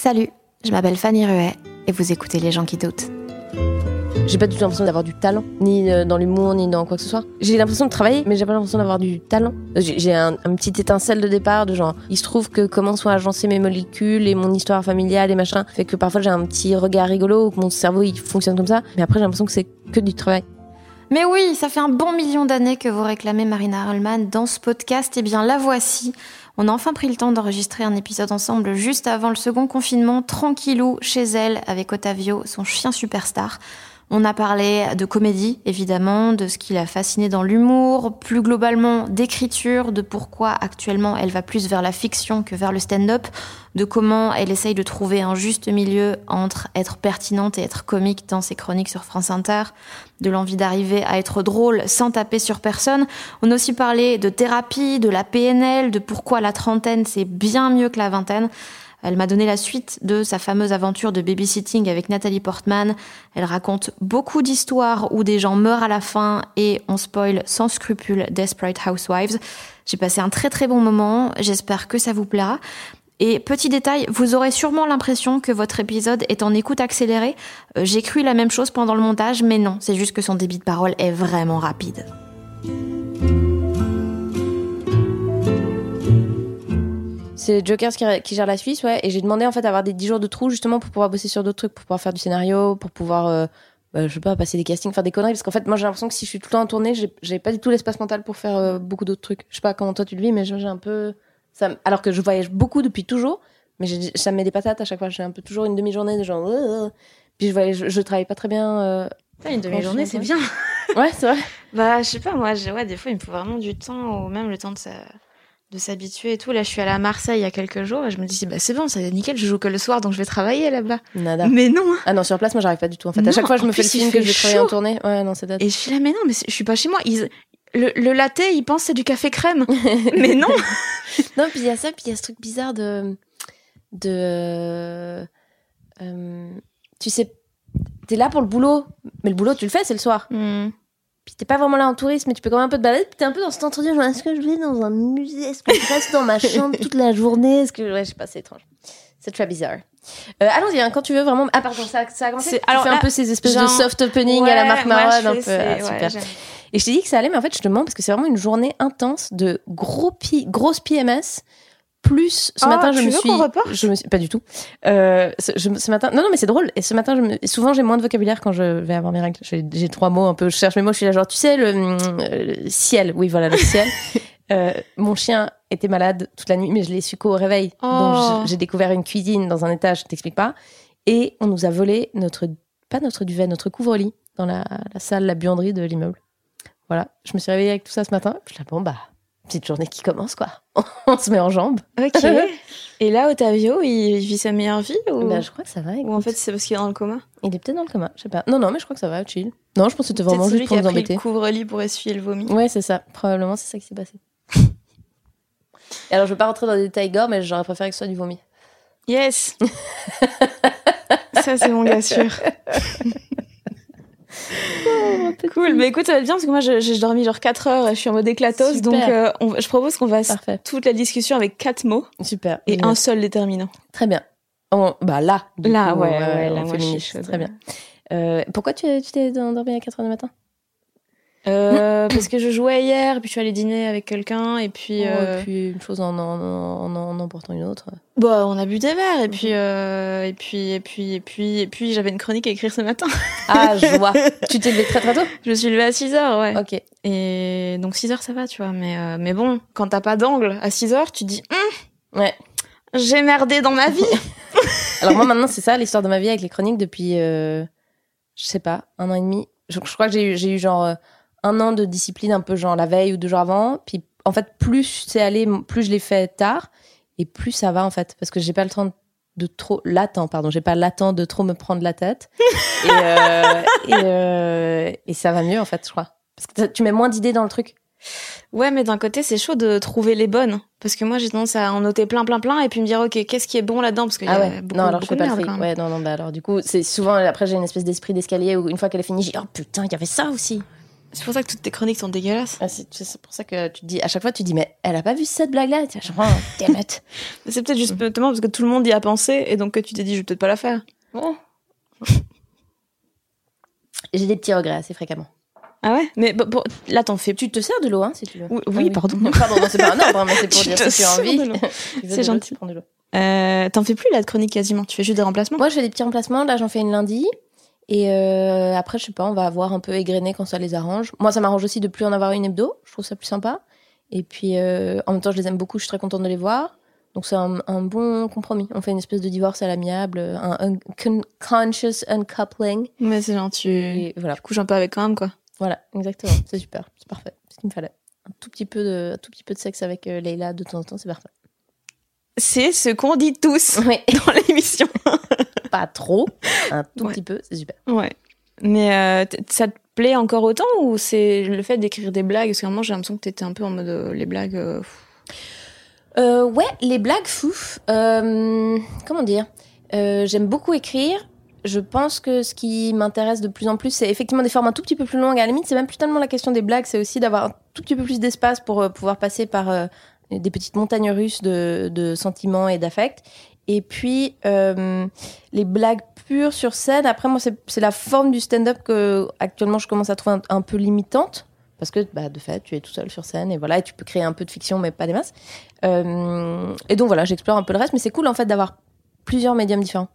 Salut, je m'appelle Fanny Ruet et vous écoutez Les gens qui doutent. J'ai pas du tout l'impression d'avoir du talent, ni euh, dans l'humour, ni dans quoi que ce soit. J'ai l'impression de travailler, mais j'ai pas l'impression d'avoir du talent. J'ai un, un petit étincelle de départ de genre, il se trouve que comment sont agencées mes molécules et mon histoire familiale et machin, fait que parfois j'ai un petit regard rigolo, ou que mon cerveau il fonctionne comme ça, mais après j'ai l'impression que c'est que du travail. Mais oui, ça fait un bon million d'années que vous réclamez Marina Rollman dans ce podcast. Et bien la voici. On a enfin pris le temps d'enregistrer un épisode ensemble juste avant le second confinement, tranquillou, chez elle, avec Otavio, son chien superstar. On a parlé de comédie, évidemment, de ce qui l'a fasciné dans l'humour, plus globalement d'écriture, de pourquoi actuellement elle va plus vers la fiction que vers le stand-up, de comment elle essaye de trouver un juste milieu entre être pertinente et être comique dans ses chroniques sur France Inter, de l'envie d'arriver à être drôle sans taper sur personne. On a aussi parlé de thérapie, de la PNL, de pourquoi la trentaine c'est bien mieux que la vingtaine. Elle m'a donné la suite de sa fameuse aventure de babysitting avec Nathalie Portman. Elle raconte beaucoup d'histoires où des gens meurent à la fin et on spoil sans scrupule Desperate Housewives. J'ai passé un très très bon moment, j'espère que ça vous plaira. Et petit détail, vous aurez sûrement l'impression que votre épisode est en écoute accélérée. Euh, J'ai cru la même chose pendant le montage, mais non, c'est juste que son débit de parole est vraiment rapide. C'est Jokers qui, qui gère la Suisse, ouais, et j'ai demandé en fait d'avoir des 10 jours de trou justement pour pouvoir bosser sur d'autres trucs, pour pouvoir faire du scénario, pour pouvoir, euh, bah, je sais pas, passer des castings, faire des conneries, parce qu'en fait, moi j'ai l'impression que si je suis tout le temps en tournée, j'ai- pas du tout l'espace mental pour faire euh, beaucoup d'autres trucs. Je sais pas comment toi tu le vis, mais j'ai un peu. Ça, alors que je voyage beaucoup depuis toujours, mais ça me met des patates à chaque fois. J'ai un peu toujours une demi-journée de genre. euh, euh. Puis je, voyage, je, je travaille pas très bien. euh. une demi-journée, c'est bien. Ouais, c'est vrai. Bah, je sais pas, moi, ouais, des fois, il me faut vraiment du temps, ou même le temps de sa- de s'habituer et tout. Là, je suis allée à Marseille il y a quelques jours et je me dis, bah, c'est bon, c'est nickel, je joue que le soir, donc je vais travailler là-bas. Nada. Mais non! hein. Ah non, sur place, moi j'arrive pas du tout. En fait, à chaque fois, je me fais le film que je vais travailler en tournée. Ouais, non, c'est date. Et je suis là, mais non, mais je suis pas chez moi. Ils- Le, le latte, ils pensent que c'est du café crème. mais non! Non, puis il y a ça, puis il y a ce truc bizarre de. de. euh, tu sais, t'es là pour le boulot, mais le boulot, tu le fais, c'est le soir. Hmm. Puis t'es pas vraiment là en tourisme, mais tu peux quand même un peu te balader, puis t'es un peu dans cet entre-deux, genre, est-ce que je vais dans un musée? Est-ce que je reste dans ma chambre toute la journée? Est-ce que. Ouais, je sais pas, c'est étrange. C'est très bizarre. Euh, Allons-y, hein, quand tu veux vraiment. Ah, pardon, ça, ça a commencé. C'est- Tu alors fais un peu ces espèces de soft opening à la Marc Maron, un peu. Ah, ouais, super. Et je t'ai dit que ça allait, mais en fait, je te mens parce que c'est vraiment une journée intense de gros pi grosse PMS. Plus ce Oh, matin, je me suis. je me suis pas du tout. Euh, ce, je- ce matin, non, non, mais c'est drôle. Et ce matin, je me, souvent, j'ai moins de vocabulaire quand je vais avoir mes règles. J'ai trois mots un peu. Je cherche mes mots. Je suis là, genre, tu sais, le, hum, euh, le ciel. Oui, voilà, le ciel. Euh, mon chien était malade toute la nuit, mais je l'ai su qu'au réveil. Oh. Donc, j'ai- j'ai découvert une cuisine dans un étage. Je t'explique pas. Et on nous a volé notre, pas notre duvet, notre couvre-lit dans la, la salle, la buanderie de l'immeuble. Voilà, je me suis réveillée avec tout ça ce matin. Je suis là, bon, bah, petite journée qui commence, quoi. On se met en jambes. Ok. Et là, Otavio, il vit sa meilleure vie ou, Bah, je crois que ça va. ou en fait, c'est parce qu'il est dans le coma? Il est peut-être dans le coma, je sais pas. Non, non, mais je crois que ça va, chill. Non, je pense que c'était vraiment juste qui pour a nous pris embêter. le couvre-lit pour essuyer le vomi. Ouais, c'est ça. Probablement, c'est ça qui s'est passé. Et alors, je veux pas rentrer dans des détails gore, mais j'aurais préféré que ce soit du vomi. Yes! Ça, c'est mon gars sûr. cool. Mais écoute, ça va être bien parce que moi, j'ai dormi genre 4 heures et je suis en mode éclatos. Super. Donc, euh, on- je propose qu'on fasse Parfait. toute la discussion avec 4 mots Super. et un seul déterminant. Très bien. On- Bah là. Là, coup, ouais, euh, ouais, en là, moi, je suis chaude. Très bien. Euh, pourquoi tu t'es endormie à 4h du matin? Euh, parce que je jouais hier, puis je suis allée dîner avec quelqu'un, et puis. Ouais, euh, et puis une chose en en, en, en- emportant une autre. Bah, on a bu des verres, et puis, euh, et puis, et puis, et puis, et puis, j'avais une chronique à écrire ce matin. Ah, je vois. tu t'es levé très très tôt? Je me suis levée à 6 heures, ouais. Ok. Et donc 6 heures, ça va, tu vois. Mais, euh, mais bon, quand t'as pas d'angle à 6 heures, tu dis, Hum, Ouais. j'ai merdé dans ma vie. Alors moi maintenant c'est ça l'histoire de ma vie avec les chroniques depuis euh, je sais pas un an et demi. Je, je crois que j'ai eu j'ai eu genre euh, un an de discipline un peu genre la veille ou deux jours avant. Puis en fait plus c'est allé plus je l'ai fait tard et plus ça va en fait parce que j'ai pas le temps de trop l'attend pardon j'ai pas l'attend de trop me prendre la tête et euh, et, euh, et ça va mieux en fait je crois parce que tu mets moins d'idées dans le truc. Ouais, mais d'un côté, c'est chaud de trouver les bonnes. Parce que moi, j'ai tendance à en noter plein, plein, plein, et puis me dire, ok, qu'est-ce qui est bon là-dedans? Parce y Ah a ouais. beaucoup, non, alors je beaucoup fais de pas le tri. Ouais, non, non, bah alors du coup, c'est souvent après j'ai une espèce d'esprit d'escalier où une fois qu'elle est finie, j'ai oh putain, il y avait ça aussi. C'est pour ça que toutes tes chroniques sont dégueulasses. Ah, c'est c'est pour ça que tu te dis, à chaque fois, tu te dis, mais elle a pas vu cette blague-là? Tu genre, oh, damn it. Mais C'est peut-être justement parce que tout le monde y a pensé, et donc que tu t'es dit, je vais peut-être pas la faire. J'ai des petits regrets assez fréquemment. Ah ouais? Mais bon, bon, là, t'en fais. Tu te sers de l'eau, hein, si tu veux. Oui, Ah oui, pardon. pardon, non, c'est pas un hein, mais c'est pour Tu dire te si tu as envie. C'est l'eau, gentil. tu prends de l'eau. Euh, t'en fais plus là de chronique quasiment. Tu fais juste des remplacements? Moi, je fais des petits remplacements. Là, j'en fais une lundi. Et euh, après, je sais pas, on va avoir un peu égrené quand ça les arrange. Moi, ça m'arrange aussi de plus en avoir une hebdo. Je trouve ça plus sympa. Et puis, euh, en même temps, je les aime beaucoup. Je suis très contente de les voir. Donc, c'est un, un bon compromis. On fait une espèce de divorce à l'amiable, un, un con- conscious uncoupling. Mais c'est genre, tu, Et voilà. tu couches un peu avec quand même, quoi. Voilà, exactement. C'est super. C'est parfait. C'est ce qu'il me fallait. Un tout petit peu de, un tout petit peu de sexe avec euh, Leïla de temps en temps, c'est parfait. C'est ce qu'on dit tous dans l'émission. pas trop. Un tout Ouais. petit peu, c'est super. Ouais. Mais euh, ça te plaît encore autant ou c'est le fait d'écrire des blagues? Parce qu'à un moment, j'ai l'impression que t'étais un peu en mode euh, les blagues. euh. Euh, ouais, les blagues fouf. Euh, comment dire? Euh, J'aime beaucoup écrire. Je pense que ce qui m'intéresse de plus en plus, c'est effectivement des formes un tout petit peu plus longues. À la limite, c'est même plus tellement la question des blagues, c'est aussi d'avoir un tout petit peu plus d'espace pour pouvoir passer par des petites montagnes russes de, sentiments et d'affects. Et puis, euh, les blagues pures sur scène, après, moi, c'est la forme du stand-up que actuellement je commence à trouver un, peu limitante. Parce que, bah, de fait, tu es tout seul sur scène et voilà, et tu peux créer un peu de fiction, mais pas des masses. Euh, et donc voilà, j'explore un peu le reste, mais c'est cool en fait d'avoir plusieurs médiums différents.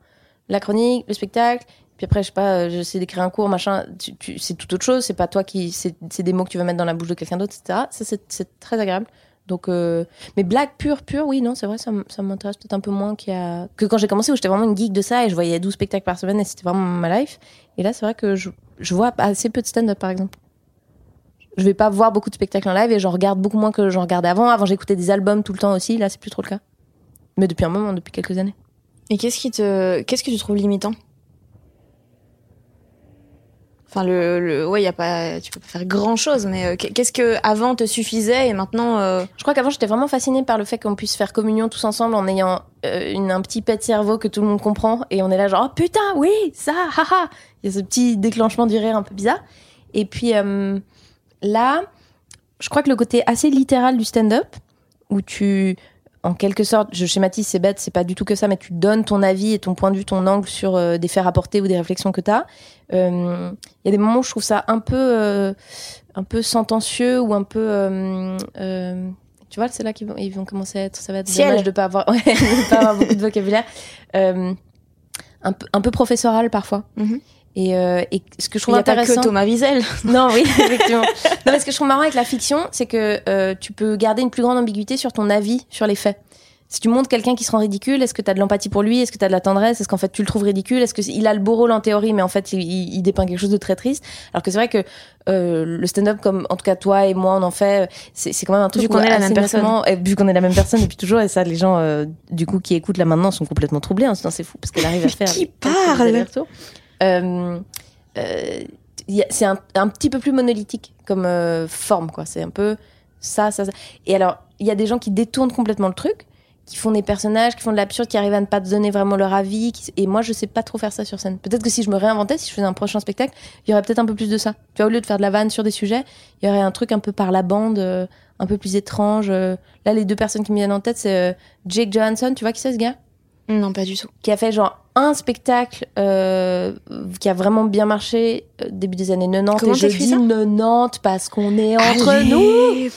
La chronique, le spectacle, puis après, je sais pas, euh, j'essaie d'écrire un cours, machin, c'est tout autre chose, c'est pas toi qui. C'est des mots que tu vas mettre dans la bouche de quelqu'un d'autre, etc. Ça, c'est très agréable. Donc, euh, mais blague pure, pure, oui, non, c'est vrai, ça, m'intéresse peut-être un peu moins y a... que quand j'ai commencé où j'étais vraiment une geek de ça et je voyais 12 spectacles par semaine et c'était vraiment ma life. Et là, c'est vrai que je, je vois assez peu de stand-up, par exemple. Je vais pas voir beaucoup de spectacles en live et j'en regarde beaucoup moins que j'en regardais avant. Avant, j'écoutais des albums tout le temps aussi. Là, c'est plus trop le cas. Mais depuis un moment, depuis quelques années. Et qu'est-ce qui te, qu'est-ce que tu trouves limitant? Enfin, le, le, ouais, y a pas, tu peux pas faire grand chose, mais euh, qu'est-ce que avant te suffisait et maintenant, euh, Je crois qu'avant, j'étais vraiment fascinée par le fait qu'on puisse faire communion tous ensemble en ayant euh, une, un petit pet cerveau que tout le monde comprend. Et on est là, genre, oh putain, oui, ça, haha. Il y a ce petit déclenchement du rire un peu bizarre. Et puis euh, là, je crois que le côté assez littéral du stand-up, où tu, en quelque sorte, je schématise, c'est bête, c'est pas du tout que ça, mais tu donnes ton avis et ton point de vue, ton angle sur euh, des faits rapportés ou des réflexions que tu as. Il y a des moments où je trouve ça un peu, euh, un peu sentencieux ou un peu. euh, euh, tu vois, c'est là qu'ils vont, ils vont commencer à être. Ça va être Ciel. dommage de pas avoir, ouais, de pas avoir beaucoup de vocabulaire. Euh, un peu, un peu professoral parfois. Mhm. Et, euh, et ce que je il trouve y a pas intéressant. que Thomas Wiesel. Non, oui, effectivement. non, mais ce que je trouve marrant avec la fiction, c'est que euh, tu peux garder une plus grande ambiguïté sur ton avis sur les faits. Si tu montres quelqu'un qui se rend ridicule, est-ce que tu as de l'empathie pour lui? Est-ce que tu as de la tendresse? Est-ce qu'en fait tu le trouves ridicule? Est-ce qu'il a le beau rôle en théorie, mais en fait il, il- il dépeint quelque chose de très triste? Alors que c'est vrai que euh, le stand-up, comme en tout cas toi et moi on en fait, c'est c'est quand même un truc Vu qu'on est la même personne. et vu qu'on est la même personne depuis toujours, et ça les gens euh, du coup qui écoutent là maintenant sont complètement troublés. Disant c'est fou parce qu'elle arrive à faire. qui parle? Euh, euh, c'est un, petit peu plus monolithique comme euh, forme, quoi. C'est un peu ça, ça, ça. Et alors, il y a des gens qui détournent complètement le truc, qui font des personnages, qui font de l'absurde, qui arrivent à ne pas donner vraiment leur avis. et moi, je sais pas trop faire ça sur scène. Peut-être que si je me réinventais, si je faisais un prochain spectacle, il y aurait peut-être un peu plus de ça. Tu vois, au lieu de faire de la vanne sur des sujets, il y aurait un truc un peu par la bande, un peu plus étrange. Là, les deux personnes qui me viennent en tête, c'est Jake Johansson. Tu vois qui c'est ce gars? Non, pas du tout. qui a fait genre un spectacle euh, qui a vraiment bien marché euh, début des années 90. Comment et je dis ça 90 parce qu'on est entre Allez, nous.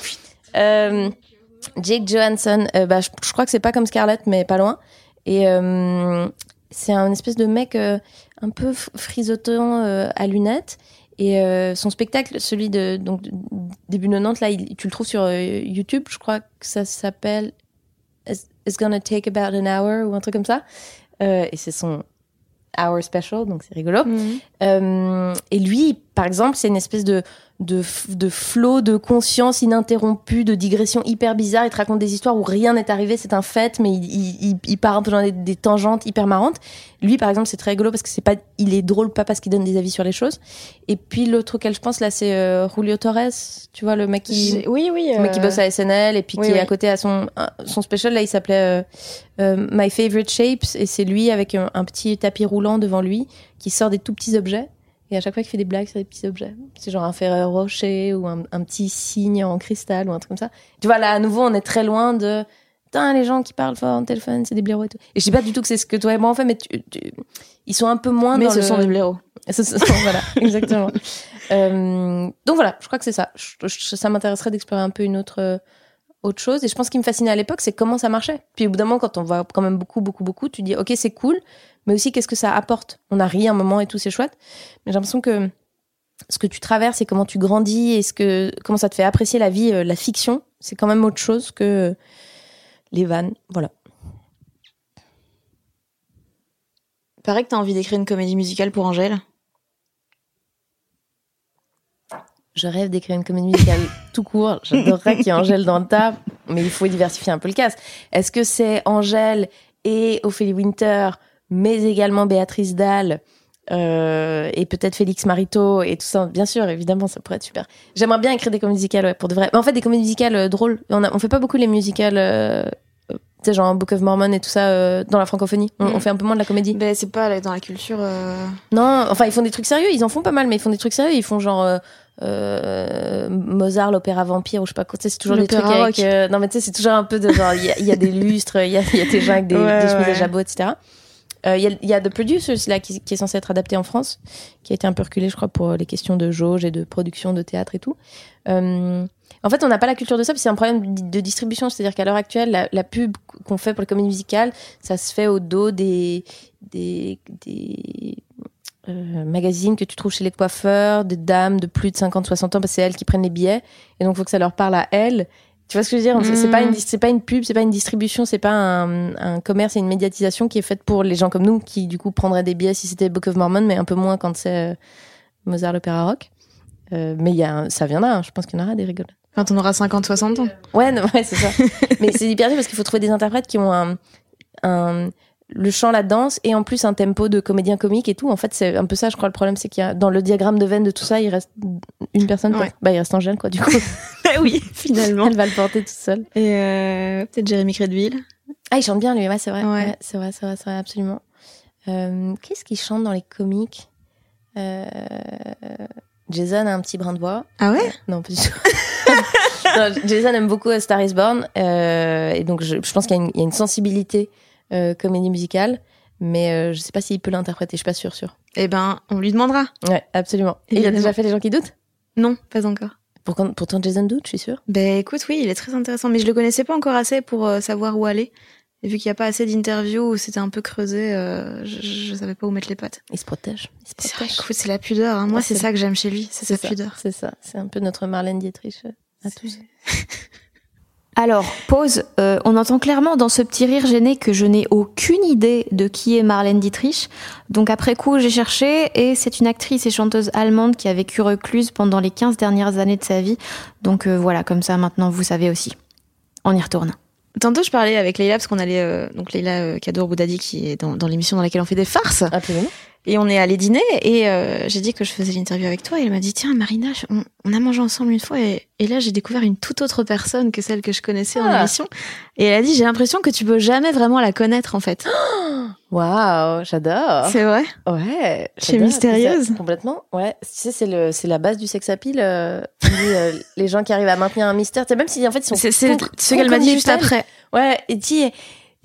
Euh, Jake Johansson, euh, bah, je, je crois que c'est pas comme Scarlett, mais pas loin. Et euh, c'est un espèce de mec euh, un peu frisotant euh, à lunettes. Et euh, son spectacle, celui de donc de- début 90, là, il- tu le trouves sur euh, YouTube. Je crois que ça s'appelle It's It's Gonna Take About an Hour ou un truc comme ça. Euh, et c'est son Hour Special, donc c'est rigolo. Mhm. Euh, et lui, par exemple, c'est une espèce de, de, de flot de conscience ininterrompu, de digression hyper bizarre. Il te raconte des histoires où rien n'est arrivé, c'est un fait, mais il, il, il- part un peu dans des, des tangentes hyper marrantes. Lui, par exemple, c'est très rigolo parce que c'est pas, il est drôle pas parce qu'il donne des avis sur les choses. Et puis l'autre auquel je pense là, c'est euh, Julio Torres, tu vois, le mec qui, Oui, oui. le mec qui euh, bosse à SNL et puis oui, qui est à côté à son son special là il s'appelait euh, euh, My Favorite Shapes et c'est lui avec un, un petit tapis roulant devant lui qui sort des tout petits objets et à chaque fois qu'il fait des blagues sur des petits objets c'est genre un Ferrero Rocher ou un, un petit signe en cristal ou un truc comme ça tu vois là à nouveau on est très loin de Putain, les gens qui parlent fort en téléphone c'est des blaireaux et tout et je dis pas du tout que c'est ce que toi et moi on fait mais tu- tu- ils sont un peu moins Mais dans ce le... sont des blaireaux. Ce- voilà, exactement. Euh, donc voilà, je crois que c'est ça. Je- je- ça m'intéresserait d'explorer un peu une autre, euh, autre chose. Et je pense ce qui me fascinait à l'époque, c'est comment ça marchait. Puis au bout d'un moment, quand on voit quand même beaucoup, beaucoup, beaucoup, tu dis, ok, c'est cool, mais aussi qu'est-ce que ça apporte? On a ri un moment et tout, c'est chouette. Mais j'ai l'impression que ce que tu traverses et comment tu grandis et ce que, comment ça te fait apprécier la vie, euh, la fiction, c'est quand même autre chose que les vannes. Voilà. Paraît que t'as envie d'écrire une comédie musicale pour Angèle? Je rêve d'écrire une comédie musicale tout court. J'adorerais qu'il y ait Angèle dans le tas, mais il faut diversifier un peu le cast. Est-ce que c'est Angèle et Ophélie Winter, mais également Béatrice Dalle euh, et peut-être Félix Marito et tout ça? Bien sûr, évidemment, ça pourrait être super. J'aimerais bien écrire des comédies musicales, ouais, pour de vrai. Mais en fait, des comédies musicales euh, drôles. On, a, on fait pas beaucoup les musicales, euh, euh, tu sais, genre Book of Mormon et tout ça euh, dans la francophonie. On, Mm. on fait un peu moins de la comédie. Ben, c'est pas dans la culture. euh, Non, enfin ils font des trucs sérieux, ils en font pas mal, mais ils font des trucs sérieux. Ils font genre euh, Mozart, l'opéra vampire ou je sais pas quoi. C'est toujours des trucs avec. euh, non mais tu sais, c'est toujours un peu de genre il y, a- il y a des lustres, il y a, il y a des gens avec des, Ouais, des chemises à ouais. jabot, etc. Euh, Il y, a, y a The Producers là qui, qui est censé être adapté en France, qui a été un peu reculé, je crois, pour les questions de jauge et de production de théâtre et tout. Euh, en fait, on n'a pas la culture de ça, puis c'est un problème de de distribution. C'est-à-dire qu'à l'heure actuelle, la, la pub qu'on fait pour les comédies musicales, ça se fait au dos des, des, des euh, magazines que tu trouves chez les coiffeurs, des dames de plus de 50-60 ans, parce que c'est elles qui prennent les billets. Et donc, il faut que ça leur parle à elles. Tu vois ce que je veux dire? C'est- C'est pas une c'est pas une pub, c'est pas une distribution, c'est pas un, un commerce et une médiatisation qui est faite pour les gens comme nous qui du coup prendraient des billets si c'était Book of Mormon, mais un peu moins quand c'est euh, Mozart l'opéra rock. Euh, mais il y a ça viendra, hein. je pense qu'il y en aura des rigolotes. Quand on aura 50-60 ans. Ouais, non, ouais, c'est ça. mais c'est hyper dur parce qu'il faut trouver des interprètes qui ont un, un- le chant, la danse et en plus un tempo de comédien comique et tout. En fait, c'est un peu ça, je crois. Le problème, c'est qu'il y a dans le diagramme de veine de tout ça, il reste une personne. Ouais. Bah, il reste Angèle, quoi. Du coup, oui, finalement. elle va le porter toute seule. Et euh, peut-être Jérémy Crédville. Ah, il chante bien, lui. Ouais, c'est vrai. Ouais. Ouais, c'est vrai, c'est vrai, c'est vrai, absolument. Euh, Qu'est-ce qu'il chante dans les comiques? Euh, Jason a un petit brin de voix. Ah ouais? Non, pas du tout. Non, Jason aime beaucoup Star is Born. euh, et donc, je, je pense qu'il y, y a une sensibilité euh, comédie musicale. Mais euh, je sais pas s'il peut l'interpréter. Je suis pas sûre, sûre. Eh ben, on lui demandera. Ouais, absolument. Et il a déjà fait Les gens qui doutent? Non, pas encore. Pourquoi- Pourtant, Jason doute, je suis sûre? Ben écoute, oui, il est très intéressant, mais je le connaissais pas encore assez pour euh, savoir où aller. Et vu qu'il n'y a pas assez d'interviews où c'était un peu creusé, euh, je, je savais pas où mettre les pattes. Il se protège. Il se C'est écoute, c'est la pudeur. hein. Moi, Ouais, c'est ça que j'aime chez lui, c'est sa ça, pudeur. C'est ça. C'est un peu notre Marlène Dietrich euh, à tous. Alors, pause. Euh, on entend clairement dans ce petit rire gêné que je n'ai aucune idée de qui est Marlène Dietrich. Donc après coup, j'ai cherché et c'est une actrice et chanteuse allemande qui a vécu recluse pendant les 15 dernières années de sa vie. Donc euh, voilà, comme ça maintenant vous savez aussi. On y retourne. Tantôt, je parlais avec Leïla, parce qu'on allait. euh, donc, Leïla euh, Kadour Boudadi, qui est dans, dans l'émission dans laquelle on fait des farces. Absolument. Et on est allé dîner, et euh, j'ai dit que je faisais l'interview avec toi. Et elle m'a dit Tiens, Marina, on, on a mangé ensemble une fois, et, et là, j'ai découvert une toute autre personne que celle que je connaissais en Ah. émission. Et elle a dit J'ai l'impression que tu peux jamais vraiment la connaître, en fait. Waouh, j'adore. C'est vrai Ouais. Je suis mystérieuse. Complètement. Ouais. Tu sais, c'est le, c'est la base du sex appeal. euh, dit, euh, les gens qui arrivent à maintenir un mystère. Tu sais, même si en fait ils sont. C'est ce qu'elle m'a dit juste après. Ouais. Et dis,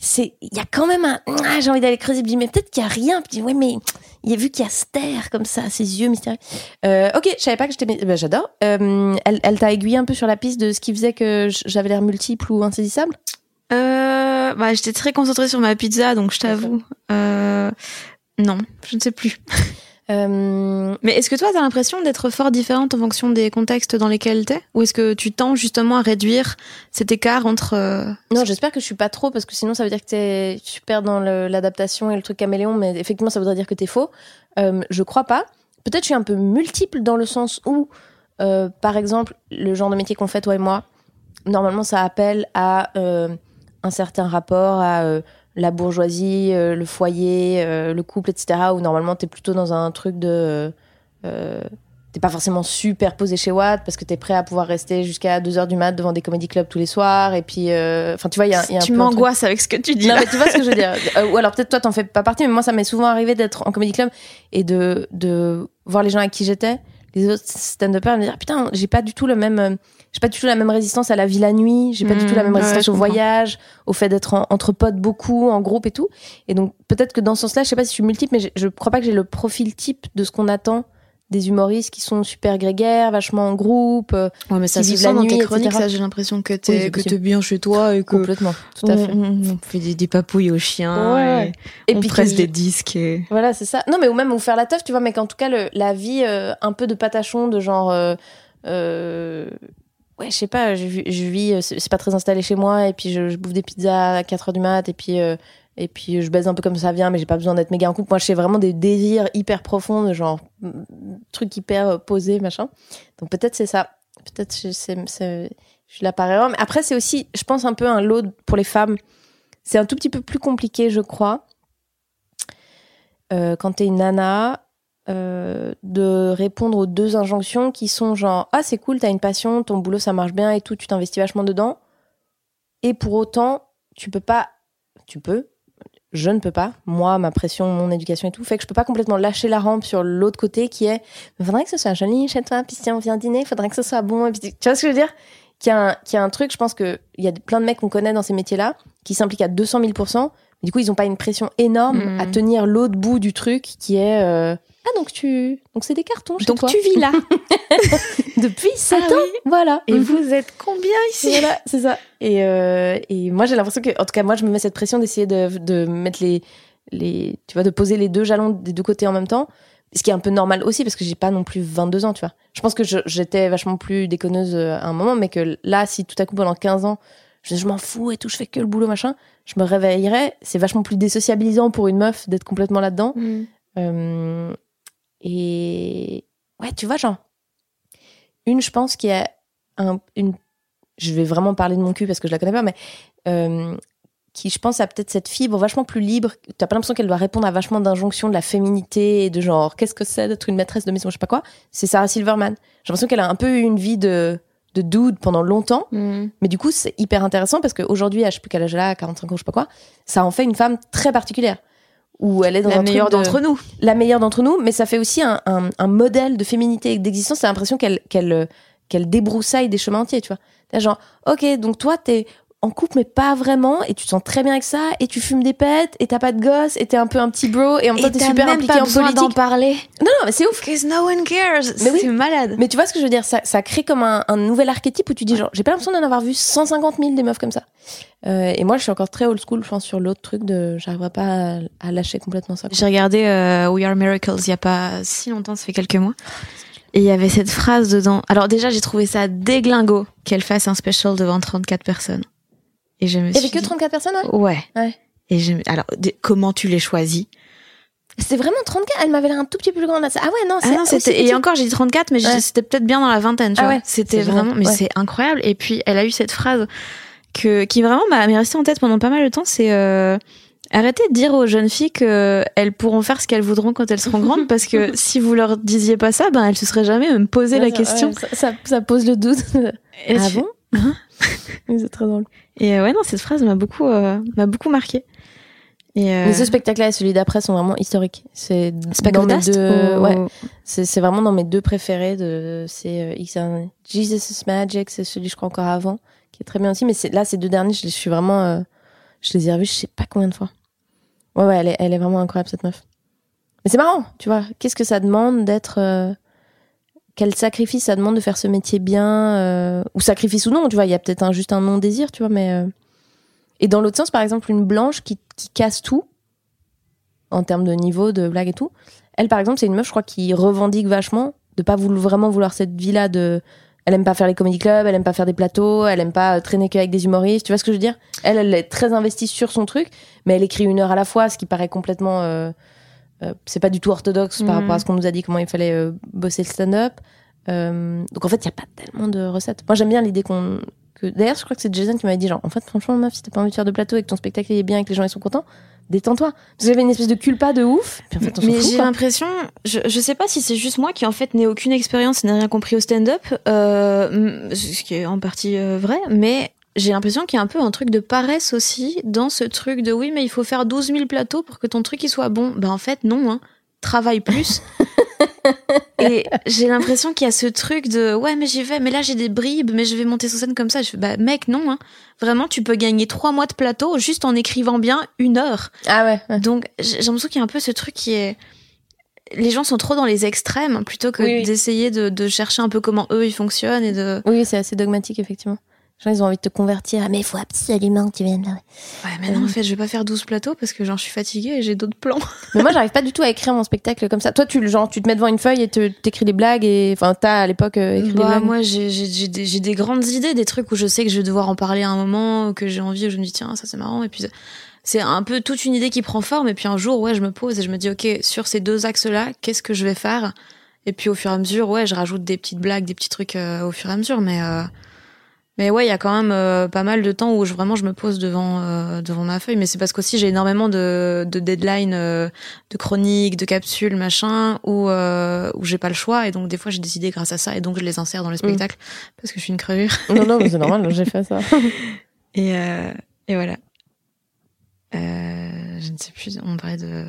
c'est, il y a quand même un, ah, j'ai envie d'aller creuser. Je me mais peut-être qu'il y a rien. Puis ouais, mais il a vu qu'il y a Ster comme ça, ses yeux mystérieux. Euh, ok, je savais pas que j'étais, ben, j'adore. Euh, elle, elle t'a aiguillé un peu sur la piste de ce qui faisait que j'avais l'air multiple ou insaisissable? Euh, bah, j'étais très concentrée sur ma pizza, donc je t'avoue. Non, je ne sais plus. Euh... Mais est-ce que toi, t'as l'impression d'être fort différente en fonction des contextes dans lesquels t'es? Ou est-ce que tu tends justement à réduire cet écart entre... Euh, non, j'espère que je suis pas trop, parce que sinon ça veut dire que t'es super dans l'adaptation et le truc caméléon, mais effectivement ça voudrait dire que t'es faux. Euh, je crois pas. Peut-être je suis un peu multiple dans le sens où, euh, par exemple, le genre de métier qu'on fait toi et moi, normalement ça appelle à un certain rapport à la bourgeoisie, euh, le foyer, euh, le couple, etc. Où normalement t'es plutôt dans un truc de t'es pas forcément super posé chez Watt parce que t'es prêt à pouvoir rester jusqu'à 2h du mat devant des comédie clubs tous les soirs et puis enfin tu vois il y a, y a un tu m'angoisses avec ce que tu dis non mais tu vois ce que je veux dire ou alors peut-être toi t'en fais pas partie mais moi ça m'est souvent arrivé d'être en comédie club et de de voir les gens avec qui j'étais les autres stand-uppers me dire putain j'ai pas du tout le même j'ai pas du tout la même résistance à la vie la nuit, j'ai pas du tout la même Mmh, résistance ouais, au voyage, au fait d'être en- entre potes beaucoup, en groupe et tout. Et donc peut-être que dans ce sens-là, je sais pas si je suis multiple, mais je, je crois pas que j'ai le profil type de ce qu'on attend des humoristes qui sont super grégaires, vachement en groupe, euh, Ouais, mais ça qui vivent la dans nuit, tes etc. chroniques, ça j'ai l'impression que Oui, t'es c'est que t'es bien chez toi et que complètement, tout à fait. on- on fait des, des papouilles aux chiens Ouais. et, Et on puis presse des disques et... Voilà, c'est ça. Non, mais ou même vous faire la teuf, tu vois, mais qu'en tout cas, le, la vie euh, un peu de patachon, de genre. euh, euh, ouais, je sais pas, je, vis- euh, c'est pas très installé chez moi, et puis je, bouffe des pizzas à 4 heures du mat, et puis. euh, et puis je baise un peu comme ça vient, mais j'ai pas besoin d'être méga en couple. Moi, je fais vraiment des désirs hyper profonds, genre mm, truc hyper euh, posé, machin. Donc peut-être c'est ça. Peut-être c'est, je erreur. Mais après, c'est aussi, je pense, un peu un lot pour les femmes. C'est un tout petit peu plus compliqué, je crois euh, quand t'es une nana, euh, de répondre aux deux injonctions qui sont genre ah c'est cool, t'as une passion, ton boulot ça marche bien et tout, tu t'investis vachement dedans. Et pour autant, tu peux pas, tu peux, je ne peux pas, moi, ma pression, mon éducation et tout, fait que je peux pas complètement lâcher la rampe sur l'autre côté qui est il faudrait que ce soit joli chez toi, puis si on vient dîner, il faudrait que ce soit bon. Et puis, tu vois ce que je veux dire? Qu'il y, a un- qu'il y a un truc, je pense qu'il y a plein de mecs qu'on connaît dans ces métiers-là qui s'impliquent à 200 000 mais du coup, ils ont pas une pression énorme Mhm. à tenir l'autre bout du truc qui est euh, ah donc tu donc c'est des cartons chez Donc toi. tu vis là. Depuis 7 Ah ans voilà. Et Mhm. vous êtes combien ici? Voilà c'est ça. Et euh, et moi j'ai l'impression que en tout cas moi je me mets cette pression d'essayer de de mettre les les tu vois de poser les deux jalons des deux côtés en même temps. Ce qui est un peu normal aussi parce que j'ai pas non plus 22 ans tu vois. Je pense que j'étais vachement plus déconneuse euh, à un moment mais que là si tout à coup pendant 15 ans je, je m'en fous et tout je fais que le boulot machin je me réveillerais. C'est vachement plus désociabilisant pour une meuf d'être complètement là dedans Mm. euh, et ouais, tu vois, genre, une, je pense qu'il y a un, une. Je vais vraiment parler de mon cul parce que je la connais pas, mais euh, qui, je pense, a peut-être cette fibre vachement plus libre. T'as pas l'impression qu'elle doit répondre à vachement d'injonctions de la féminité et de genre, qu'est-ce que c'est d'être une maîtresse de maison, je sais pas quoi. C'est Sarah Silverman. J'ai l'impression qu'elle a un peu eu une vie de, de dude pendant longtemps. Mm. Mais du coup, c'est hyper intéressant parce qu'aujourd'hui, à je sais plus quel âge elle a, 45 ans, je sais pas quoi, ça en fait une femme très particulière. Où elle est dans la un meilleure de- d'entre nous la meilleure d'entre nous, mais ça fait aussi un, un, un modèle de féminité et d'existence. T'as l'impression qu'elle qu'elle euh, qu'elle débroussaille des chemins entiers, tu vois. T'as genre, ok, donc toi t'es en couple mais pas vraiment, et tu te sens très bien avec ça, et tu fumes des pètes, et t'as pas de gosse, et t'es un peu un petit bro, et en même temps t'es super même impliqué pas en besoin d'en politique. parler Non, non, mais c'est ouf. because no one cares Mais oui. c'est malade Mais tu vois ce que je veux dire ça, ça crée comme un, un nouvel archétype où tu dis genre, j'ai pas l'impression d'en avoir vu 150 000 des meufs comme ça. Euh, et moi, je suis encore très old school, je pense, sur l'autre truc de, j'arriverai pas à, à lâcher complètement ça. J'ai regardé euh, We Are Miracles il y a pas si longtemps, ça fait quelques mois. Et il y avait cette phrase dedans. Alors déjà, j'ai trouvé ça déglingo qu'elle fasse un special devant 34 personnes. Et je me Il y avait que dit- 34 personnes, ouais? Ouais. Ouais. Et je alors comment tu les choisis? C'était vraiment 34 Elle m'avait l'air un tout petit peu plus grande. Ah ouais, non, Ah non, c'était et encore j'ai dit 34 mais Ouais. c'était peut-être bien dans la vingtaine, tu Ah vois. ouais, C'était vraiment mais ouais. c'est incroyable et puis elle a eu cette phrase que qui vraiment m'a m'est restée en tête pendant pas mal de temps, c'est euh, Arrêtez de dire aux jeunes filles qu'elles pourront faire ce qu'elles voudront quand elles seront grandes parce que si vous leur disiez pas ça, ben elles se seraient jamais même posé la question. ça, ça, ça pose le doute. Et ah tu- bon? C'est très drôle. Et euh, ouais, non, cette phrase m'a beaucoup, euh, m'a beaucoup marqué. Et euh, Mais ce spectacle-là et celui d'après sont vraiment historiques. C'est dans mes deux. ou- Ouais, c'est vraiment dans mes deux préférés. De c'est euh, Jesus is Magic, c'est celui je crois encore avant, qui est très bien aussi. Mais c'est là ces deux derniers, je, les- je suis vraiment, euh, Je les ai revus, je sais pas combien de fois. Ouais, ouais, elle est, elle est vraiment incroyable, cette meuf. Mais c'est marrant, tu vois. Qu'est-ce que ça demande d'être. Euh, quel sacrifice ça demande de faire ce métier bien euh, Ou sacrifice ou non, tu vois. Il y a peut-être juste un non-désir, tu vois. Mais. Euh, et dans l'autre sens, par exemple, une blanche qui, casse tout, en termes de niveau, de blague et tout. Elle, par exemple, c'est une meuf, je crois, qui revendique vachement de pas vraiment vouloir cette vie-là de elle aime pas faire les comédie clubs, elle aime pas faire des plateaux, elle aime pas traîner qu'avec des humoristes. Tu vois ce que je veux dire? Elle, elle est très investie sur son truc, mais elle écrit une heure à la fois, ce qui paraît complètement. Euh, euh, c'est pas du tout orthodoxe par rapport à ce qu'on nous a dit comment il fallait euh, bosser le stand-up. donc en fait, il y a pas tellement de recettes. Moi, j'aime bien l'idée qu'on. Que... D'ailleurs, je crois que c'est Jason qui m'avait dit genre, en fait, franchement, meuf, si t'as pas envie de faire de plateau et que ton spectacle est bien et que les gens ils sont contents, détends-toi. Vous avez une espèce de culpa de ouf. mais j'ai l'impression, je, je sais pas si c'est juste moi qui en fait n'ai aucune expérience, n'ai rien compris au stand-up, euh, ce qui est en partie euh, vrai, mais j'ai l'impression qu'il y a un peu un truc de paresse aussi dans ce truc de oui, mais il faut faire 12 000 plateaux pour que ton truc il soit bon. Ben en fait, non, hein. Travaille plus. et j'ai l'impression qu'il y a ce truc de ouais mais j'y vais mais là j'ai des bribes mais je vais monter sur scène comme ça je fais bah mec non hein. vraiment tu peux gagner trois mois de plateau juste en écrivant bien une heure ah ouais, donc j'ai l'impression qu'il y a un peu ce truc qui est les gens sont trop dans les extrêmes plutôt que d'essayer de, de, chercher un peu comment eux ils fonctionnent et de oui c'est assez dogmatique effectivement ils ont envie de te convertir. Mais il faut absolument que tu viennes là. Ouais, mais non, en fait, je vais pas faire 12 plateaux parce que j'en suis fatiguée et j'ai d'autres plans. mais moi, j'arrive pas du tout à écrire mon spectacle comme ça. Toi, tu, genre, tu te mets devant une feuille et t'écris des blagues et, enfin, t'as à l'époque euh, écrit des bah, blagues. Moi, j'ai, des, des grandes idées, des trucs où je sais que je vais devoir en parler à un moment, que j'ai envie, où je me dis, tiens, ça c'est marrant. Et puis, c'est un peu toute une idée qui prend forme. Et puis un jour, ouais, je me pose et je me dis, OK, sur ces deux axes-là, qu'est-ce que je vais faire? Et puis au fur et à mesure, ouais, je rajoute des petites blagues, des petits trucs euh, au fur et à mesure. Mais, euh, mais ouais, il y a quand même euh, pas mal de temps où je, vraiment je me pose devant euh, devant ma feuille. Mais c'est parce qu'aussi j'ai énormément de, de deadlines, euh, de chroniques, de capsules, machin, où où j'ai pas le choix. Et donc des fois j'ai décidé grâce à ça et donc je les insère dans le mm. spectacle parce que je suis une crevure. Non non, mais c'est normal, j'ai fait ça. et et voilà. je ne sais plus. On parlait de.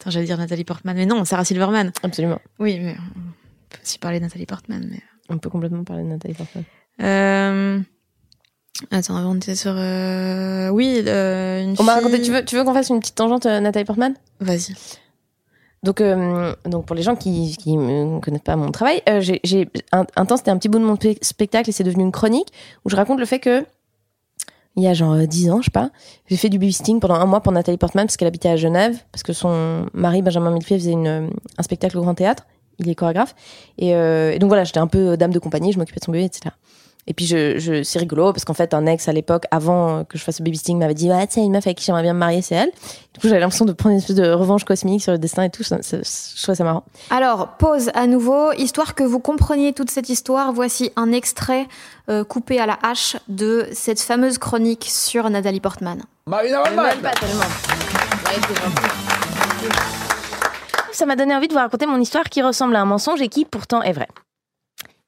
Attends, j'allais dire Nathalie Portman, mais non, Sarah Silverman. Absolument. Oui, mais on peut aussi parler de Nathalie Portman, mais. On peut complètement parler de Nathalie Portman. Euh... Attends, avant de sur. Euh... Oui, euh, une On m'a raconté. Tu veux, tu veux qu'on fasse une petite tangente, euh, Nathalie Portman? Vas-y. Donc, euh, donc pour les gens qui qui ne connaissent pas mon travail, euh, j'ai un, un, temps c'était un petit bout de mon spectacle et c'est devenu une chronique où je raconte le fait que il y a genre 10 ans, je sais pas, j'ai fait du babysitting pendant un mois pour Nathalie Portman parce qu'elle habitait à Genève parce que son mari Benjamin Millepied faisait une, un spectacle au Grand Théâtre, il est chorégraphe et, et donc voilà, j'étais un peu dame de compagnie, je m'occupais de son bébé, etc. Et puis je, je c'est rigolo parce qu'en fait un ex à l'époque avant que je fasse le babysitting m'avait dit ouais sais une meuf avec qui j'aimerais bien me marier c'est elle. Du coup j'avais l'impression de prendre une espèce de revanche cosmique sur le destin et tout. Ça, je trouvais ça marrant. Alors pause à nouveau histoire que vous compreniez toute cette histoire. Voici un extrait euh, coupé à la hache de cette fameuse chronique sur Nathalie Portman. Marina pas tellement. Ça m'a donné envie de vous raconter mon histoire qui ressemble à un mensonge et qui pourtant est vraie.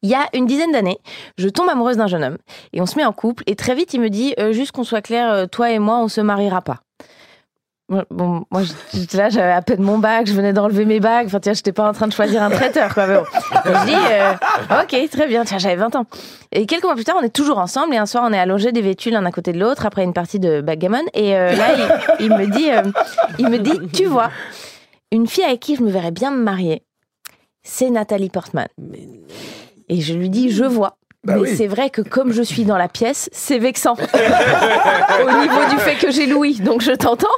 Il y a une dizaine d'années, je tombe amoureuse d'un jeune homme et on se met en couple et très vite il me dit euh, juste qu'on soit clair, euh, toi et moi on se mariera pas. Bon, moi j'étais là, j'avais à peine mon bac, je venais d'enlever mes bagues, enfin tiens, j'étais pas en train de choisir un traiteur quoi. Mais bon. je dis euh, ok très bien, tiens j'avais 20 ans. Et quelques mois plus tard, on est toujours ensemble et un soir on est allongés dévêtus l'un à côté de l'autre après une partie de backgammon et là il, me dit, il me dit tu vois, une fille avec qui je me verrais bien me marier, c'est Nathalie Portman. Et je lui dis, je vois. Bah mais c'est vrai que comme je suis dans la pièce, c'est vexant. Au niveau du fait que j'ai Louis, donc je t'entends.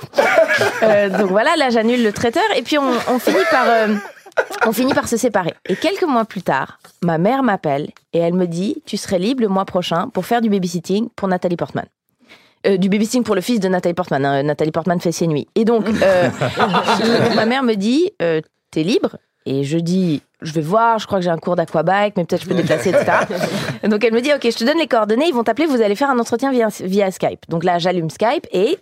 Euh, donc voilà, là j'annule le traiteur et puis on, finit par euh, on finit par se séparer. Et quelques mois plus tard, ma mère m'appelle et elle me dit tu serais libre le mois prochain pour faire du babysitting pour Nathalie Portman. Euh, du babysitting pour le fils de Nathalie Portman. Hein. Nathalie Portman fait ses nuits. Et donc, ma mère me dit, t'es libre Et je dis, je vais voir, je crois que j'ai un cours d'aquabike, mais peut-être je peux déplacer, etc. Donc elle me dit, ok, je te donne les coordonnées, ils vont t'appeler, vous allez faire un entretien via, via Skype. Donc là, j'allume Skype et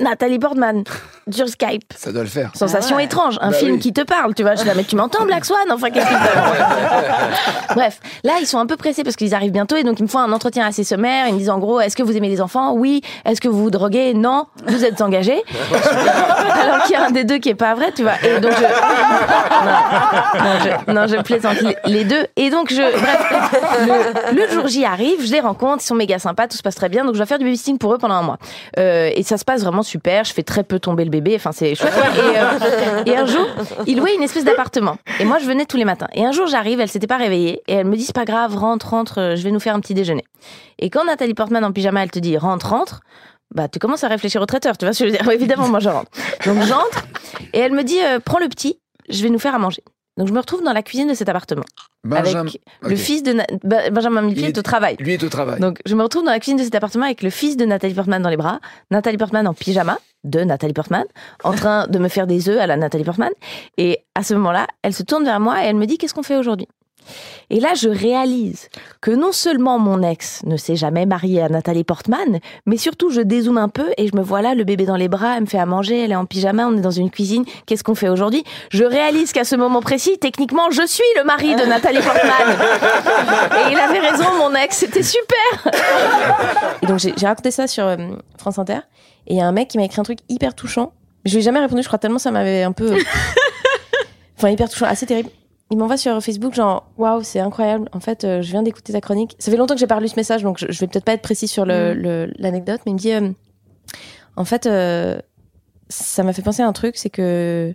Nathalie Portman. sur Skype. Ça doit le faire. Sensation ah étrange, un bah film qui te parle, tu vois. Je dis, mais tu m'entends, Black Swan Enfin, qu'est-ce que Bref, là, ils sont un peu pressés parce qu'ils arrivent bientôt et donc ils me font un entretien assez sommaire. Ils me disent en gros, est-ce que vous aimez les enfants? Oui. Est-ce que vous vous droguez? Non. Vous êtes engagé Alors qu'il y a un des deux qui est pas vrai, tu vois. Et donc je... Non, je, plaisante les deux. Et donc je, bref, le, jour J arrive, je les rencontre, ils sont méga sympas, tout se passe très bien. Donc je vais faire du babysitting pour eux pendant un mois. Euh, et ça se passe vraiment super. Je fais très peu tomber le bébé. Enfin, c'est chouette. Et, euh, et un jour, ils louaient une espèce d'appartement. Et moi, je venais tous les matins. Et un jour, j'arrive, elle s'était pas réveillée. Et elle me dit, c'est pas grave, rentre, rentre, euh, je vais nous faire un petit déjeuner. Et quand Nathalie Portman en pyjama, elle te dit, rentre, rentre, bah, tu commences à réfléchir au traiteur, tu vois ce que je veux dire. évidemment, moi, je rentre. Donc, j'entre. Et elle me dit, prends le petit, je vais nous faire à manger. Donc je me retrouve dans la cuisine de cet appartement. Avec le fils de Benjamin Millepied est, au travail. Lui est au travail. Donc je me retrouve dans la cuisine de cet appartement avec le fils de Nathalie Portman dans les bras, Nathalie Portman en pyjama de Nathalie Portman, en train de me faire des œufs à la Nathalie Portman. Et à ce moment-là, elle se tourne vers moi et elle me dit qu'est-ce qu'on fait aujourd'hui? Et là, je réalise que non seulement mon ex ne s'est jamais marié à Nathalie Portman, mais surtout je dézoome un peu et je me vois là, le bébé dans les bras, elle me fait à manger, elle est en pyjama, on est dans une cuisine, qu'est-ce qu'on fait aujourd'hui? Je réalise qu'à ce moment précis, techniquement, je suis le mari de Nathalie Portman. et il avait raison, mon ex, c'était super Et donc j'ai raconté ça sur euh, France Inter, et il y a un mec qui m'a écrit un truc hyper touchant. Je lui ai jamais répondu, je crois tellement ça m'avait un peu... Enfin, hyper touchant, assez terrible il m'envoie sur Facebook genre waouh c'est incroyable. En fait euh, je viens d'écouter ta chronique. Ça fait longtemps que j'ai pas lu ce message donc je, vais peut-être pas être précis sur le, mm. l'anecdote mais il me dit euh, en fait euh, ça m'a fait penser à un truc c'est que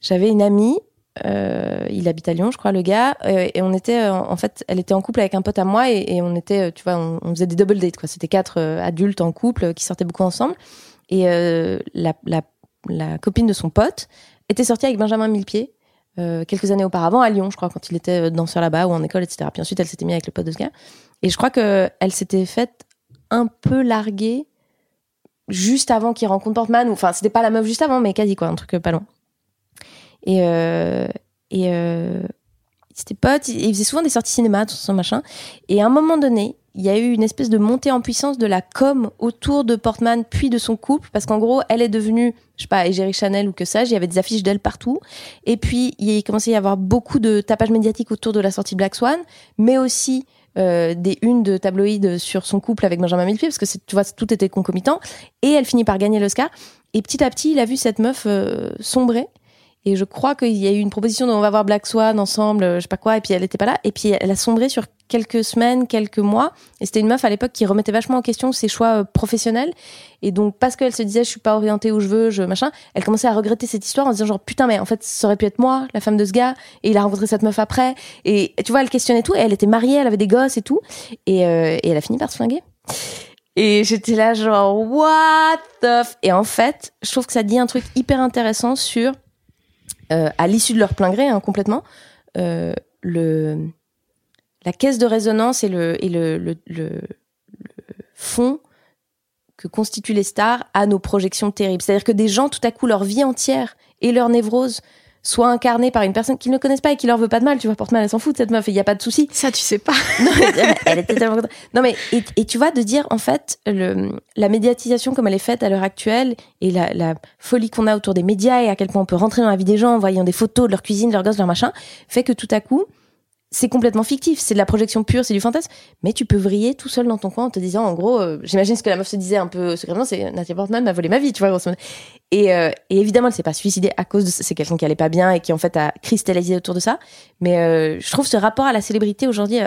j'avais une amie il habite à Lyon je crois le gars et on était en fait elle était en couple avec un pote à moi et, on était tu vois on, faisait des double dates quoi. C'était quatre adultes en couple qui sortaient beaucoup ensemble. Et la, la, la copine de son pote était sortie avec Benjamin Millepied euh, quelques années auparavant à Lyon, je crois, quand il était euh, danseur là-bas ou en école, etc. Puis ensuite, elle s'était mise avec le pote de ce gars. Et je crois qu'elle s'était faite un peu larguer juste avant qu'il rencontre Portman. Enfin, c'était pas la meuf juste avant, mais quasi, quoi, un truc euh, pas loin. Et, euh, et euh, c'était pote, il faisait souvent des sorties cinéma, tout ça, machin. Et à un moment donné, il y a eu une espèce de montée en puissance de la com autour de Portman puis de son couple parce qu'en gros elle est devenue je sais pas égérie Chanel ou que ça il y avait des affiches d'elle partout. Et puis il a commencé à y avoir beaucoup de tapage médiatique autour de la sortie Black Swan mais aussi euh, des unes de tabloïdes sur son couple avec Benjamin Millepied parce que tu vois tout était concomitant. Et elle finit par gagner l'Oscar. Et petit à petit il a vu cette meuf euh, sombrer et je crois qu'il y a eu une proposition dont on va voir Black Swan ensemble, je sais pas quoi, et puis elle était pas là. Et puis elle a sombré sur quelques semaines, quelques mois. Et c'était une meuf à l'époque qui remettait vachement en question ses choix euh, professionnels. Et donc, parce qu'elle se disait, je suis pas orientée où je veux, je machin, elle commençait à regretter cette histoire en se disant genre, putain, mais en fait, ça aurait pu être moi, la femme de ce gars. Et il a rencontré cette meuf après. Et tu vois, elle questionnait tout. Et elle était mariée, elle avait des gosses et tout. Et, euh, et elle a fini par se flinguer. Et j'étais là genre, what the... F? Et en fait, je trouve que ça dit un truc hyper intéressant sur euh, à l'issue de leur plein gré, hein, complètement, euh, le, la caisse de résonance et le, et le, fond que constituent les stars à nos projections terribles. C'est-à-dire que des gens, tout à coup, leur vie entière et leur névrose soit incarnée par une personne qu'ils ne connaissent pas et qui leur veut pas de mal. Tu vois, Portman, elle s'en fout de cette meuf il n'y a pas de souci. Ça, tu sais pas. non, elle était tellement Non, mais, et, tu vois, de dire, en fait, le, la médiatisation comme elle est faite à l'heure actuelle et la, la folie qu'on a autour des médias et à quel point on peut rentrer dans la vie des gens en voyant des photos de leur cuisine, de leurs gosses, de leur machin, fait que tout à coup, c'est complètement fictif, c'est de la projection pure, c'est du fantasme, mais tu peux vriller tout seul dans ton coin en te disant, en gros, euh, j'imagine ce que la meuf se disait un peu secrètement, c'est Nathalie Portman m'a volé ma vie, tu vois, grosso modo. Et, euh, et évidemment, elle s'est pas suicidée à cause de c'est quelqu'un qui allait pas bien et qui en fait a cristallisé autour de ça. Mais euh, je trouve ce rapport à la célébrité aujourd'hui,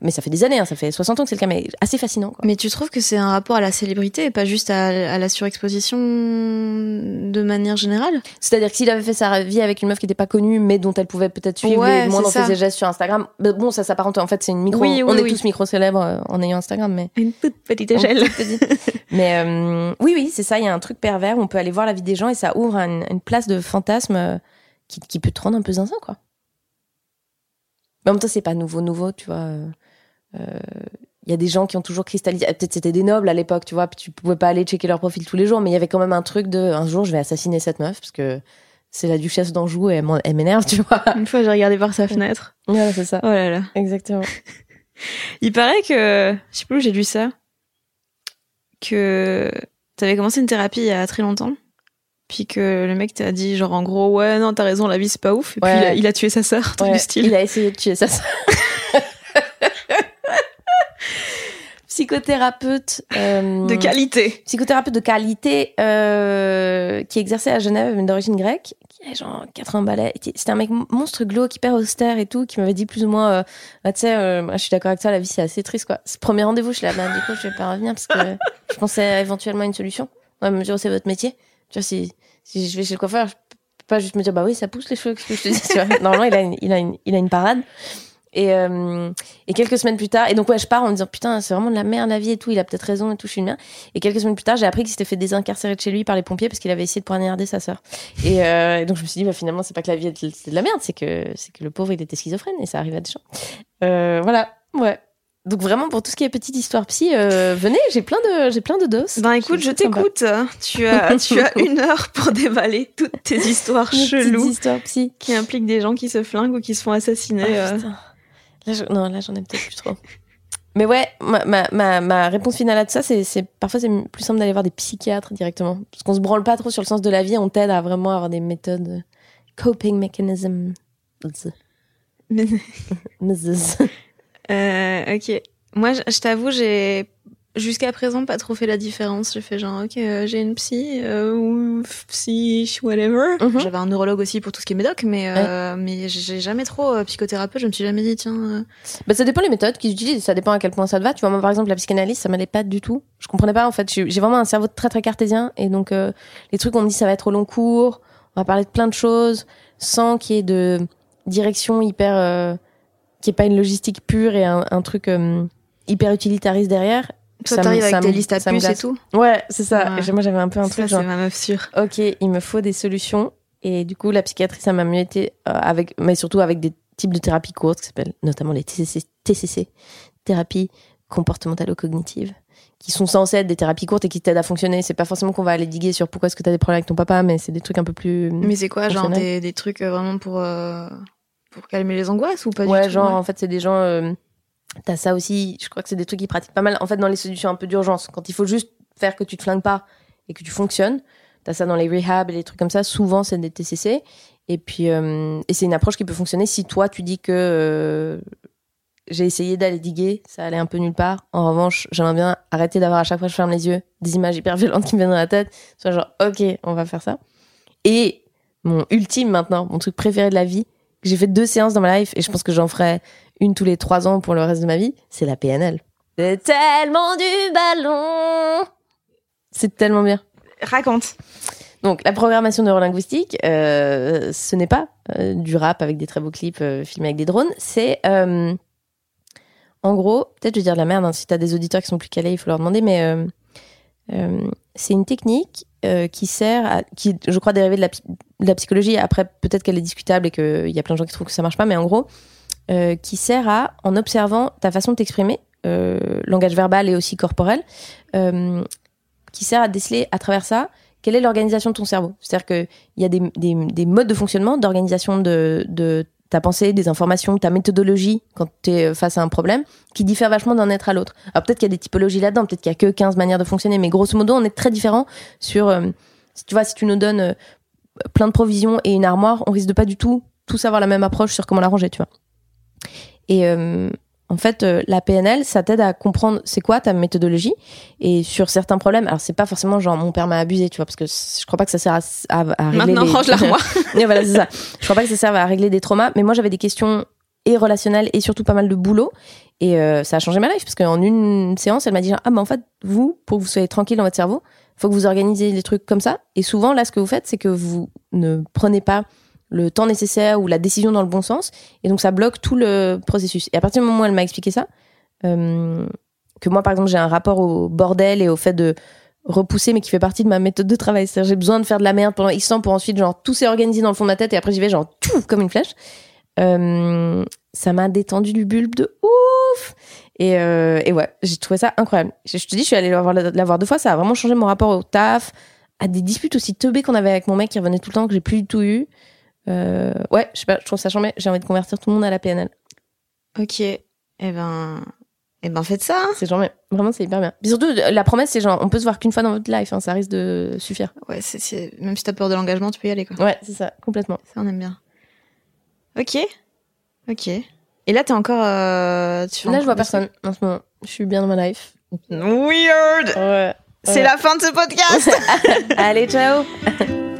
mais ça fait des années, hein, ça fait 60 ans que c'est le cas, mais assez fascinant. Quoi. Mais tu trouves que c'est un rapport à la célébrité et pas juste à, à la surexposition de manière générale? C'est-à-dire que s'il avait fait sa vie avec une meuf qui n'était pas connue, mais dont elle pouvait peut-être suivre ouais, et moins dans ses gestes sur Instagram, bon, ça s'apparente en fait, c'est une micro. Oui, on est tous micro célèbres euh, en ayant Instagram, mais une toute petite échelle. mais euh, oui, oui, c'est ça. Il y a un truc pervers. On peut aller voir la vie des gens et ça ouvre une, une place de fantasme euh, qui, qui, peut te rendre un peu zinzin, quoi. Mais en même temps, c'est pas nouveau, nouveau, tu vois. Il y a des gens qui ont toujours cristallisé. Peut-être c'était des nobles à l'époque, tu vois. Puis tu pouvais pas aller checker leur profil tous les jours, mais il y avait quand même un truc de un jour je vais assassiner cette meuf parce que c'est la duchesse d'Anjou et elle m'énerve, tu vois. Une fois, j'ai regardé par sa fenêtre. Ouais, c'est ça. Oh là là. Exactement. Il paraît que, je sais plus où j'ai lu ça, que t'avais commencé une thérapie il y a très longtemps. Puis que le mec t'a dit genre en gros ouais non t'as raison la vie c'est pas ouf. Et puis il a, tué sa sœur ouais, style. il a essayé de tuer sa sœur. Psychothérapeute euh, de qualité. psychothérapeute de qualité euh, qui exerçait à Genève d'origine grecque qui avait genre 80 balais. C'était un mec monstre glauque hyper austère et tout qui m'avait dit plus ou moins euh, bah, tu sais je suis d'accord avec toi la vie c'est assez triste quoi. Ce premier rendez-vous je suis là bah, du coup je vais pas revenir parce que je pensais éventuellement à une solution. Ouais me dire c'est votre métier tu vois si si je vais chez le coiffeur je peux pas juste me dire bah oui ça pousse les cheveux que je te dis tu vois normalement il a une, il a une, il a une parade et, euh, et quelques semaines plus tard, et donc ouais, je pars en me disant putain, c'est vraiment de la merde la vie et tout, il a peut-être raison et tout, je suis une merde. Et quelques semaines plus tard, j'ai appris qu'il s'était fait désincarcérer de chez lui par les pompiers parce qu'il avait essayé de poignarder sa sœur. Et, euh, et, donc je me suis dit, bah, finalement, c'est pas que la vie c'est de la merde, c'est que, c'est que le pauvre il était schizophrène et ça arrive à des gens. Euh, voilà, ouais. Donc vraiment pour tout ce qui est petite histoire psy, euh, venez, j'ai plein de j'ai plein de doses. Ben écoute, je t'écoute. Tu as tu as une heure pour dévaler toutes tes histoires cheloues histoires psy. qui impliquent des gens qui se flinguent ou qui se font assassiner. Ah, euh. Non, là, j'en ai peut-être plus trop. Mais ouais, ma, ma, ma, réponse finale à tout ça, c'est, parfois c'est plus simple d'aller voir des psychiatres directement. Parce qu'on se branle pas trop sur le sens de la vie, on t'aide à vraiment avoir des méthodes coping mechanism. euh, ok. Moi, je t'avoue, j'ai jusqu'à présent pas trop fait la différence. J'ai fait genre ok euh, j'ai une psy euh, ou psy whatever. Mhm. J'avais un neurologue aussi pour tout ce qui est médoc, mais euh, mais j'ai jamais trop psychothérapeute. Je me suis jamais dit tiens. Bah ça dépend les méthodes qu'ils utilisent. Ça dépend à quel point ça te va. Tu vois moi par exemple la psychanalyse ça m'allait pas du tout. Je comprenais pas en fait. J'ai vraiment un cerveau très très cartésien et donc les trucs on me dit ça va être au long cours. On va parler de plein de choses sans qu'il y ait de direction hyper qui est pas une logistique pure et un, un truc hyper utilitariste derrière toi, t'arrives avec tes listes à puces et tout Ouais, c'est ça. moi, j'avais un peu un truc ça, c'est ma meuf sûre. Ok, il me faut des solutions. Et du coup, la psychiatrie, ça m'a mieux été euh, avec, mais surtout avec des types de thérapies courtes qui s'appellent notamment les TCC, TCC, thérapie comportementalo-cognitive, qui sont censées être des thérapies courtes et qui t'aident à fonctionner. C'est pas forcément qu'on va aller diguer sur pourquoi est-ce que t'as des problèmes avec ton papa, mais c'est des trucs un peu plus. Mais c'est quoi, genre des, des, trucs euh, vraiment pour, euh, pour calmer les angoisses ou pas ouais, du tout genre, en fait, c'est des gens T'as ça aussi, je crois que c'est des trucs qui pratiquent pas mal. En fait, dans les solutions un peu d'urgence, quand il faut juste faire que tu te flingues pas et que tu fonctionnes, t'as ça dans les rehabs et les trucs comme ça. Souvent, c'est des TCC. Et puis, euh, et c'est une approche qui peut fonctionner si toi, tu dis que euh, j'ai essayé d'aller diguer, ça allait un peu nulle part. En revanche, j'aimerais bien arrêter d'avoir à chaque fois que je ferme les yeux des images hyper violentes qui me viennent dans la tête. Soit genre, ok, on va faire ça. Et mon ultime maintenant, mon truc préféré de la vie, j'ai fait deux séances dans ma life et je pense que j'en ferai une tous les trois ans pour le reste de ma vie, c'est la PNL. C'est tellement du ballon. C'est tellement bien. Raconte. Donc la programmation neurolinguistique, euh, ce n'est pas euh, du rap avec des très beaux clips euh, filmés avec des drones. C'est euh, en gros, peut-être je vais dire de la merde. Hein, si t'as des auditeurs qui sont plus calés, il faut leur demander. Mais c'est une technique qui sert, à, qui je crois dérivée de la, psychologie. Après, peut-être qu'elle est discutable et qu'il y a plein de gens qui trouvent que ça marche pas. Mais en gros, euh, qui sert à, en observant ta façon de t'exprimer, euh, langage verbal et aussi corporel, euh, qui sert à déceler à travers ça quelle est l'organisation de ton cerveau. C'est-à-dire qu'il y a des, des, des, modes de fonctionnement, d'organisation de ta pensée, des informations, ta méthodologie quand tu es face à un problème, qui diffèrent vachement d'un être à l'autre. Alors peut-être qu'il y a des typologies là-dedans, peut-être qu'il y a que 15 manières de fonctionner, mais grosso modo, on est très différents sur... Euh, tu vois, si tu nous donnes euh, plein de provisions et une armoire, on risque de pas du tout tous avoir la même approche sur comment la ranger, tu vois. Et euh, en fait, euh, la PNL, ça t'aide à comprendre c'est quoi ta méthodologie et sur certains problèmes. Alors c'est pas forcément genre mon père m'a abusé, tu vois, parce que je crois pas que ça sert à, à, à régler. Maintenant, range l'armoire. voilà, c'est ça. Je crois pas que ça serve à régler des traumas, mais moi j'avais des questions et relationnelles et surtout pas mal de boulot et euh, ça a changé ma life parce qu'en une séance, elle m'a dit ah ben en fait vous pour que vous soyez tranquille dans votre cerveau, faut que vous organisez les trucs comme ça. Et souvent là, ce que vous faites, c'est que vous ne prenez pas le temps nécessaire ou la décision dans le bon sens. Et donc ça bloque tout le processus. Et à partir du moment où elle m'a expliqué ça, euh, que moi par exemple j'ai un rapport au bordel et au fait de repousser mais qui fait partie de ma méthode de travail. C'est-à-dire j'ai besoin de faire de la merde pendant X temps pour ensuite genre tout s'est organisé dans le fond de ma tête et après j'y vais genre tout comme une flèche. Euh, ça m'a détendu du bulbe de ouf. Et, euh, et ouais, j'ai trouvé ça incroyable. Je, te dis, je suis allée la voir, la voir deux fois, ça a vraiment changé mon rapport au taf, à des disputes aussi teubées qu'on avait avec mon mec qui revenait tout le temps, que j'ai plus du tout eu. Euh, ouais, je sais pas, je trouve ça chambé. J'ai envie de convertir tout le monde à la PNL. Ok. Eh ben, Et ben faites ça. Hein. C'est genre, vraiment, c'est hyper bien. Puis surtout, la promesse, c'est genre, on peut se voir qu'une fois dans votre life, hein, ça risque de suffire. Ouais, c'est, même si t'as peur de l'engagement, tu peux y aller, quoi. Ouais, c'est ça, complètement. Ça, on aime bien. Ok. Ok. Et là, t'es encore. Euh, tu là, je vois personne en ce moment. Je suis bien dans ma life. Weird! Ouais. C'est la fin de ce podcast! Allez, ciao!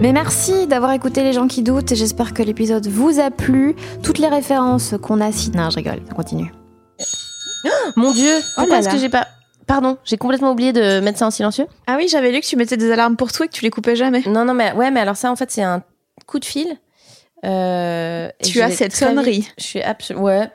Mais merci d'avoir écouté les gens qui doutent et j'espère que l'épisode vous a plu. Toutes les références qu'on a citées. Non, je rigole, ça continue. mon dieu, oh pourquoi est-ce que j'ai pas. Pardon, j'ai complètement oublié de mettre ça en silencieux. Ah oui, j'avais lu que tu mettais des alarmes pour toi et que tu les coupais jamais. Non, non, mais ouais, mais alors ça, en fait, c'est un coup de fil. Euh, tu as cette sonnerie. Je suis absolument. Ouais.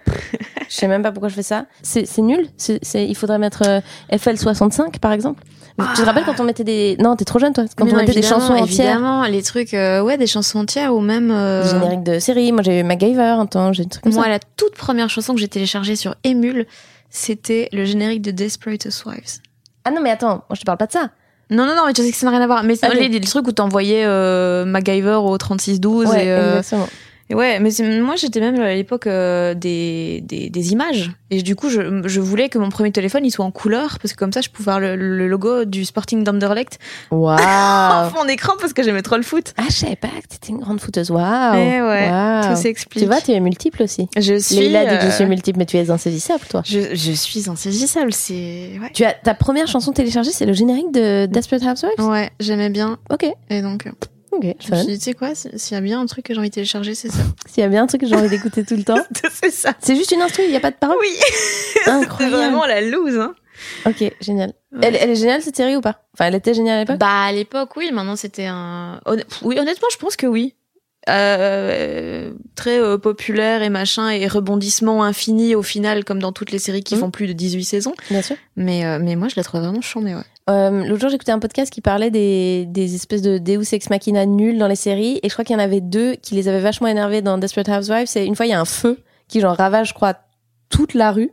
je sais même pas pourquoi je fais ça. C'est nul. Il faudrait mettre euh, FL65 par exemple. Tu te rappelles quand on mettait des non t'es trop jeune toi quand on mettait des chansons entières évidemment les trucs euh, ouais des chansons entières ou même euh... génériques de série moi j'ai eu MacGyver un temps j'ai des trucs comme moi la toute première chanson que j'ai téléchargée sur Emule c'était le générique de Desperate Housewives ah non mais attends moi je te parle pas de ça non, non, non, mais tu sais que ça n'a rien à voir. Mais c'est okay. les, trucs où t'envoyais euh, MacGyver au 3612. Ouais, et, euh, exactement ouais, mais moi j'étais même à l'époque euh, des, des, des, images. Et du coup, je, je, voulais que mon premier téléphone il soit en couleur parce que comme ça je pouvais voir le, le logo du Sporting d'Anderlecht wow. en fond d'écran parce que j'aimais trop le foot. Ah, je savais pas que t'étais une grande fouteuse. Waouh! Eh ouais, tout s'explique. Tu vois, tu es multiple aussi. Je suis. Léla dit que je suis euh, multiple, mais tu es insaisissable toi. Je, je suis insaisissable, c'est. Ouais. Tu as ta première chanson téléchargée, c'est le générique de Desperate Housewives? Ouais, j'aimais bien. Ok. Et donc. Ok. Je me suis dit, tu sais quoi, s'il y a bien un truc que j'ai envie de télécharger, c'est ça. S'il y a bien un truc que j'ai envie d'écouter tout le temps. c'est ça. C'est juste une instru, il n'y a pas de parole Oui. C'est vraiment la loose, hein. Ok, génial. Elle, elle, est géniale cette série ou pas? Enfin, elle était géniale à l'époque? Bah, à l'époque, oui. Maintenant, c'était un. Oui, honnêtement, je pense que oui. Euh, très euh, populaire et machin et rebondissement infini au final comme dans toutes les séries qui mmh. font plus de 18 saisons. Bien sûr. Mais euh, mais moi je la trouve vraiment chambée ouais. Euh, L'autre jour j'écoutais un podcast qui parlait des, des espèces de Deus ex machina nuls dans les séries et je crois qu'il y en avait deux qui les avaient vachement énervés dans Desperate Housewives. C'est une fois il y a un feu qui genre ravage je crois toute la rue.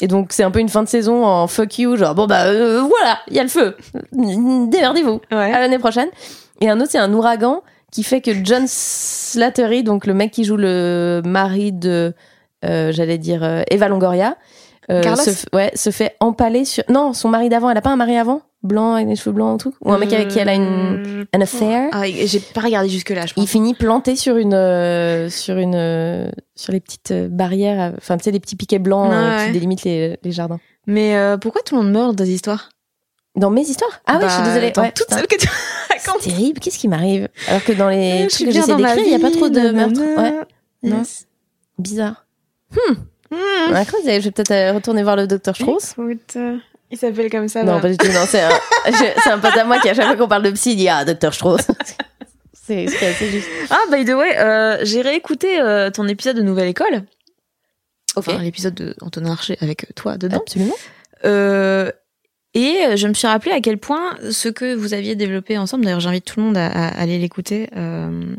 Et donc c'est un peu une fin de saison en fuck you genre bon bah voilà il y a le feu démerdez-vous ouais. à l'année prochaine. Et un autre c'est un ouragan qui fait que John Slattery, donc le mec qui joue le mari de, euh, j'allais dire, euh, Eva Longoria, euh, se, ouais, se fait empaler sur. Non, son mari d'avant, elle a pas un mari avant? Blanc, avec des cheveux blancs et tout Ou un mec avec qui elle a une un affaire? Ah, j'ai pas regardé jusque-là, je pense. Il finit planté sur une. Euh, sur une. Euh, sur les petites barrières, enfin, tu sais, les petits piquets blancs ah, qui délimitent les, les jardins. Mais pourquoi tout le monde meurt dans des histoires dans mes histoires? Ah oui, je suis bah, désolée. Dans toutes celles que tu racontes. C'est terrible, qu'est-ce qui m'arrive? Alors que dans les trucs que j'essaie d'écrire, il n'y a pas trop de meurtres. Ouais. Non. Bizarre. Hmm. Hmm. je vais peut-être euh, retourner voir le docteur Strauss. Écoute, euh, il s'appelle comme ça. Non, pas du tout. Non, c'est un, c'est un pote à moi qui, à chaque fois qu'on parle de psy, il dit Ah, docteur Strauss. c'est juste. Ah, by the way, euh, j'ai réécouté euh, ton épisode de Nouvelle École. Enfin, l'épisode de Antonin Archer avec toi dedans. Absolument. Euh, et euh, je me suis rappelé à quel point ce que vous aviez développé ensemble, d'ailleurs j'invite tout le monde à, à aller l'écouter, euh,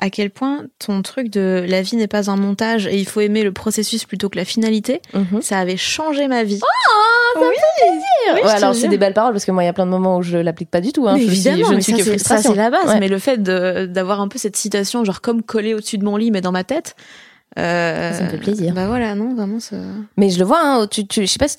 à quel point ton truc de la vie n'est pas un montage et il faut aimer le processus plutôt que la finalité, mm-hmm. ça avait changé ma vie. Oh, ça oui. fait plaisir. ouais, alors c'est des belles paroles parce que moi il y a plein de moments où je l'applique pas du tout. Hein. Mais évidemment, je ne suis que ça c'est la base. Mais le fait d'avoir un peu cette citation genre comme collée au-dessus de mon lit mais dans ma tête. Euh, ça me fait plaisir. Bah voilà, non, vraiment ça. Mais je le vois, hein, tu, tu, je sais pas si,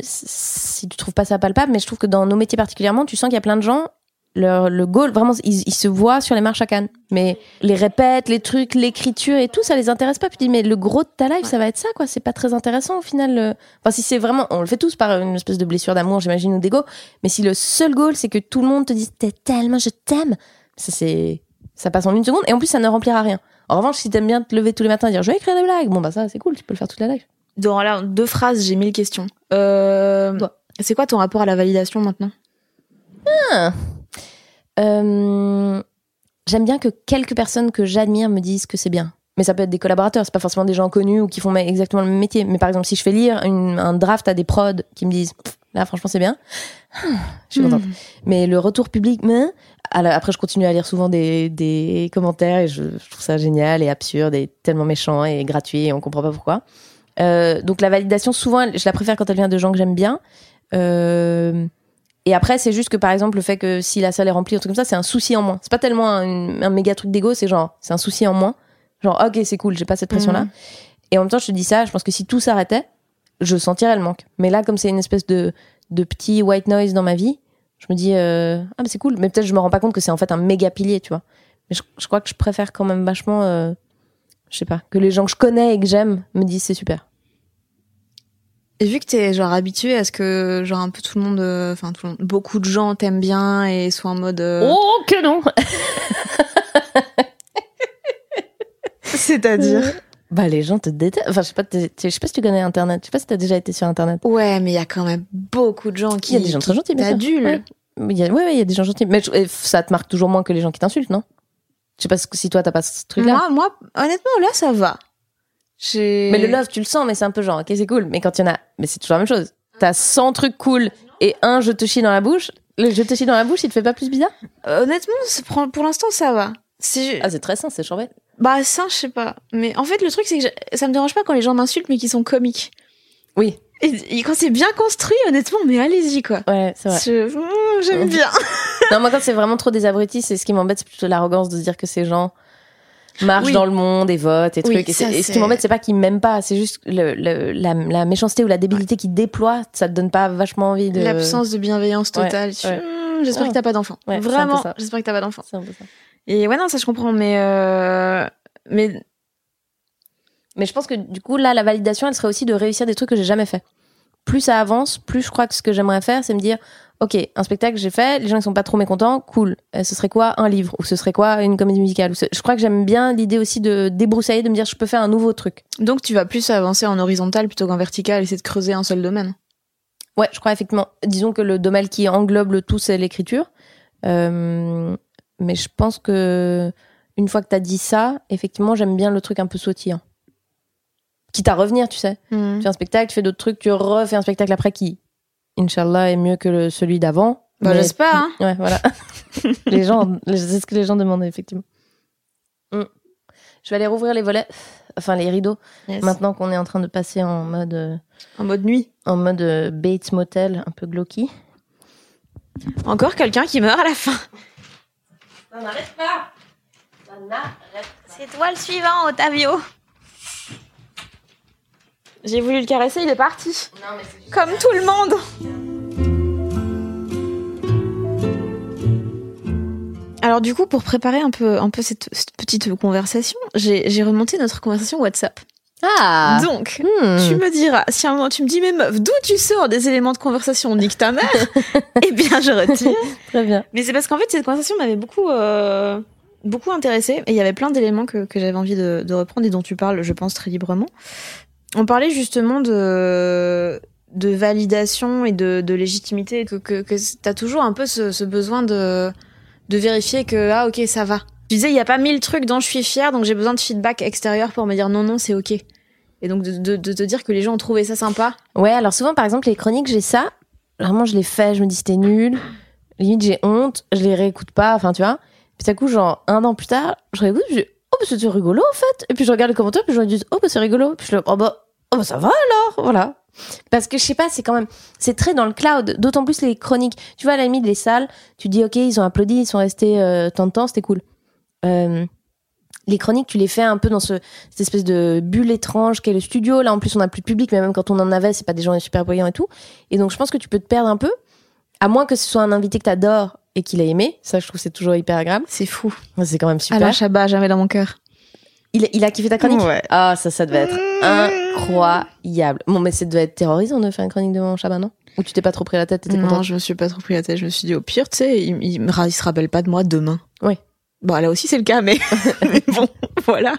si tu trouves pas ça palpable, mais je trouve que dans nos métiers particulièrement, tu sens qu'il y a plein de gens, leur, le goal, vraiment, ils, ils, se voient sur les marches à Cannes. Mais les répètes, les trucs, l'écriture et tout, ça les intéresse pas. Puis tu dis, mais le gros de ta life, ça va être ça, quoi. C'est pas très intéressant au final. Enfin, si c'est vraiment, on le fait tous par une espèce de blessure d'amour, j'imagine, ou d'ego. Mais si le seul goal, c'est que tout le monde te dise, t'es tellement, je t'aime, ça c'est, ça passe en une seconde. Et en plus, ça ne remplira rien. En revanche, si t'aimes bien te lever tous les matins et dire je vais écrire des blagues, bon bah ça c'est cool, tu peux le faire toute la live. Dans là, deux phrases, j'ai mille questions. Euh, c'est quoi ton rapport à la validation maintenant? Ah. euh, J'aime bien que quelques personnes que j'admire me disent que c'est bien. Mais ça peut être des collaborateurs, c'est pas forcément des gens connus ou qui font exactement le même métier. Mais par exemple, si je fais lire une, un draft à des prods qui me disent là franchement c'est bien, je suis contente. Hmm. Mais le retour public, mais après, je continue à lire souvent des, des commentaires et je, je, trouve ça génial et absurde et tellement méchant et gratuit et on comprend pas pourquoi. Euh, donc la validation, souvent, je la préfère quand elle vient de gens que j'aime bien. Euh, et après, c'est juste que par exemple, le fait que si la salle est remplie, un truc comme ça, c'est un souci en moins. C'est pas tellement un, un méga truc d'ego, c'est genre, c'est un souci en moins. Genre, ok, c'est cool, j'ai pas cette pression-là. Mmh. Et en même temps, je te dis ça, je pense que si tout s'arrêtait, je sentirais le manque. Mais là, comme c'est une espèce de, de petit white noise dans ma vie, je me dis, euh, ah, mais c'est cool. Mais peut-être je me rends pas compte que c'est en fait un méga pilier, tu vois. Mais je, crois que je préfère quand même vachement, euh, je sais pas, que les gens que je connais et que j'aime me disent c'est super. Et vu que t'es genre habitué à ce que genre un peu tout le monde, euh, enfin tout le monde, beaucoup de gens t'aiment bien et soient en mode. Oh que non. C'est-à-dire? Bah, les gens te détestent. Enfin, je sais pas, je sais pas si tu connais Internet. Je sais pas si t'as déjà été sur Internet. Ouais, mais il y a quand même beaucoup de gens qui. Il y a des gens très gentils, bien sûr. Ouais. Il y a, ouais, il y a des gens gentils. Mais ça te marque toujours moins que les gens qui t'insultent, non? Je sais pas si toi t'as pas ce truc-là. Moi, moi, honnêtement, là, ça va. Mais le love, tu le sens, mais c'est un peu genre, ok, c'est cool. Mais quand il y en a, mais c'est toujours la même chose. T'as 100 trucs cool et un je te chie dans la bouche. Le je te chie dans la bouche, il te fait pas plus bizarre? Honnêtement, pour l'instant, ça va. Ah, c'est très sain, c'est chambé. Bah, ça, je sais pas. Mais en fait, le truc, c'est que ça me dérange pas quand les gens m'insultent, mais qu'ils sont comiques. Oui. Et, quand c'est bien construit, honnêtement, mais allez-y, quoi. Ouais, c'est vrai. Mmh, j'aime bien. non, moi, quand c'est vraiment trop des abrutis, c'est ce qui m'embête, c'est plutôt l'arrogance de se dire que ces gens marchent dans le monde et votent et trucs. et, ce qui m'embête, c'est pas qu'ils m'aiment pas, c'est juste le, la, méchanceté ou la débilité qu'ils déploient, ça te donne pas vachement envie de. L'absence de bienveillance totale. Mmh, j'espère que t'as pas d'enfant. Vraiment, j'espère que t'as pas d'enfant. C'est un peu ça. Et ouais, non, ça je comprends, mais. Euh, mais. Mais je pense que du coup, là, la validation, elle serait aussi de réussir des trucs que j'ai jamais fait. Plus ça avance, plus je crois que ce que j'aimerais faire, c'est me dire, ok, un spectacle j'ai fait, les gens ne sont pas trop mécontents, cool. Euh, ce serait quoi un livre? Ou ce serait quoi une comédie musicale? Je crois que j'aime bien l'idée aussi de débroussailler, de me dire je peux faire un nouveau truc. Donc tu vas plus avancer en horizontal plutôt qu'en vertical, essayer de creuser un seul domaine. Ouais, je crois effectivement. Disons que le domaine qui englobe le tout, c'est l'écriture. Euh, mais je pense que une fois que tu as dit ça, effectivement, j'aime bien le truc un peu sautillant. Quitte à revenir, tu sais. Mhm. Tu fais un spectacle, tu fais d'autres trucs, tu refais un spectacle après qui, Inch'Allah, est mieux que le, celui d'avant. Bah, j'espère. Hein. Ouais, voilà. les gens, c'est ce que les gens demandent, effectivement. Mm. Je vais aller rouvrir les volets, enfin les rideaux, maintenant qu'on est en train de passer en mode. En mode nuit. En mode euh, Bates Motel, un peu glauky. Encore quelqu'un qui meurt à la fin. Ça n'arrête pas. Ça n'arrête pas. C'est toi le suivant, Otavio. J'ai voulu le caresser, il est parti. Non, mais Comme tout le monde. Alors du coup, pour préparer un peu, un peu cette, petite conversation, j'ai remonté notre conversation WhatsApp. Ah Donc, hmm. tu me diras, si à un moment tu me dis, mais meuf, d'où tu sors des éléments de conversation, nique ta mère Eh bien, je retire. Très bien. Mais c'est parce qu'en fait, cette conversation m'avait beaucoup, euh, beaucoup intéressée et il y avait plein d'éléments que, que j'avais envie de, de, reprendre et dont tu parles, je pense, très librement. On parlait justement de, de validation et de, de légitimité, que, que, que tu as toujours un peu ce, ce besoin de, de vérifier que, ah ok, ça va. Tu disais, il n'y a pas mille trucs dont je suis fière, donc j'ai besoin de feedback extérieur pour me dire non, non, c'est ok. Et donc de, te dire que les gens ont trouvé ça sympa. Ouais, alors souvent, par exemple, les chroniques, j'ai ça. Vraiment, je les fais, je me dis c'était nul. Limite, j'ai honte, je les réécoute pas, enfin, tu vois. Puis ça coup, genre, un an plus tard, je réécoute, je dis, oh, bah, c'est rigolo, en fait. Et puis je regarde les commentaires, puis je me dis, oh, bah, c'est rigolo. Puis je dis, oh, bah, oh, bah, ça va alors, voilà. Parce que je sais pas, c'est quand même, c'est très dans le cloud, d'autant plus les chroniques. Tu vois, à la limite, les salles, tu dis, ok, ils ont applaudi, ils sont restés euh, tant de temps, c'était cool. Euh, les chroniques, tu les fais un peu dans ce, cette espèce de bulle étrange qu'est le studio. Là, en plus, on n'a plus de public, mais même quand on en avait, c'est pas des gens super brillants et tout. Et donc, je pense que tu peux te perdre un peu, à moins que ce soit un invité que t'adores et qu'il a aimé. Ça, je trouve c'est toujours hyper agréable. C'est fou. C'est quand même super. Alain Chabat, jamais dans mon cœur. Il, il a kiffé ta chronique? Ah, ça, ça devait être incroyable. Bon, mais ça devait être terrorisant de faire une chronique de mon Chabat, non? Ou tu t'es pas trop pris la tête? Non, je me suis pas trop pris la tête. Je me suis dit, au pire, tu sais, il, il, il, se rappelle pas de moi demain. Oui. Bon, là aussi, c'est le cas, mais, bon, voilà.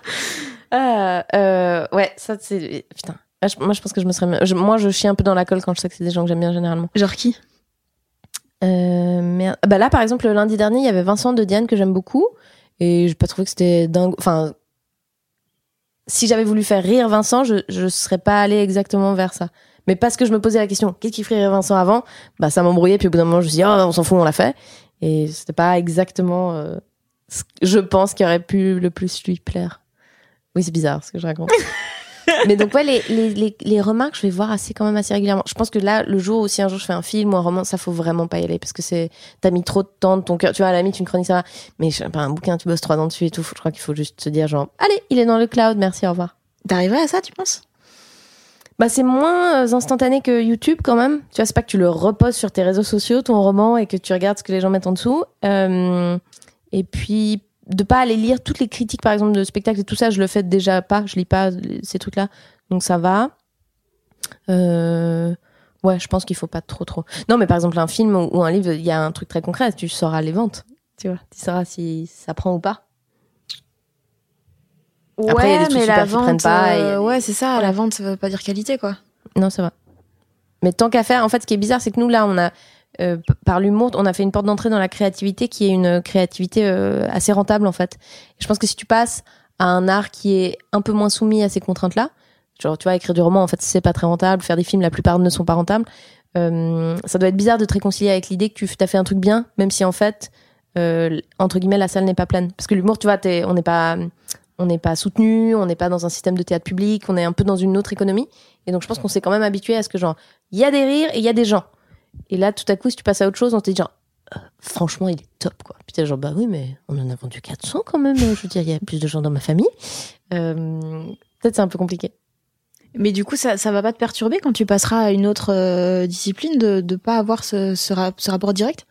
Euh, euh, ouais, ça, c'est. Putain. Moi, je pense que je me serais. moi, je chie un peu dans la colle quand je sais que c'est des gens que j'aime bien généralement. Genre qui? Euh, merde. Bah là, par exemple, le lundi dernier, il y avait Vincent de Diane que j'aime beaucoup. Et j'ai pas trouvé que c'était dingue. Enfin, si j'avais voulu faire rire Vincent, je, je serais pas allée exactement vers ça. Mais parce que je me posais la question, qu'est-ce qui ferait rire Vincent avant? Bah, ça m'embrouillait. Puis au bout d'un moment, je me suis dit, oh, on s'en fout, on l'a fait. Et c'était pas exactement euh, je pense qu'il aurait pu le plus lui plaire. Oui, c'est bizarre ce que je raconte. Mais donc, ouais, les, les, les, remarques, je vais voir assez, quand même assez régulièrement. Je pense que là, le jour où si un jour je fais un film ou un roman, ça faut vraiment pas y aller parce que c'est, t'as mis trop de temps de ton cœur. Tu vois, à la limite, une chronique, ça va. Mais pas un bouquin, tu bosses trois ans dessus et tout. Je crois qu'il faut juste se dire, genre, allez, il est dans le cloud, merci, au revoir. T'arriverais à ça, tu penses? Bah, c'est moins euh, instantané que YouTube quand même. Tu vois, c'est pas que tu le reposes sur tes réseaux sociaux, ton roman, et que tu regardes ce que les gens mettent en dessous. Euh, et puis, de pas aller lire toutes les critiques, par exemple, de spectacles et tout ça, je le fais déjà pas. Je lis pas ces trucs-là. Donc, ça va. Euh, ouais, je pense qu'il faut pas trop, trop. Non, mais par exemple, un film ou un livre, il y a un truc très concret. Tu sauras les ventes. Tu vois, tu sauras si ça prend ou pas. Après, il y a des trucs mais la vente, pas. Euh, ouais, c'est ça. La vente, ça veut pas dire qualité, quoi. Non, c'est vrai. Mais tant qu'à faire, en fait, ce qui est bizarre, c'est que nous, là, on a, euh, par l'humour, on a fait une porte d'entrée dans la créativité qui est une créativité euh, assez rentable, en fait. Et je pense que si tu passes à un art qui est un peu moins soumis à ces contraintes-là, genre, tu vois, écrire du roman, en fait, c'est pas très rentable. Faire des films, la plupart ne sont pas rentables. ça doit être bizarre de te réconcilier avec l'idée que tu as fait un truc bien, même si en fait, entre guillemets, la salle n'est pas pleine. Parce que l'humour, tu vois, on n'est pas on n'est pas soutenu, on n'est pas dans un système de théâtre public, on est un peu dans une autre économie. Et donc je pense qu'on s'est quand même habitué à ce que genre, il y a des rires et il y a des gens. Et là, tout à coup, si tu passes à autre chose, on te dit genre, euh, franchement, il est top, quoi. Puis t'es genre, bah oui, mais on en a vendu 400 quand même. Je veux dire, il y a plus de gens dans ma famille. Euh, peut-être c'est un peu compliqué. Mais du coup, ça, ça va pas te perturber quand tu passeras à une autre euh, discipline de ne pas avoir ce, ce rapport direct?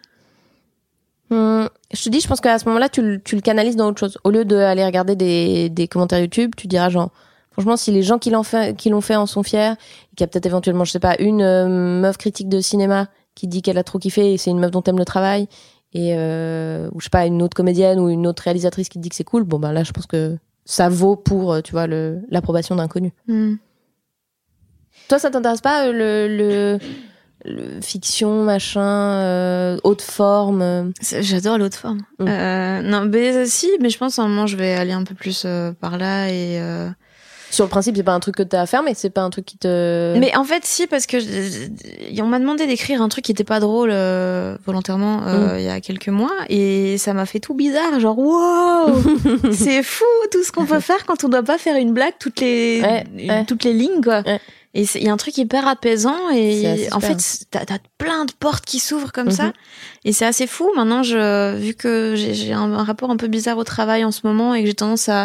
Hum, je te dis, je pense qu'à ce moment-là, tu, le canalises dans autre chose. Au lieu d'aller regarder des, des commentaires YouTube, tu diras genre, franchement, si les gens qui l'ont fait, qui l'ont fait en sont fiers, et qu'il y a peut-être éventuellement, je sais pas, une euh, meuf critique de cinéma qui dit qu'elle a trop kiffé et c'est une meuf dont t'aimes le travail, et euh, ou je sais pas, une autre comédienne ou une autre réalisatrice qui dit que c'est cool, bon ben là, je pense que ça vaut pour, euh, tu vois, l'approbation d'inconnus. Mmh. Toi, ça t'intéresse pas le, le fiction, machin, euh, haute forme. Euh? J'adore l'haute forme. Mm. Euh, non, mais si, mais je pense à un moment je vais aller un peu plus par là et. Sur le principe, c'est pas un truc que t'as à faire, mais c'est pas un truc qui te. Mais en fait, si, parce que on m'a demandé d'écrire un truc qui était pas drôle volontairement mm. il y a quelques mois, et ça m'a fait tout bizarre, genre wow, c'est fou tout ce qu'on peut faire quand on doit pas faire une blague toutes les toutes les lignes quoi. Et il y a un truc hyper apaisant et en fait, t'as as plein de portes qui s'ouvrent comme ça. Mhm. Et c'est assez fou. Maintenant, je, vu que j'ai un, rapport un peu bizarre au travail en ce moment et que j'ai tendance à,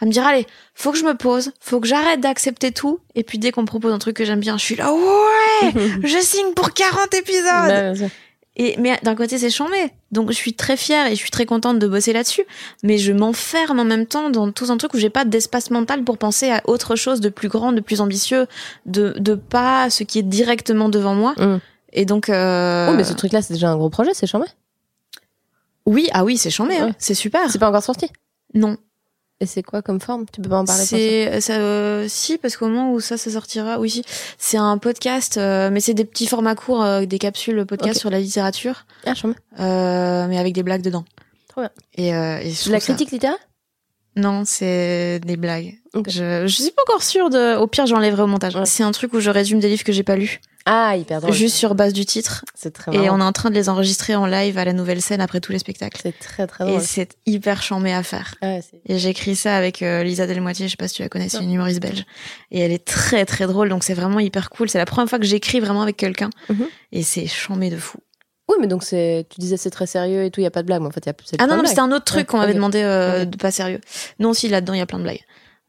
à me dire, allez, faut que je me pose, faut que j'arrête d'accepter tout. Et puis dès qu'on me propose un truc que j'aime bien, je suis là, ouais, je signe pour 40 épisodes. Et mais d'un côté c'est chambé, donc je suis très fière et je suis très contente de bosser là-dessus. Mais je m'enferme en même temps dans tout un truc où j'ai pas d'espace mental pour penser à autre chose de plus grand, de plus ambitieux, de de pas ce qui est directement devant moi. Mm. Et donc. Euh... Oh, mais ce truc-là c'est déjà un gros projet, c'est chambé? Oui, ah oui, c'est chambé, hein. c'est super. C'est pas encore sorti? Non. Et c'est quoi comme forme? Tu peux pas en parler C'est ça, euh, si parce qu'au moment où ça ça sortira, oui, si. c'est un podcast, euh, mais c'est des petits formats courts, euh, des capsules podcast sur la littérature. Ah, je mais avec des blagues dedans. Trop bien. Et, et la critique littéraire? Non, c'est des blagues. Je je suis pas encore sûre de. Au pire, j'enlèverai au montage. C'est un truc où je résume des livres que j'ai pas lus. Ah, hyper drôle. Juste sur base du titre. C'est très Et on est en train de les enregistrer en live à la nouvelle scène après tous les spectacles. C'est très très drôle. Et c'est hyper chambé à faire. Ah, et j'ai écrit ça avec euh, Lisa Delmoitier, je sais pas si tu la connais, c'est une humoriste belge. Et elle est très très drôle, donc c'est vraiment hyper cool. C'est la première fois que j'écris vraiment avec quelqu'un. Mhm. Et c'est chambé de fou. Oui, mais donc c'est, tu disais c'est très sérieux et tout, il y a pas de blague. Mais en fait, y a, ah non, non, c'était un autre truc qu'on m'avait demandé euh, de pas sérieux. Non, si là-dedans il y a plein de blagues.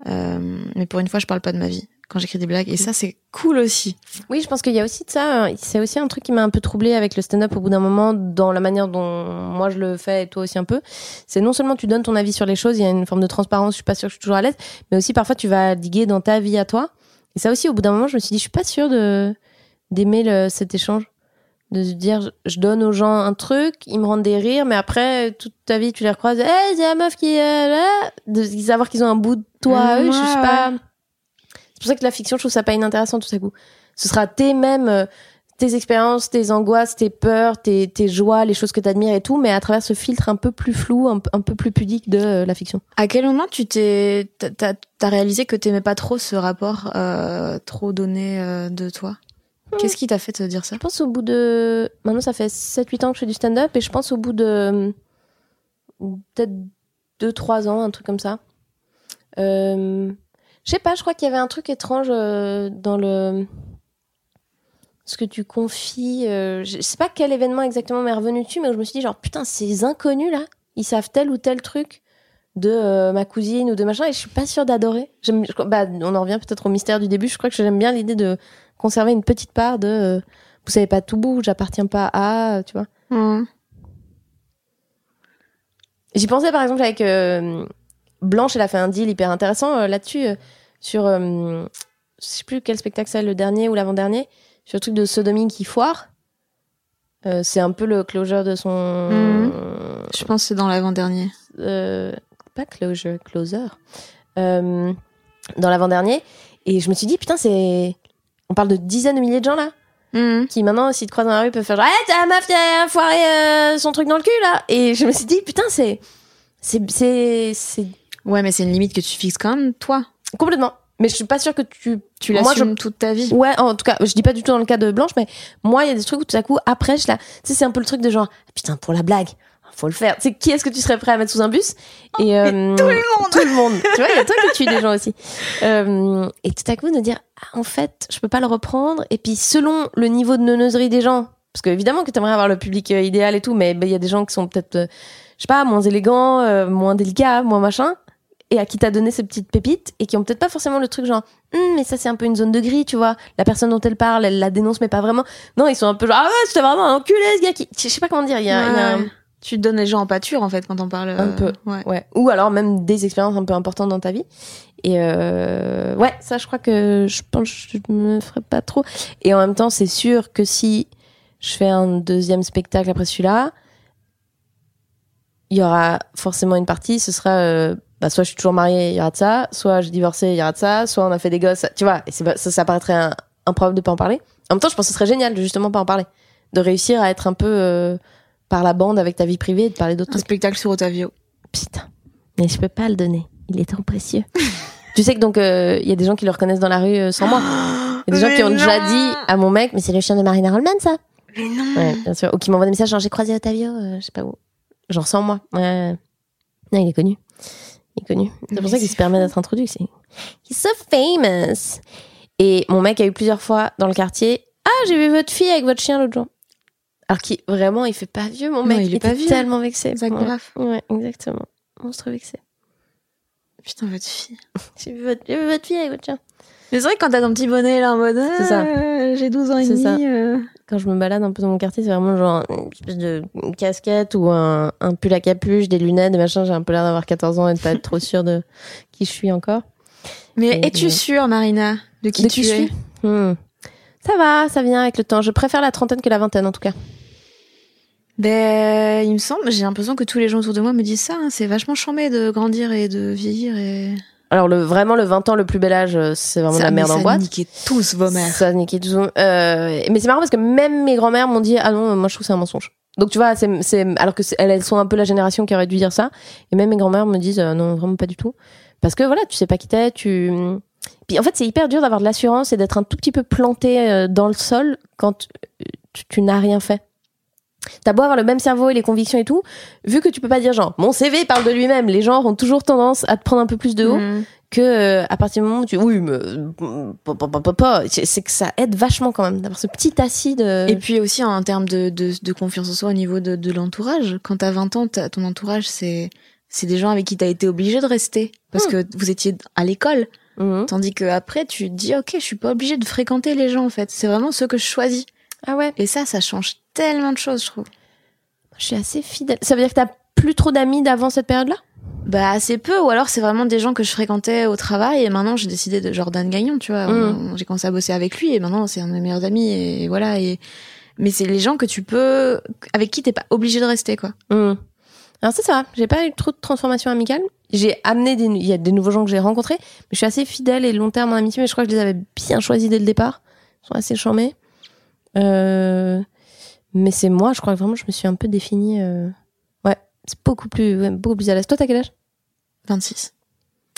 Euh, mais pour une fois, je parle pas de ma vie quand j'écris des blagues. Et ça, c'est cool aussi. Oui, je pense qu'il y a aussi de ça. Hein. C'est aussi un truc qui m'a un peu troublé avec le stand-up au bout d'un moment, dans la manière dont moi je le fais et toi aussi un peu. C'est non seulement tu donnes ton avis sur les choses, il y a une forme de transparence, je suis pas sûre que je suis toujours à l'aise, mais aussi parfois tu vas diguer dans ta vie à toi. Et ça aussi, au bout d'un moment, je me suis dit, je suis pas sûre de d'aimer cet échange de se dire je donne aux gens un truc, ils me rendent des rires, mais après toute ta vie tu les recroises, hey, c'est la meuf qui est là, de savoir qu'ils ont un bout de toi, eux, je sais pas pour ça que la fiction, je trouve ça pas inintéressant tout à coup. Ce sera tes mêmes, euh, tes expériences, tes angoisses, tes peurs, tes, tes joies, les choses que tu admires et tout, mais à travers ce filtre un peu plus flou, un, peu plus pudique de euh, la fiction. À quel moment tu t'es, t'as, as réalisé que t'aimais pas trop ce rapport euh, trop donné de toi? Hmm. Qu'est-ce qui t'a fait te dire ça? Je pense au bout de... Maintenant, ça fait 7-8 ans que je fais du stand-up et je pense au bout de peut-être 2-3 ans, un truc comme ça. Euh, je sais pas, je crois qu'il y avait un truc étrange euh, dans le ce que tu confies. Euh, je sais pas quel événement exactement m'est revenu dessus, mais je me suis dit genre putain ces inconnus là, ils savent tel ou tel truc de ma cousine ou de machin, et je suis pas sûre d'adorer. Bah, on en revient peut-être au mystère du début. Je crois que j'aime bien l'idée de conserver une petite part de vous savez pas tout bout, j'appartiens pas à, tu vois. Mmh. J'y pensais par exemple avec Blanche, elle a fait un deal hyper intéressant là-dessus sur je sais plus quel spectacle c'est le dernier ou l'avant-dernier sur le truc de sodomie qui foire. Euh, c'est un peu le closure de son. Mhm. Je pense que c'est dans l'avant-dernier. Euh, pas closure, closer. Euh, dans l'avant-dernier. Et je me suis dit, putain, c'est. On parle de dizaines de milliers de gens là. Mhm. Qui maintenant, s'ils te croisent dans la rue, peuvent faire genre, hey, t'as la meuf a foiré son truc dans le cul là. Et je me suis dit, putain, c'est. C'est. Ouais, mais c'est une limite que tu fixes quand même, toi. Complètement. Mais je suis pas sûre que tu tu l'assumes toute ta vie. Ouais, en tout cas, je dis pas du tout dans le cas de Blanche, mais moi, il y a des trucs où tout à coup, après, je la, tu sais, c'est un peu le truc de genre, putain, pour la blague, faut le faire. Tu sais, qui est-ce que tu serais prêt à mettre sous un bus? Et euh, tout le monde, tout le monde. tu vois, il y a toi qui tues des gens aussi. Euh, et tout à coup, de dire, ah, en fait, je peux pas le reprendre. Et puis, selon le niveau de neuneuserie des gens, parce que évidemment que tu aimerais avoir le public euh, idéal et tout, mais ben, il y a des gens qui sont peut-être, euh, je sais pas, moins élégants, euh, moins délicats, moins machin et à qui t'as donné ces petites pépites et qui ont peut-être pas forcément le truc genre hum, mais ça c'est un peu une zone de gris tu vois. La personne dont elle parle elle la dénonce mais pas vraiment. Non ils sont un peu genre ah ouais c'était vraiment un enculé ce gars qui je sais pas comment dire il y a, tu donnes les gens en pâture en fait quand on parle un peu euh, ouais. ou alors même des expériences un peu importantes dans ta vie. Et euh, ouais ça je crois que je pense que je me ferais pas trop. Et en même temps c'est sûr que si je fais un deuxième spectacle après celui-là il y aura forcément une partie ce sera euh, bah, soit je suis toujours mariée, il y aura de ça, soit j'ai divorcé, il y aura de ça, soit on a fait des gosses, tu vois, et ça, ça paraîtrait un, un problème de pas en parler. En même temps, je pense que ce serait génial de justement pas en parler. De réussir à être un peu euh, par la bande avec ta vie privée et de parler d'autres Un spectacle sur Otavio. Putain. Mais je peux pas le donner. Il est trop précieux. tu sais que donc, euh, il y a des gens qui le reconnaissent dans la rue euh, sans moi. Il y a des gens qui ont déjà dit à mon mec, mais c'est le chien de Marina Rollman, ça. Mais non. Ouais, bien sûr. Ou qui m'envoient des messages genre, j'ai croisé Otavio, je sais pas où. Genre sans moi. Ouais. Non, il est connu. Il est connu. C'est pour ça qu'il se permet d'être introduit. C'est He's so famous. Et mon mec a eu plusieurs fois dans le quartier. Ah, j'ai vu votre fille avec votre chien l'autre jour. Alors qui vraiment, il fait pas vieux, mon mec. il, est pas vieux. tellement vexé. C'est grave. Ouais, exactement. Monstre vexé. Putain, votre fille. j'ai vu, votre... vu votre fille avec votre chien. Mais c'est vrai que quand t'as ton petit bonnet là en mode c'est ça. Ah, j'ai 12 ans et demi. Ça. Euh. Quand je me balade un peu dans mon quartier, c'est vraiment genre une espèce de casquette ou un, un pull à capuche, des lunettes, des machins. J'ai un peu l'air d'avoir 14 ans et de pas être trop sûre de qui je suis encore. Mais es-tu sûre, Marina, de qui tu es? hmm. Ça va, ça vient avec le temps. Je préfère la trentaine que la vingtaine en tout cas. Ben, il me semble, j'ai l'impression que tous les gens autour de moi me disent ça. Hein. C'est vachement chambé de grandir et de vieillir et. Alors le vraiment le 20 ans le plus bel âge, euh, c'est vraiment la merde en boîte. Ça niquait tous vos mères. Ça niquait tous. Euh, mais c'est marrant parce que même mes grands-mères m'ont dit ah non moi je trouve c'est un mensonge. Donc tu vois c'est c'est alors que elles, sont un peu la génération qui aurait dû dire ça et même mes grands-mères me disent euh, non vraiment pas du tout parce que voilà tu sais pas qui t'es tu puis en fait c'est hyper dur d'avoir de l'assurance et d'être un tout petit peu planté euh, dans le sol quand tu n'as rien fait. T'as beau avoir le même cerveau et les convictions et tout, vu que tu peux pas dire genre mon CV parle de lui-même, les gens ont toujours tendance à te prendre un peu plus de haut mm. que euh, à partir du moment où tu oui mais c'est que ça aide vachement quand même d'avoir ce petit acide. Et puis aussi en termes de, de, de confiance en soi au niveau de, de l'entourage, quand t'as 20 ans, ton entourage c'est c'est des gens avec qui t'as été obligé de rester parce mm. que vous étiez à l'école. Mm. Tandis que après tu te dis ok je suis pas obligé de fréquenter les gens en fait, c'est vraiment ceux que je choisis. Ah ouais. Et ça ça change tellement de choses, je trouve. Je suis assez fidèle. Ça veut dire que t'as plus trop d'amis d'avant cette période-là? Bah assez peu, ou alors c'est vraiment des gens que je fréquentais au travail et maintenant j'ai décidé de Jordan Gagnon, tu vois. Mm. J'ai commencé à bosser avec lui et maintenant c'est un de mes meilleurs amis et voilà. Et mais c'est les gens que tu peux, avec qui t'es pas obligé de rester, quoi. Mm. Alors c'est ça. J'ai pas eu trop de transformation amicale. J'ai amené des, il y a des nouveaux gens que j'ai rencontrés, mais je suis assez fidèle et long terme en amitié. Mais je crois que je les avais bien choisis dès le départ. Ils sont assez charmés. Euh, mais c'est moi, je crois que vraiment, je me suis un peu définie. Euh... Ouais, c'est beaucoup plus, ouais, beaucoup plus à l'aise. Toi, t'as quel âge? 26.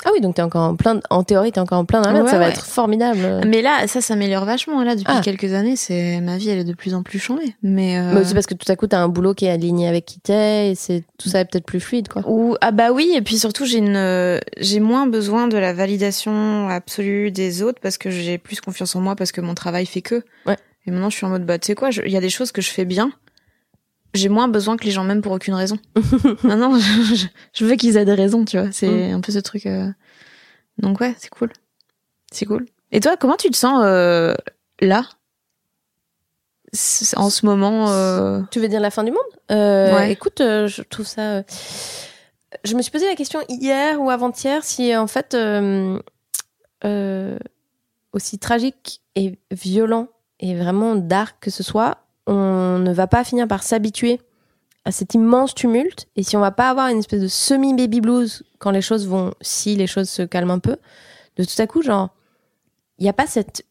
Ah oui, donc t'es encore en plein, en théorie, t'es encore en plein dans la ça va être formidable. Mais là, ça s'améliore vachement. Là, depuis ah. quelques années, c'est ma vie, elle est de plus en plus changée. Mais, euh... mais aussi parce que tout à coup, t'as un boulot qui est aligné avec qui t'es, et c'est tout ça est peut-être plus fluide, quoi. Ou ah bah oui, et puis surtout, j'ai une, j'ai moins besoin de la validation absolue des autres parce que j'ai plus confiance en moi parce que mon travail fait que. Ouais. Et maintenant, je suis en mode, bah, tu sais quoi, il y a des choses que je fais bien. j'ai moins besoin que les gens m'aiment pour aucune raison. non, non, je, veux qu'ils aient des raisons, tu vois. C'est mm. un peu ce truc. Euh. Donc ouais, c'est cool. C'est cool. Et toi, comment tu te sens euh, là? En ce moment euh? Tu veux dire la fin du monde? Ouais. Écoute, je trouve ça. Je me suis posé la question hier ou avant-hier si en fait aussi tragique et violent et vraiment dark que ce soit, on ne va pas finir par s'habituer à cet immense tumulte. Et si on va pas avoir une espèce de semi-baby blues quand les choses vont, si les choses se calment un peu, de tout à coup, genre, il n'y a pas cette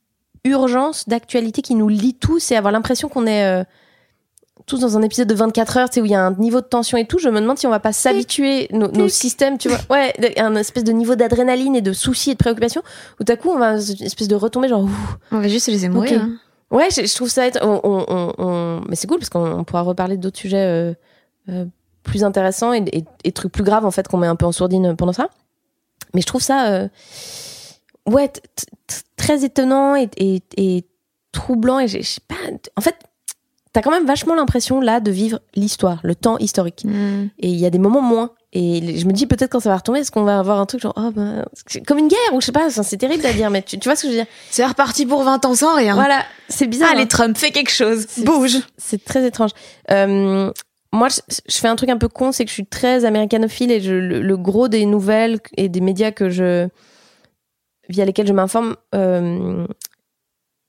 urgence d'actualité qui nous lie tous et avoir l'impression qu'on est euh, tous dans un épisode de 24 heures, tu sais, où il y a un niveau de tension et tout. Je me demande si on va pas s'habituer, nos, systèmes, tu vois, ouais, un espèce de niveau d'adrénaline et de soucis et de préoccupations, où tout à coup, on va une espèce de retomber, genre, on va juste se laisser mourir. Hein. Ouais, je, trouve ça être. On, Mais c'est cool parce qu'on pourra reparler d'autres sujets euh, euh, plus intéressants et, et, trucs plus graves en fait qu'on met un peu en sourdine pendant ça. Mais je trouve ça. Euh, ouais, très étonnant et, et troublant. Et je sais pas. En fait, t'as quand même vachement l'impression là de vivre l'histoire, le temps historique. Mm. Et il y a des moments moins. Et je me dis peut-être quand ça va retomber, est-ce qu'on va avoir un truc genre, oh ben, comme une guerre ou je sais pas, c'est terrible à dire, mais tu, vois ce que je veux dire? C'est reparti pour 20 ans sans rien. Voilà, c'est bizarre. Allez, hein. Trump, fais quelque chose, bouge. C'est très étrange. Euh, moi, je, fais un truc un peu con, c'est que je suis très américanophile et je, le, gros des nouvelles et des médias que je via lesquels je m'informe, euh,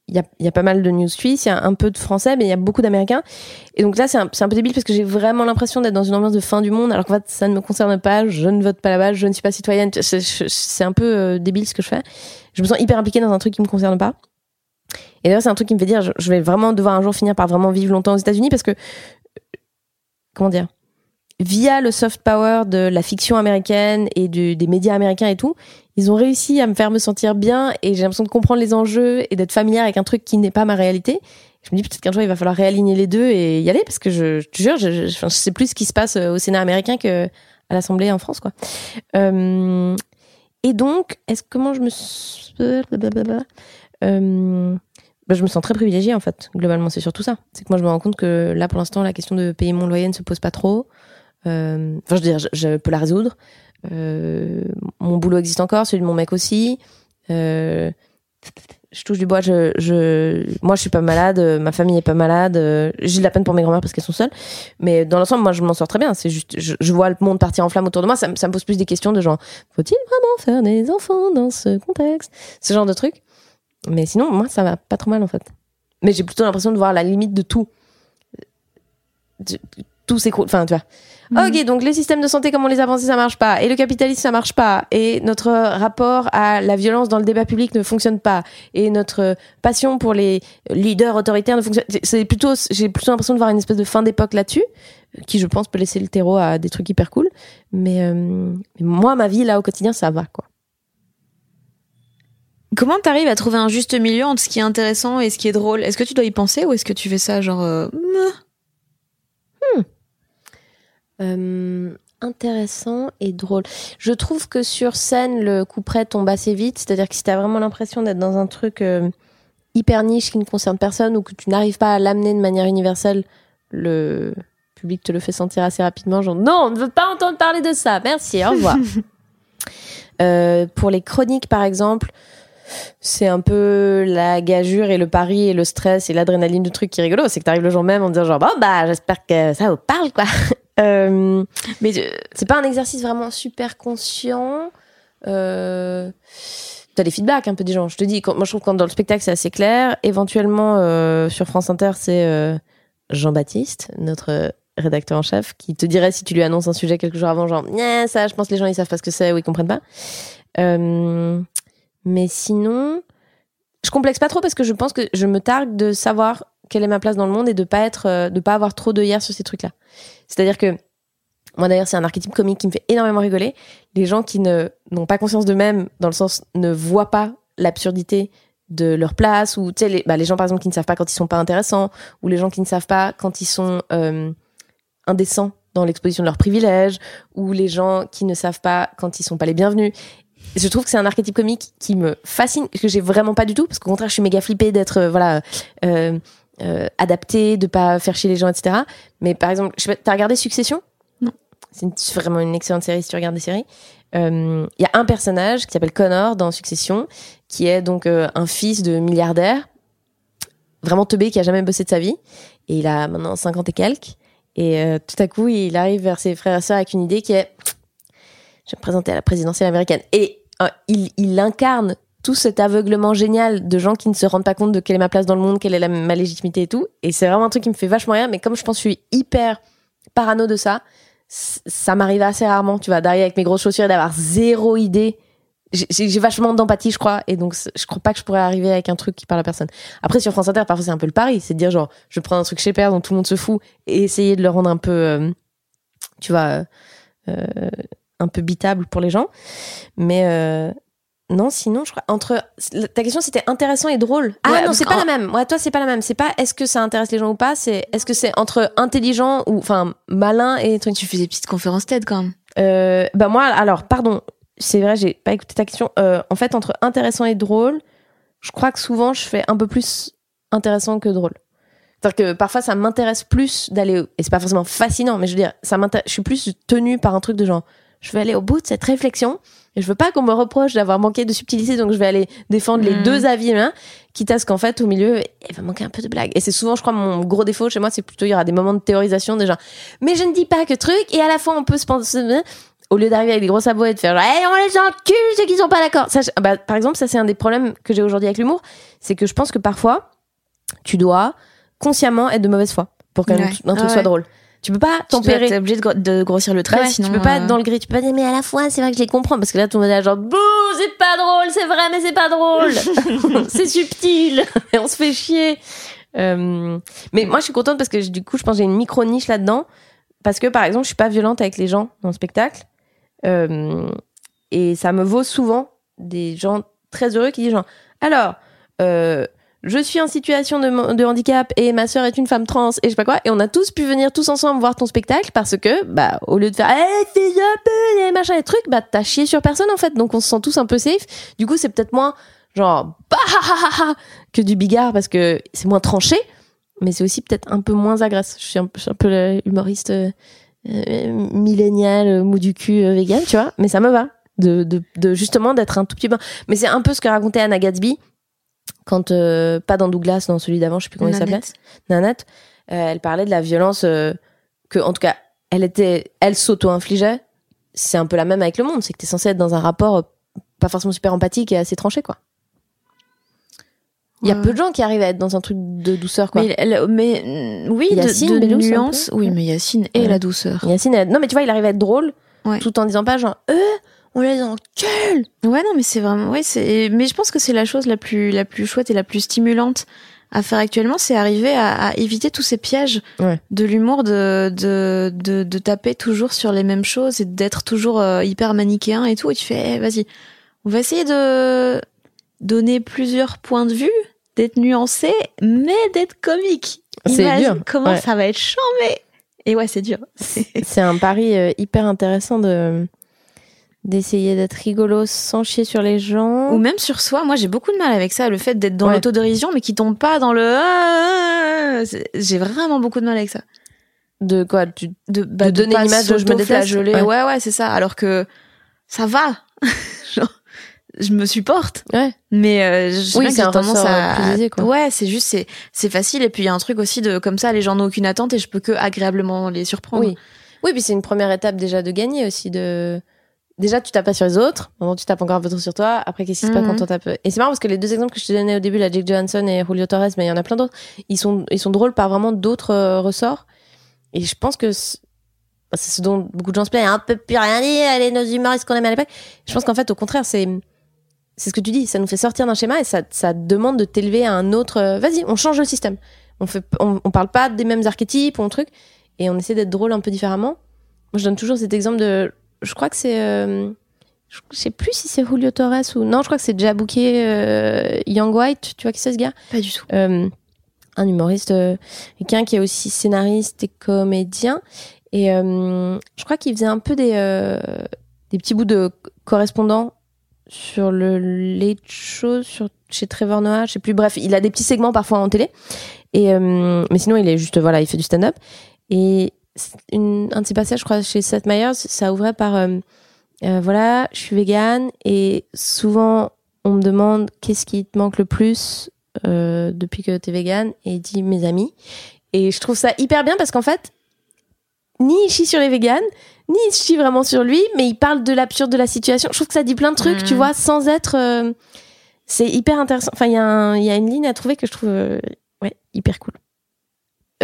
il y a, y a, pas mal de news suisses, il y a un peu de français, mais il y a beaucoup d'américains. Et donc là, c'est un, peu débile parce que j'ai vraiment l'impression d'être dans une ambiance de fin du monde, alors qu'en fait, ça ne me concerne pas, je ne vote pas là-bas, je ne suis pas citoyenne. C'est un peu euh, débile ce que je fais. Je me sens hyper impliquée dans un truc qui me concerne pas. Et d'ailleurs, c'est un truc qui me fait dire, je, vais vraiment devoir un jour finir par vraiment vivre longtemps aux États-Unis parce que, comment dire, via le soft power de la fiction américaine et du, des médias américains et tout, ils ont réussi à me faire me sentir bien et j'ai l'impression de comprendre les enjeux et d'être familière avec un truc qui n'est pas ma réalité. Je me dis peut-être qu'un jour il va falloir réaligner les deux et y aller parce que je, te jure, je, sais plus ce qui se passe au Sénat américain que à l'Assemblée en France, quoi. Euh, et donc, est-ce comment je me euh, bah, je me sens très privilégiée en fait. Globalement, c'est surtout ça. C'est que moi, je me rends compte que là, pour l'instant, la question de payer mon loyer ne se pose pas trop. Euh, enfin, je veux dire, je, peux la résoudre. Euh, mon boulot existe encore, celui de mon mec aussi. Euh, je touche du bois. Je, je, moi, je suis pas malade. Ma famille est pas malade. J'ai de la peine pour mes grand-mères parce qu'elles sont seules. Mais dans l'ensemble, moi, je m'en sors très bien. C'est juste, je, vois le monde partir en flamme autour de moi. Ça, me pose plus des questions de genre, faut-il vraiment faire des enfants dans ce contexte? Ce genre de trucs. Mais sinon, moi, ça va pas trop mal en fait. Mais j'ai plutôt l'impression de voir la limite de tout. tout s'écroule. Enfin, tu vois. Ok, donc les systèmes de santé, comme on les a pensés, ça marche pas. Et le capitalisme, ça marche pas. Et notre rapport à la violence dans le débat public ne fonctionne pas. Et notre passion pour les leaders autoritaires ne fonctionne. C'est plutôt, j'ai plutôt l'impression de voir une espèce de fin d'époque là-dessus, qui je pense peut laisser le terreau à des trucs hyper cool. Mais, euh, moi, ma vie là au quotidien, ça va quoi. Comment t'arrives à trouver un juste milieu entre ce qui est intéressant et ce qui est drôle? Est-ce que tu dois y penser ou est-ce que tu fais ça genre euh, hmm. Euh, intéressant et drôle. Je trouve que sur scène, le coup près tombe assez vite. C'est-à-dire que si t'as vraiment l'impression d'être dans un truc euh, hyper niche qui ne concerne personne ou que tu n'arrives pas à l'amener de manière universelle, le public te le fait sentir assez rapidement. Genre, non, on ne veut pas entendre parler de ça. Merci, au revoir. Euh, pour les chroniques, par exemple, c'est un peu la gageure et le pari et le stress et l'adrénaline du truc qui est rigolo. C'est que t'arrives le jour même en disant genre, bon, bah, j'espère que ça vous parle, quoi. Euh, mais euh, c'est pas un exercice vraiment super conscient. Euh, T'as des feedbacks un peu des gens. Je te dis, quand, moi je trouve que quand dans le spectacle c'est assez clair. Éventuellement euh, sur France Inter c'est euh, Jean-Baptiste, notre rédacteur en chef, qui te dirait si tu lui annonces un sujet quelques jours avant, genre, ça, je pense que les gens ils savent pas ce que c'est ou ils comprennent pas. Euh, mais sinon, je complexe pas trop parce que je pense que je me targue de savoir quelle est ma place dans le monde et de pas être, de pas avoir trop de hier sur ces trucs-là. C'est-à-dire que moi d'ailleurs c'est un archétype comique qui me fait énormément rigoler. Les gens qui ne n'ont pas conscience d'eux-mêmes dans le sens ne voient pas l'absurdité de leur place ou tu sais les, bah, les gens par exemple qui ne savent pas quand ils sont pas intéressants ou les gens qui ne savent pas quand ils sont euh, indécents dans l'exposition de leurs privilèges ou les gens qui ne savent pas quand ils sont pas les bienvenus je trouve que c'est un archétype comique qui me fascine que j'ai vraiment pas du tout parce qu'au contraire je suis méga flippée d'être euh, voilà euh, euh, adapter, de pas faire chier les gens, etc. Mais par exemple, je sais t'as regardé Succession? Non. C'est vraiment une excellente série si tu regardes des séries. Il y a un personnage qui s'appelle Connor dans Succession, qui est donc un fils de milliardaire, vraiment teubé, qui a jamais bossé de sa vie. Et il a maintenant 50 et quelques. Et tout à coup, il arrive vers ses frères et sœurs avec une idée qui est je vais me présenter à la présidentielle américaine. Et il, il incarne tout cet aveuglement génial de gens qui ne se rendent pas compte de quelle est ma place dans le monde, quelle est ma légitimité et tout. Et c'est vraiment un truc qui me fait vachement rire. Mais comme je pense que je suis hyper parano de ça, ça m'arrive assez rarement, tu vois, d'arriver avec mes grosses chaussures et d'avoir zéro idée. J'ai vachement d'empathie, je crois, et donc je crois pas que je pourrais arriver avec un truc qui parle à personne. Après, sur France Inter, parfois c'est un peu le pari, c'est de dire genre, je prends un truc chez Père dont tout le monde se fout et essayer de le rendre un peu, euh, tu vois, euh, un peu bitable pour les gens. Mais euh, non, sinon, je crois. Entre. Ta question, c'était intéressant et drôle. Ah non, c'est pas la même. Ouais, toi, c'est pas la même. C'est pas est-ce que ça intéresse les gens ou pas, c'est est-ce que c'est entre intelligent ou. Enfin, malin et. Tu fais des petites conférences TED quand même. Euh, bah, moi, alors, pardon. C'est vrai, j'ai pas écouté ta question. Euh, en fait, entre intéressant et drôle, je crois que souvent, je fais un peu plus intéressant que drôle. C'est-à-dire que parfois, ça m'intéresse plus d'aller. Et c'est pas forcément fascinant, mais je veux dire, ça je suis plus tenue par un truc de genre. Je veux aller au bout de cette réflexion et je veux pas qu'on me reproche d'avoir manqué de subtilité, donc je vais aller défendre les mm. deux avis, hein, quitte à ce qu'en fait, au milieu, il va manquer un peu de blague. Et c'est souvent, je crois, mon gros défaut chez moi, c'est plutôt, il y aura des moments de théorisation déjà. Mais je ne dis pas que truc, et à la fois, on peut se penser, au lieu d'arriver avec des gros sabots et de faire, hey, on les encule, ceux qui sont pas d'accord. Ça, bah, par exemple, ça, c'est un des problèmes que j'ai aujourd'hui avec l'humour, c'est que je pense que parfois, tu dois consciemment être de mauvaise foi pour qu'un truc ah soit drôle. Tu peux pas tempérer. T'es obligé de, grossir le trait, sinon. Tu peux pas être euh, dans le gris. Tu peux pas dire, mais à la fois, c'est vrai que je les comprends. Parce que là, tout le monde est genre, bouh, c'est pas drôle, c'est vrai, mais c'est pas drôle. c'est subtil. Et on se fait chier. Euh, mais moi, je suis contente parce que du coup, je pense que j'ai une micro niche là-dedans. Parce que, par exemple, je suis pas violente avec les gens dans le spectacle. Euh, et ça me vaut souvent des gens très heureux qui disent genre, alors, euh, je suis en situation de, handicap et ma sœur est une femme trans et je sais pas quoi. Et on a tous pu venir tous ensemble voir ton spectacle parce que bah au lieu de faire hey, fais un peu les machins et trucs bah t'as chié sur personne en fait. Donc on se sent tous un peu safe. Du coup c'est peut-être moins genre bah que du bigard parce que c'est moins tranché mais c'est aussi peut-être un peu moins agressif je suis un, peu humoriste euh, euh, millénial euh, mou du cul vegan tu vois. Mais ça me va de, de, de justement d'être un tout petit peu mais c'est un peu ce que racontait Anna Gatsby quand euh, pas dans Douglas, dans celui d'avant, je sais plus comment il s'appelait, Nanette, euh, elle parlait de la violence euh, que, en tout cas, elle était, elle s'auto-infligeait. C'est un peu la même avec le monde, c'est que t'es censé être dans un rapport pas forcément super empathique et assez tranché, quoi. Il y a peu de gens qui arrivent à être dans un truc de douceur, quoi. Mais, mais oui, Yacine, de, de nuance. Oui, mais Yacine et la douceur. Yacine, non, mais tu vois, il arrive à être drôle, tout en disant pas genre, euh, on les encule. Ouais, non, mais c'est vraiment, ouais, c'est, mais je pense que c'est la chose la plus, la plus chouette et la plus stimulante à faire actuellement, c'est arriver à, éviter tous ces pièges de l'humour, de, de, de, taper toujours sur les mêmes choses et d'être toujours euh, hyper manichéen et tout. Et tu fais, eh, vas-y, on va essayer de donner plusieurs points de vue, d'être nuancé, mais d'être comique. C'est dur. Comment ça va être chambé Et ouais, c'est dur. C'est un pari euh, hyper intéressant de d'essayer d'être rigolo sans chier sur les gens. Ou même sur soi. Moi, j'ai beaucoup de mal avec ça, le fait d'être dans l'autodérision, mais qui tombe pas dans le. Ah, j'ai vraiment beaucoup de mal avec ça. De quoi de, de, bah, donner l'image de je me déteste. Ouais, ouais, ouais c'est ça. Alors que ça va. Genre, je me supporte. Ouais. Mais euh, je oui, c'est tendance à. Quoi. Ouais, c'est juste, c'est, c'est facile. Et puis, il y a un truc aussi de, comme ça, les gens n'ont aucune attente et je peux que agréablement les surprendre. Oui. Oui, puis c'est une première étape déjà de gagner aussi de déjà tu tapes pas sur les autres, moment tu tapes encore un peu trop sur toi, après qu'est-ce qui se passe quand mhm. on tape? Et c'est marrant parce que les deux exemples que je te donnais au début, la Jake Johansson et Julio Torres, mais il y en a plein d'autres, ils sont ils sont drôles par vraiment d'autres euh, ressorts. Et je pense que bah, c'est ce dont beaucoup de gens se plaignent, un peu plus rien dire, allez nos humoristes qu'on aimait à l'époque. Je pense qu'en fait au contraire, c'est c'est ce que tu dis, ça nous fait sortir d'un schéma et ça ça demande de t'élever à un autre euh, vas-y, on change le système. On fait on, on parle pas des mêmes archétypes ou un truc et on essaie d'être drôle un peu différemment. Moi, je donne toujours cet exemple de je crois que c'est euh, je sais plus si c'est Julio Torres ou non je crois que c'est déjà booké euh, Young White tu vois qui c'est ce gars? Pas du tout euh, un humoriste quelqu'un qui est aussi scénariste et comédien et je crois qu'il faisait un peu des des petits bouts de correspondants sur le Late Show, sur, chez Trevor Noah, je sais plus. Bref, il a des petits segments parfois en télé. Et, euh, mais sinon, il est juste, voilà, il fait du stand-up. Et une, un de ses passages, je crois, chez Seth Meyers, ça ouvrait par euh, euh, voilà, je suis végane et souvent on me demande qu'est-ce qui te manque le plus depuis que tu es végane et il dit mes amis. Et je trouve ça hyper bien parce qu'en fait, ni il chie sur les véganes, ni il chie vraiment sur lui, mais il parle de l'absurde de la situation. Je trouve que ça dit plein de trucs, tu mm. vois, sans être. Euh, c'est hyper intéressant. Enfin, il y, a y a une ligne à trouver que je trouve euh, ouais, hyper cool.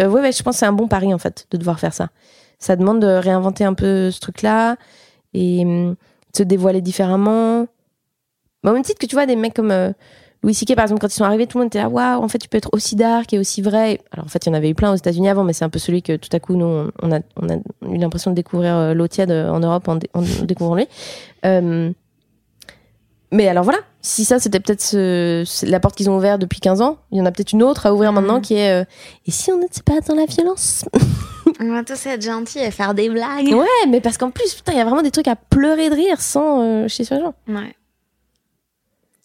Euh, ouais, ouais, je pense que c'est un bon pari, en fait, de devoir faire ça. Ça demande de réinventer un peu ce truc-là et hum, de se dévoiler différemment. Bah, au même titre que tu vois, des mecs comme Louis C.K. par exemple quand ils sont arrivés tout le monde était là waouh en fait tu peux être aussi dark et aussi vrai alors en fait il y en avait eu plein aux États-Unis avant mais c'est un peu celui que tout à coup nous on a on a eu l'impression de découvrir euh, l'eau tiède en Europe en, découvrant lui euh, mais alors voilà si ça c'était peut-être ce, la porte qu'ils ont ouverte depuis 15 ans il y en a peut-être une autre à ouvrir maintenant qui est euh, et si on n'était pas dans la violence? On va tous être gentils et faire des blagues ouais mais parce qu'en plus putain il y a vraiment des trucs à pleurer de rire sans chez sur les gens ouais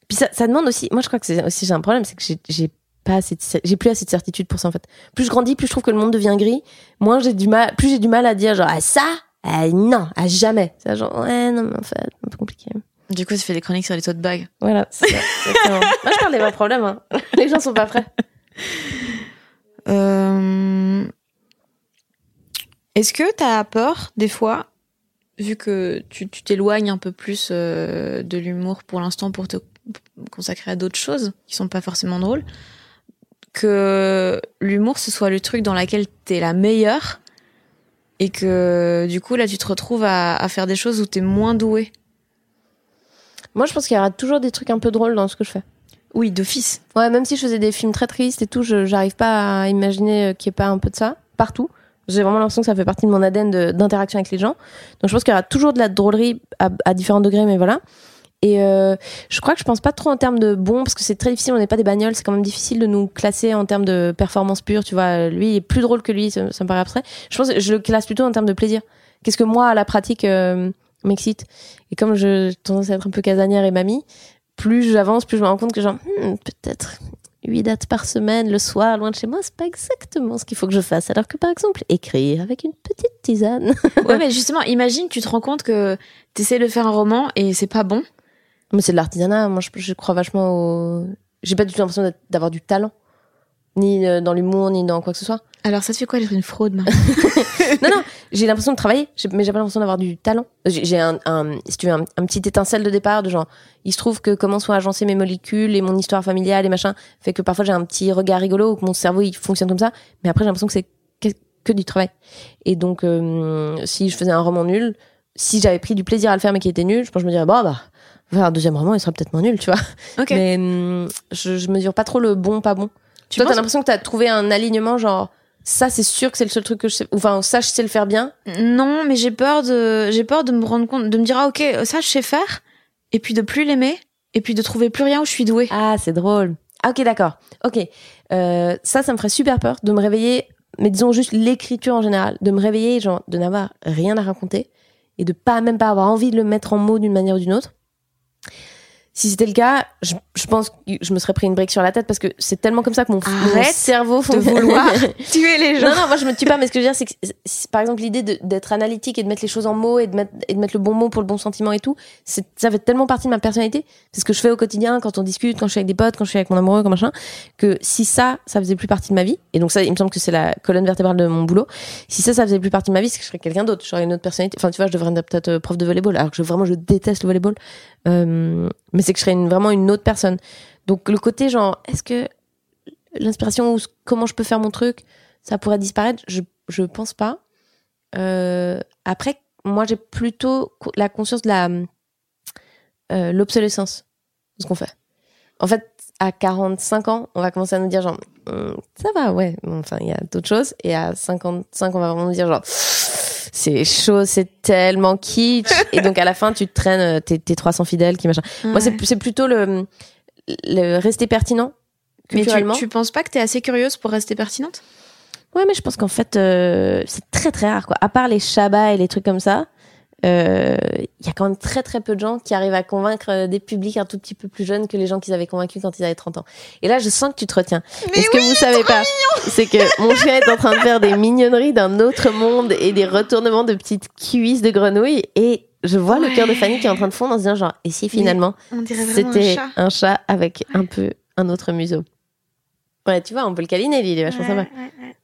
puis ça, ça demande aussi. Moi, je crois que c'est aussi j'ai un problème, c'est que j'ai pas assez j'ai plus assez de certitude pour ça en fait. Plus je grandis, plus je trouve que le monde devient gris. Moins j'ai du mal, plus j'ai du mal à dire genre ah, ça, ah, non, à jamais. C'est genre ouais non mais en fait un peu compliqué. Du coup, tu fais des chroniques sur les de bagues. Voilà, c'est ça. Moi, je parle des vrais problèmes. Hein. Les gens sont pas prêts. Euh... Est-ce que tu as peur des fois, vu que tu t'éloignes un peu plus euh, de l'humour pour l'instant pour te consacrer à d'autres choses qui sont pas forcément drôles, que l'humour ce soit le truc dans lequel t'es la meilleure et que du coup là tu te retrouves à, faire des choses où t'es moins doué. Moi je pense qu'il y aura toujours des trucs un peu drôles dans ce que je fais. Oui, d'office. Ouais, même si je faisais des films très tristes et tout, j'arrive pas à imaginer qu'il n'y ait pas un peu de ça partout. J'ai vraiment l'impression que ça fait partie de mon ADN d'interaction avec les gens. Donc je pense qu'il y aura toujours de la drôlerie à, à différents degrés, mais voilà. Et euh, je crois que je pense pas trop en termes de bon, parce que c'est très difficile, on n'est pas des bagnoles, c'est quand même difficile de nous classer en termes de performance pure, tu vois. Lui, il est plus drôle que lui, ça, me paraît abstrait. Je pense que je le classe plutôt en termes de plaisir. Qu'est-ce que moi, à la pratique, euh, m'excite Et comme je tendance à être un peu casanière et mamie, plus j'avance, plus je me rends compte que genre, hmm, peut-être 8 dates par semaine, le soir, loin de chez moi, c'est pas exactement ce qu'il faut que je fasse. Alors que par exemple, écrire avec une petite tisane. ouais, mais justement, imagine, tu te rends compte que tu essaies de faire un roman et c'est pas bon. Mais c'est de l'artisanat. Moi, je, crois vachement au. J'ai pas du tout l'impression d'avoir du talent. Ni euh, dans l'humour, ni dans quoi que ce soit. Alors, ça te fait quoi d'être une fraude, Non, non, j'ai l'impression de travailler, mais j'ai pas l'impression d'avoir du talent. J'ai un, si tu veux, un, petit étincelle de départ de genre, il se trouve que comment sont agencées mes molécules et mon histoire familiale et machin, fait que parfois j'ai un petit regard rigolo ou que mon cerveau il fonctionne comme ça, mais après j'ai l'impression que c'est que, du travail. Et donc, euh, si je faisais un roman nul, si j'avais pris du plaisir à le faire mais qui était nul, je pense que je me dirais, bon, bah, un deuxième roman, il sera peut-être moins nul, tu vois. Mais hum, je, je mesure pas trop le bon, pas bon. Tu Toi, t'as l'impression que t'as trouvé un alignement, genre, ça, c'est sûr que c'est le seul truc que je sais, enfin, ça, je sais le faire bien. Non, mais j'ai peur de, j'ai peur de me rendre compte, de me dire, ah, ok, ça, je sais faire, et puis de plus l'aimer, et puis de trouver plus rien où je suis douée. Ah, c'est drôle. Ah, ok, d'accord. Ok. Euh, ça, ça me ferait super peur de me réveiller, mais disons juste l'écriture en général, de me réveiller, genre, de n'avoir rien à raconter, et de pas, même pas avoir envie de le mettre en mots d'une manière ou d'une autre. Si c'était le cas, je, je, pense que je me serais pris une brique sur la tête parce que c'est tellement comme ça que mon, cerveau de vouloir tuer les gens. Non, non, moi je me tue pas, mais ce que je veux dire, c'est que par exemple l'idée d'être analytique et de mettre les choses en mots et de mettre, et de mettre le bon mot pour le bon sentiment et tout, ça fait tellement partie de ma personnalité. C'est ce que je fais au quotidien quand on discute, quand je suis avec des potes, quand je suis avec mon amoureux, comme machin, que si ça, ça faisait plus partie de ma vie, et donc ça, il me semble que c'est la colonne vertébrale de mon boulot, si ça, ça faisait plus partie de ma vie, c'est que je serais quelqu'un d'autre, j'aurais une autre personnalité. Enfin, tu vois, je devrais être peut-être euh, prof de volleyball, alors que je, vraiment je déteste le volleyball. Euh, mais c'est que je serais une, vraiment une autre personne. Donc le côté genre, est-ce que l'inspiration ou comment je peux faire mon truc, ça pourrait disparaître? Je je pense pas. Euh, après, moi j'ai plutôt la conscience de la euh, l'obsolescence de ce qu'on fait. En fait, à 45 ans, on va commencer à nous dire genre, hum, ça va, ouais, enfin il y a d'autres choses. Et à 55, on va vraiment nous dire genre c'est chaud, c'est tellement kitsch. et donc à la fin, tu te traînes euh, tes, tes 300 fidèles qui machin. Moi, c'est plutôt le, le rester pertinent. Mais tu, tu penses pas que t'es assez curieuse pour rester pertinente? Ouais, mais je pense qu'en fait, euh, c'est très très rare quoi. À part les Shabbats et les trucs comme ça, euh, il y a quand même très très peu de gens qui arrivent à convaincre euh, des publics un tout petit peu plus jeunes que les gens qu'ils avaient convaincus quand ils avaient 30 ans. Et là, je sens que tu te retiens. Mais ce que vous savez pas, c'est que mon chien est en train de faire des mignonneries d'un autre monde et des retournements de petites cuisses de grenouilles et je vois le cœur de Fanny qui est en train de fondre en se disant genre et si finalement c'était un, chat avec un peu un autre museau. Ouais, tu vois, on peut le câliner, il est vachement sympa.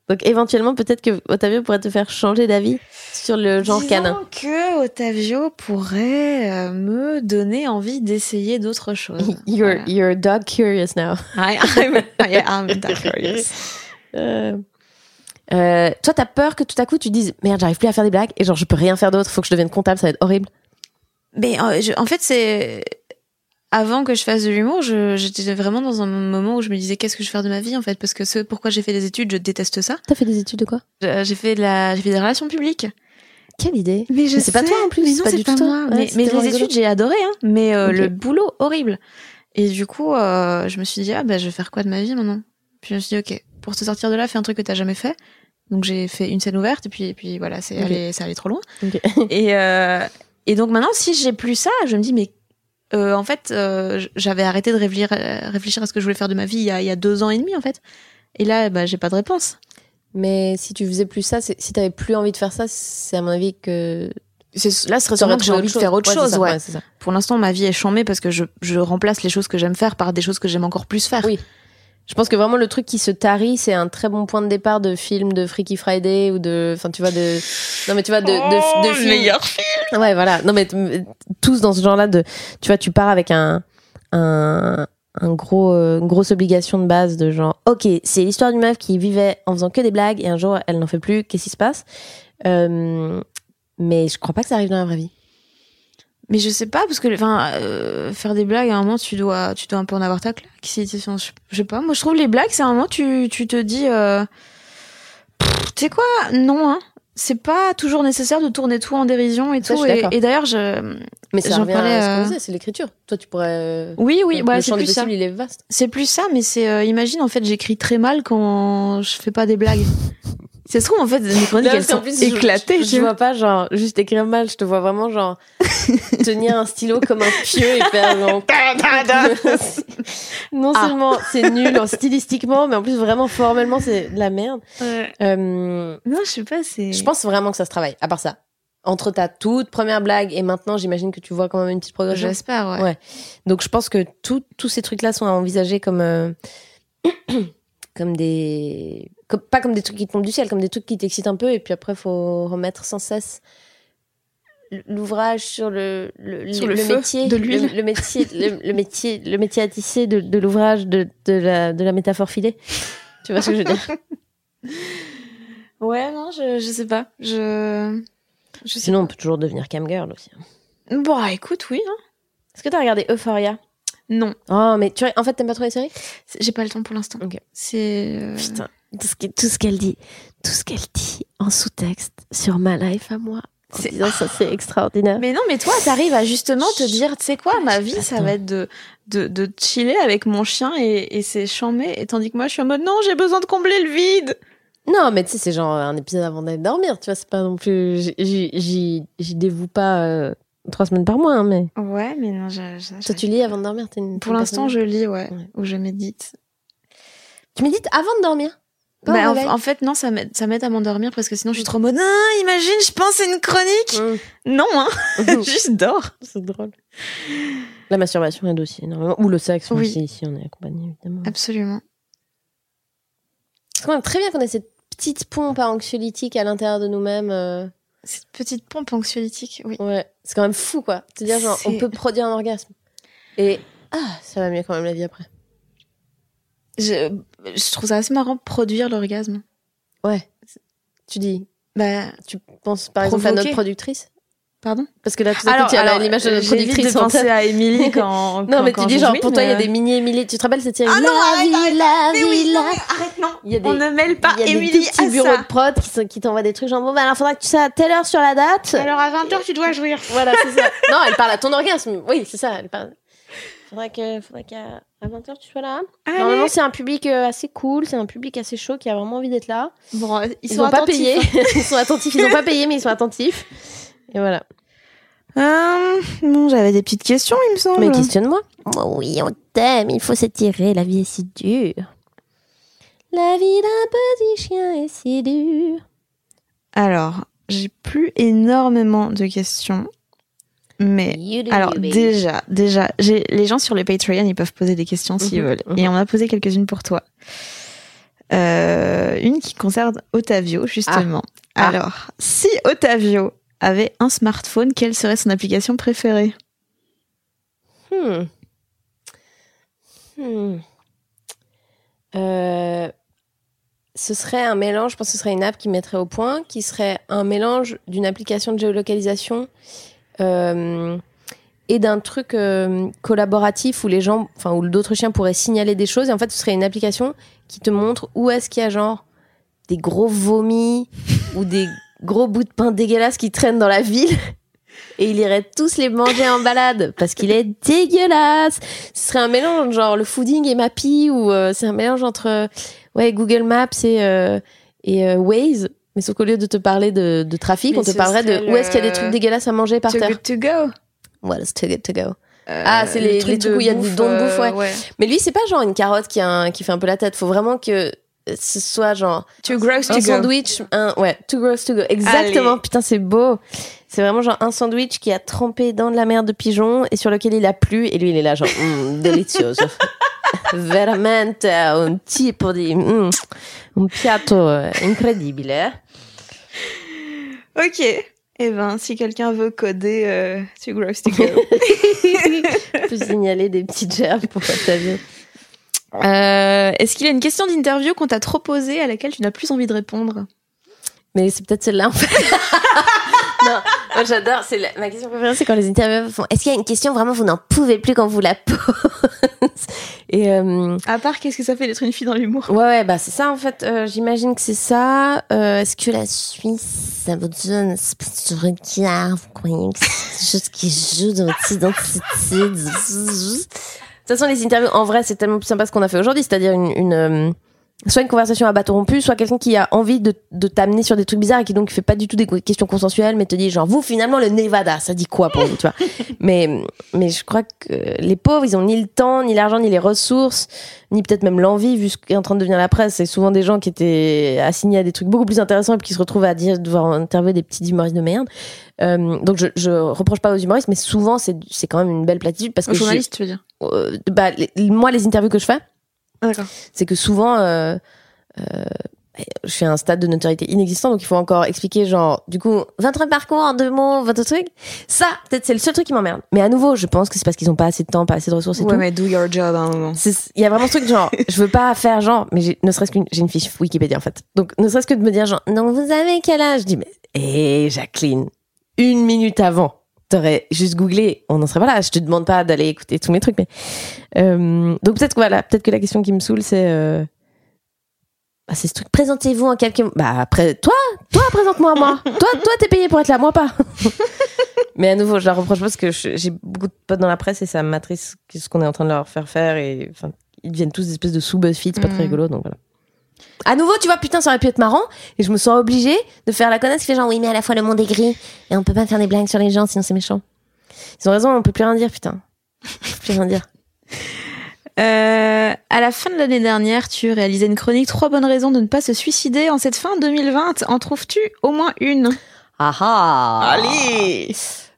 Donc éventuellement, peut-être que Otavio pourrait te faire changer d'avis sur le genre Disons canin. que Otavio pourrait euh, me donner envie d'essayer d'autres choses. You're, you're dog curious now. I am, dog curious. Euh, euh, toi, t'as peur que tout à coup tu dises merde, j'arrive plus à faire des blagues et genre je peux rien faire d'autre, faut que je devienne comptable, ça va être horrible. Mais en fait, c'est avant que je fasse de l'humour, j'étais vraiment dans un moment où je me disais qu'est-ce que je vais faire de ma vie en fait? Parce que ce pourquoi j'ai fait des études, je déteste ça. T'as fait des études de quoi? J'ai fait de la j'ai fait des relations publiques. Quelle idée Mais je sais pas toi en plus, mais non, pas, moi. mais, les études j'ai adoré hein, mais euh, le boulot horrible. Et du coup, euh, je me suis dit ah bah je vais faire quoi de ma vie maintenant? Puis je me suis dit OK, pour te sortir de là, fais un truc que t'as jamais fait. Donc j'ai fait une scène ouverte et puis et puis voilà, c'est allé ça allait trop loin. et euh, et donc maintenant si j'ai plus ça, je me dis mais euh, en fait, euh, j'avais arrêté de réfléchir, réfléchir à ce que je voulais faire de ma vie il y a, il y a deux ans et demi, en fait. Et là, bah, j'ai pas de réponse. Mais si tu faisais plus ça, si t'avais plus envie de faire ça, c'est à mon avis que là, ce serait sûrement que j'ai envie de faire autre chose. ouais. Pour l'instant, ma vie est chambée parce que je, je remplace les choses que j'aime faire par des choses que j'aime encore plus faire. Oui. Je pense que vraiment le truc qui se tarit, c'est un très bon point de départ de film de Freaky Friday ou de, enfin tu vois de, non mais tu vois de, oh, de, de film. meilleur film. Ouais voilà, non mais tous dans ce genre-là de, tu vois tu pars avec un un un gros euh, une grosse obligation de base de genre ok c'est l'histoire d'une meuf qui vivait en faisant que des blagues et un jour elle n'en fait plus qu'est-ce qui se passe? Euh, mais je crois pas que ça arrive dans la vraie vie mais je sais pas parce que enfin euh, faire des blagues à un moment tu dois tu dois un peu en avoir ta claque. Je, je sais pas. Moi je trouve les blagues c'est un moment tu tu te dis euh, tu sais quoi Non hein. C'est pas toujours nécessaire de tourner tout en dérision et tout. et, d'ailleurs, je. Mais ça revient à ce euh, c'est l'écriture. Toi, tu pourrais. Euh, oui, oui, bah, c'est plus ça. Il est vaste. C'est plus ça, mais c'est. imagine, en fait, j'écris très mal quand je fais pas des blagues. Ça se trouve, en fait, mes chroniques, elles sont éclatées. Je, vois pas, genre, juste écrire mal. Je te vois vraiment, genre, tenir un stylo comme un pieu et faire, genre, non ah. seulement c'est nul stylistiquement, mais en plus, vraiment, formellement, c'est de la merde. Euh, non, je sais pas, c'est. Je pense vraiment que ça se travaille, à part ça. Entre ta toute première blague et maintenant, j'imagine que tu vois quand même une petite progression. J'espère, ouais. ouais. Donc, je pense que tous ces trucs-là sont à envisager comme, euh, comme des pas comme des trucs qui tombent du ciel, comme des trucs qui t'excitent un peu, et puis après, faut remettre sans cesse l'ouvrage sur le, le, le, métier de l'huile. le, métier le, métier le métier à tisser de, de l'ouvrage de, de, la, de la métaphore filée. Tu vois ce que je veux dire? Ouais non je, je sais pas. Je, je sinon on peut toujours devenir camgirl aussi hein. bon écoute oui hein. est-ce que t'as regardé Euphoria? Non oh mais tu en fait t'aimes pas trop les séries? J'ai pas le temps pour l'instant ok c'est euh, putain tout ce qu'elle dit, tout ce qu'elle dit en sous-texte sur ma life à moi. C'est ça, c'est extraordinaire. Mais non, mais toi, t'arrives à justement te dire, tu sais quoi, ma vie, ça va être de, de, de chiller avec mon chien et, et c'est chambé. Et tandis que moi, je suis en mode, non, j'ai besoin de combler le vide. Non, mais tu sais, c'est genre un épisode avant d'aller dormir, tu vois, c'est pas non plus, j'y dévoue pas euh, trois semaines par mois, hein, mais. Ouais, mais non, Toi, tu lis avant de dormir, une, Pour l'instant, je lis, ouais, ouais, ou je médite. Tu médites avant de dormir? Bah, en, fait, non, ça m'aide, à m'endormir parce que sinon je suis trop mode, ah, imagine, je pense à une chronique. Non, hein. Juste dors. C'est drôle. La masturbation aide aussi énormément. Ou le sexe oui. aussi, si on est accompagné, évidemment. Absolument. C'est quand même très bien qu'on ait cette petite pompe anxiolytique à l'intérieur de nous-mêmes. Euh. Cette petite pompe anxiolytique, oui. Ouais. C'est quand même fou, quoi. Te dire, genre, on peut produire un orgasme. Et, ah, ça va mieux quand même la vie après. Je, je trouve ça assez marrant produire l'orgasme. Ouais. Tu dis. Bah, tu penses par exemple à notre productrice? Pardon Parce que là, tout à coup, tu as l'image de notre productrice. de penser à Émilie quand, Non, mais tu dis genre, pour toi, il y a des mini Émilie. Tu te rappelles cette série? Ah non, arrête, la vie, oui, la arrête, non. Il y a des, on ne mêle pas Émilie Il y a des petits bureaux de prod qui, qui t'envoient des trucs genre, bon, bah, alors, faudra que tu sois à telle heure sur la date. Alors, à 20h, tu dois jouir. Voilà, c'est ça. non, elle parle à ton orgasme. Oui, c'est ça. Elle parle. Faudrait que, faudrait qu'à 20h tu sois là. Normalement, c'est un public euh, assez cool, c'est un public assez chaud qui a vraiment envie d'être là. Bon, ils, sont pas payés. ils sont attentifs, ils ont pas payé, mais ils sont attentifs. Et voilà. Euh, j'avais des petites questions, il me semble. Mais questionne-moi. Oh oui, on t'aime, il faut s'étirer, la vie est si dure. La vie d'un petit chien est si dure. Alors, j'ai plus énormément de questions. Mais alors déjà, déjà, les gens sur le Patreon, ils peuvent poser des questions s'ils mhm, veulent. Mhm. Et on a posé quelques-unes pour toi. Euh, une qui concerne Otavio, justement. Ah. Alors, si Otavio avait un smartphone, quelle serait son application préférée? Hmm. Hmm. Euh, ce serait un mélange, je pense que ce serait une app qui mettrait au point, qui serait un mélange d'une application de géolocalisation euh, et d'un truc euh, collaboratif où les gens, enfin où d'autres chiens pourraient signaler des choses. Et en fait, ce serait une application qui te montre où est-ce qu'il y a genre des gros vomis ou des gros bouts de pain dégueulasses qui traînent dans la ville. Et il irait tous les manger en balade parce qu'il est dégueulasse. Ce serait un mélange genre le fooding et Mappy ou euh, c'est un mélange entre ouais Google Maps et et Waze mais sauf qu'au lieu de te parler de, de trafic, on te parlerait de où est-ce qu'il y a des trucs dégueulasses à manger par terre. Too good to go. What is too good to go? Euh, ah, c'est les, les, trucs où il y a du don de bouffe, ouais. Mais lui, c'est pas genre une carotte qui, a un, qui fait un peu la tête. Faut vraiment que ce soit genre too gross un to sandwich, un ouais, too gross to go. Exactement. Putain, c'est beau. C'est vraiment genre un sandwich qui a trempé dans de la merde de pigeon et sur lequel il a plu et lui il est là genre mm, délicieux. Veramente un tipo di mm, un piatto incredibile. Ok. Eh ben, si quelqu'un veut coder euh, Too Gross to Go. peut signaler des petites gerbes pour ta vie. Euh, Est-ce qu'il y a une question d'interview qu'on t'a trop posée à laquelle tu n'as plus envie de répondre Mais c'est peut-être celle-là en fait. non, moi j'adore. C'est ma question préférée, c'est quand les intervieweurs font. Est-ce qu'il y a une question vraiment vous n'en pouvez plus quand vous la posez? Et euh, à part, qu'est-ce que ça fait d'être une fille dans l'humour? Ouais, ouais, bah c'est ça en fait. Euh, j'imagine que c'est ça. Euh, Est-ce que la Suisse, ça vous donne une espèce de regard Vous croyez que c'est quelque chose qui joue dans votre identité? De toute façon, les interviews, en vrai, c'est tellement plus sympa ce qu'on a fait aujourd'hui, c'est-à-dire une, euh, soit une conversation à bateau rompu, soit quelqu'un qui a envie de, de t'amener sur des trucs bizarres et qui donc fait pas du tout des questions consensuelles, mais te dit genre vous finalement le Nevada, ça dit quoi pour vous, tu vois? Mais mais je crois que les pauvres, ils ont ni le temps, ni l'argent, ni les ressources, ni peut-être même l'envie vu ce qui est en train de devenir la presse. C'est souvent des gens qui étaient assignés à des trucs beaucoup plus intéressants et qui se retrouvent à dire devoir interviewer des petits humoristes de merde. Euh, donc je, je reproche pas aux humoristes, mais souvent c'est c'est quand même une belle platitude parce que journaliste, tu veux dire? Euh, Bah moi les interviews que je fais c'est que souvent, euh, euh, je suis à un stade de notoriété inexistant, donc il faut encore expliquer, genre, du coup, votre parcours en deux mots, votre truc. Ça, peut-être, c'est le seul truc qui m'emmerde. Mais à nouveau, je pense que c'est parce qu'ils ont pas assez de temps, pas assez de ressources et ouais, tout. mais do your job à un moment. Il y a vraiment ce truc, genre, je veux pas faire genre, mais ne serait-ce qu'une, j'ai une fiche Wikipédia, en fait. Donc, ne serait-ce que de me dire, genre, non, vous avez quel âge? Je dis, mais, hé, Jacqueline, une minute avant t'aurais juste googlé, on n'en serait pas là. Je te demande pas d'aller écouter tous mes trucs, mais euh, donc peut-être que voilà, peut-être que la question qui me saoule, c'est euh... bah, c'est ce truc. Présentez-vous en quelques. Bah après, toi, toi, présente-moi moi. toi, toi, t'es payé pour être là, moi pas. mais à nouveau, je la reproche parce que j'ai beaucoup de potes dans la presse et ça m'attriste ce qu'on est en train de leur faire faire et enfin, ils deviennent tous des espèces de sous-BuzzFeed, c'est pas très mm. rigolo, donc voilà. À nouveau, tu vois, putain, ça aurait pu être marrant. Et je me sens obligée de faire la connasse qui fait genre, oui, mais à la fois le monde est gris. Et on peut pas faire des blagues sur les gens, sinon c'est méchant. Ils ont raison, on peut plus rien dire, putain. On peut plus rien dire. Euh, à la fin de l'année dernière, tu réalisais une chronique Trois bonnes raisons de ne pas se suicider en cette fin 2020. En trouves-tu au moins une? Ah ah Allez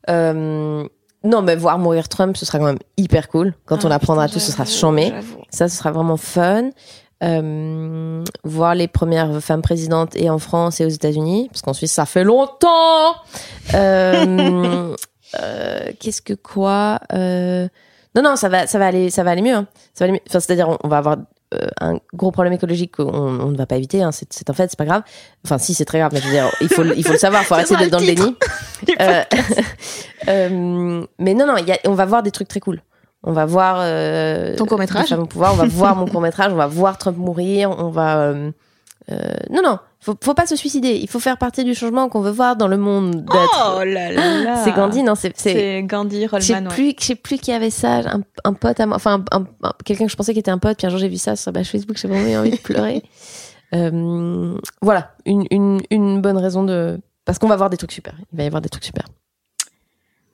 euh, Non, mais voir mourir Trump, ce sera quand même hyper cool. Quand on ah, apprendra tout, ce sera chambé. Ça, ce sera vraiment fun. Euh, voir les premières femmes présidentes et en France et aux États-Unis, parce qu'en Suisse ça fait longtemps. Euh, euh, Qu'est-ce que quoi euh, Non non ça va ça va aller ça va aller mieux. Hein. Ça va aller mieux. Enfin c'est-à-dire on, va avoir un gros problème écologique qu'on on ne va pas éviter. Hein. C'est un fait c'est pas grave. Enfin si c'est très grave mais je veux dire il faut il faut le savoir. Il faut arrêter d'être dans le déni. Euh, mais non non y a, on va voir des trucs très cool on va voir euh, ton court métrage pouvoir on va voir mon court métrage on va voir Trump mourir on va euh, euh, non non faut, faut pas se suicider. Il faut faire partie du changement qu'on veut voir dans le monde oh là là. C'est Gandhi non c'est c'est Gandhi Rollman je sais plus je sais plus qui avait ça un, un pote à moi enfin quelqu'un que je pensais qui était un pote puis un jour j'ai vu ça sur ma Facebook j'ai vraiment eu envie de pleurer. Euh, voilà une, une, une bonne raison de parce qu'on va voir des trucs super il va y avoir des trucs super.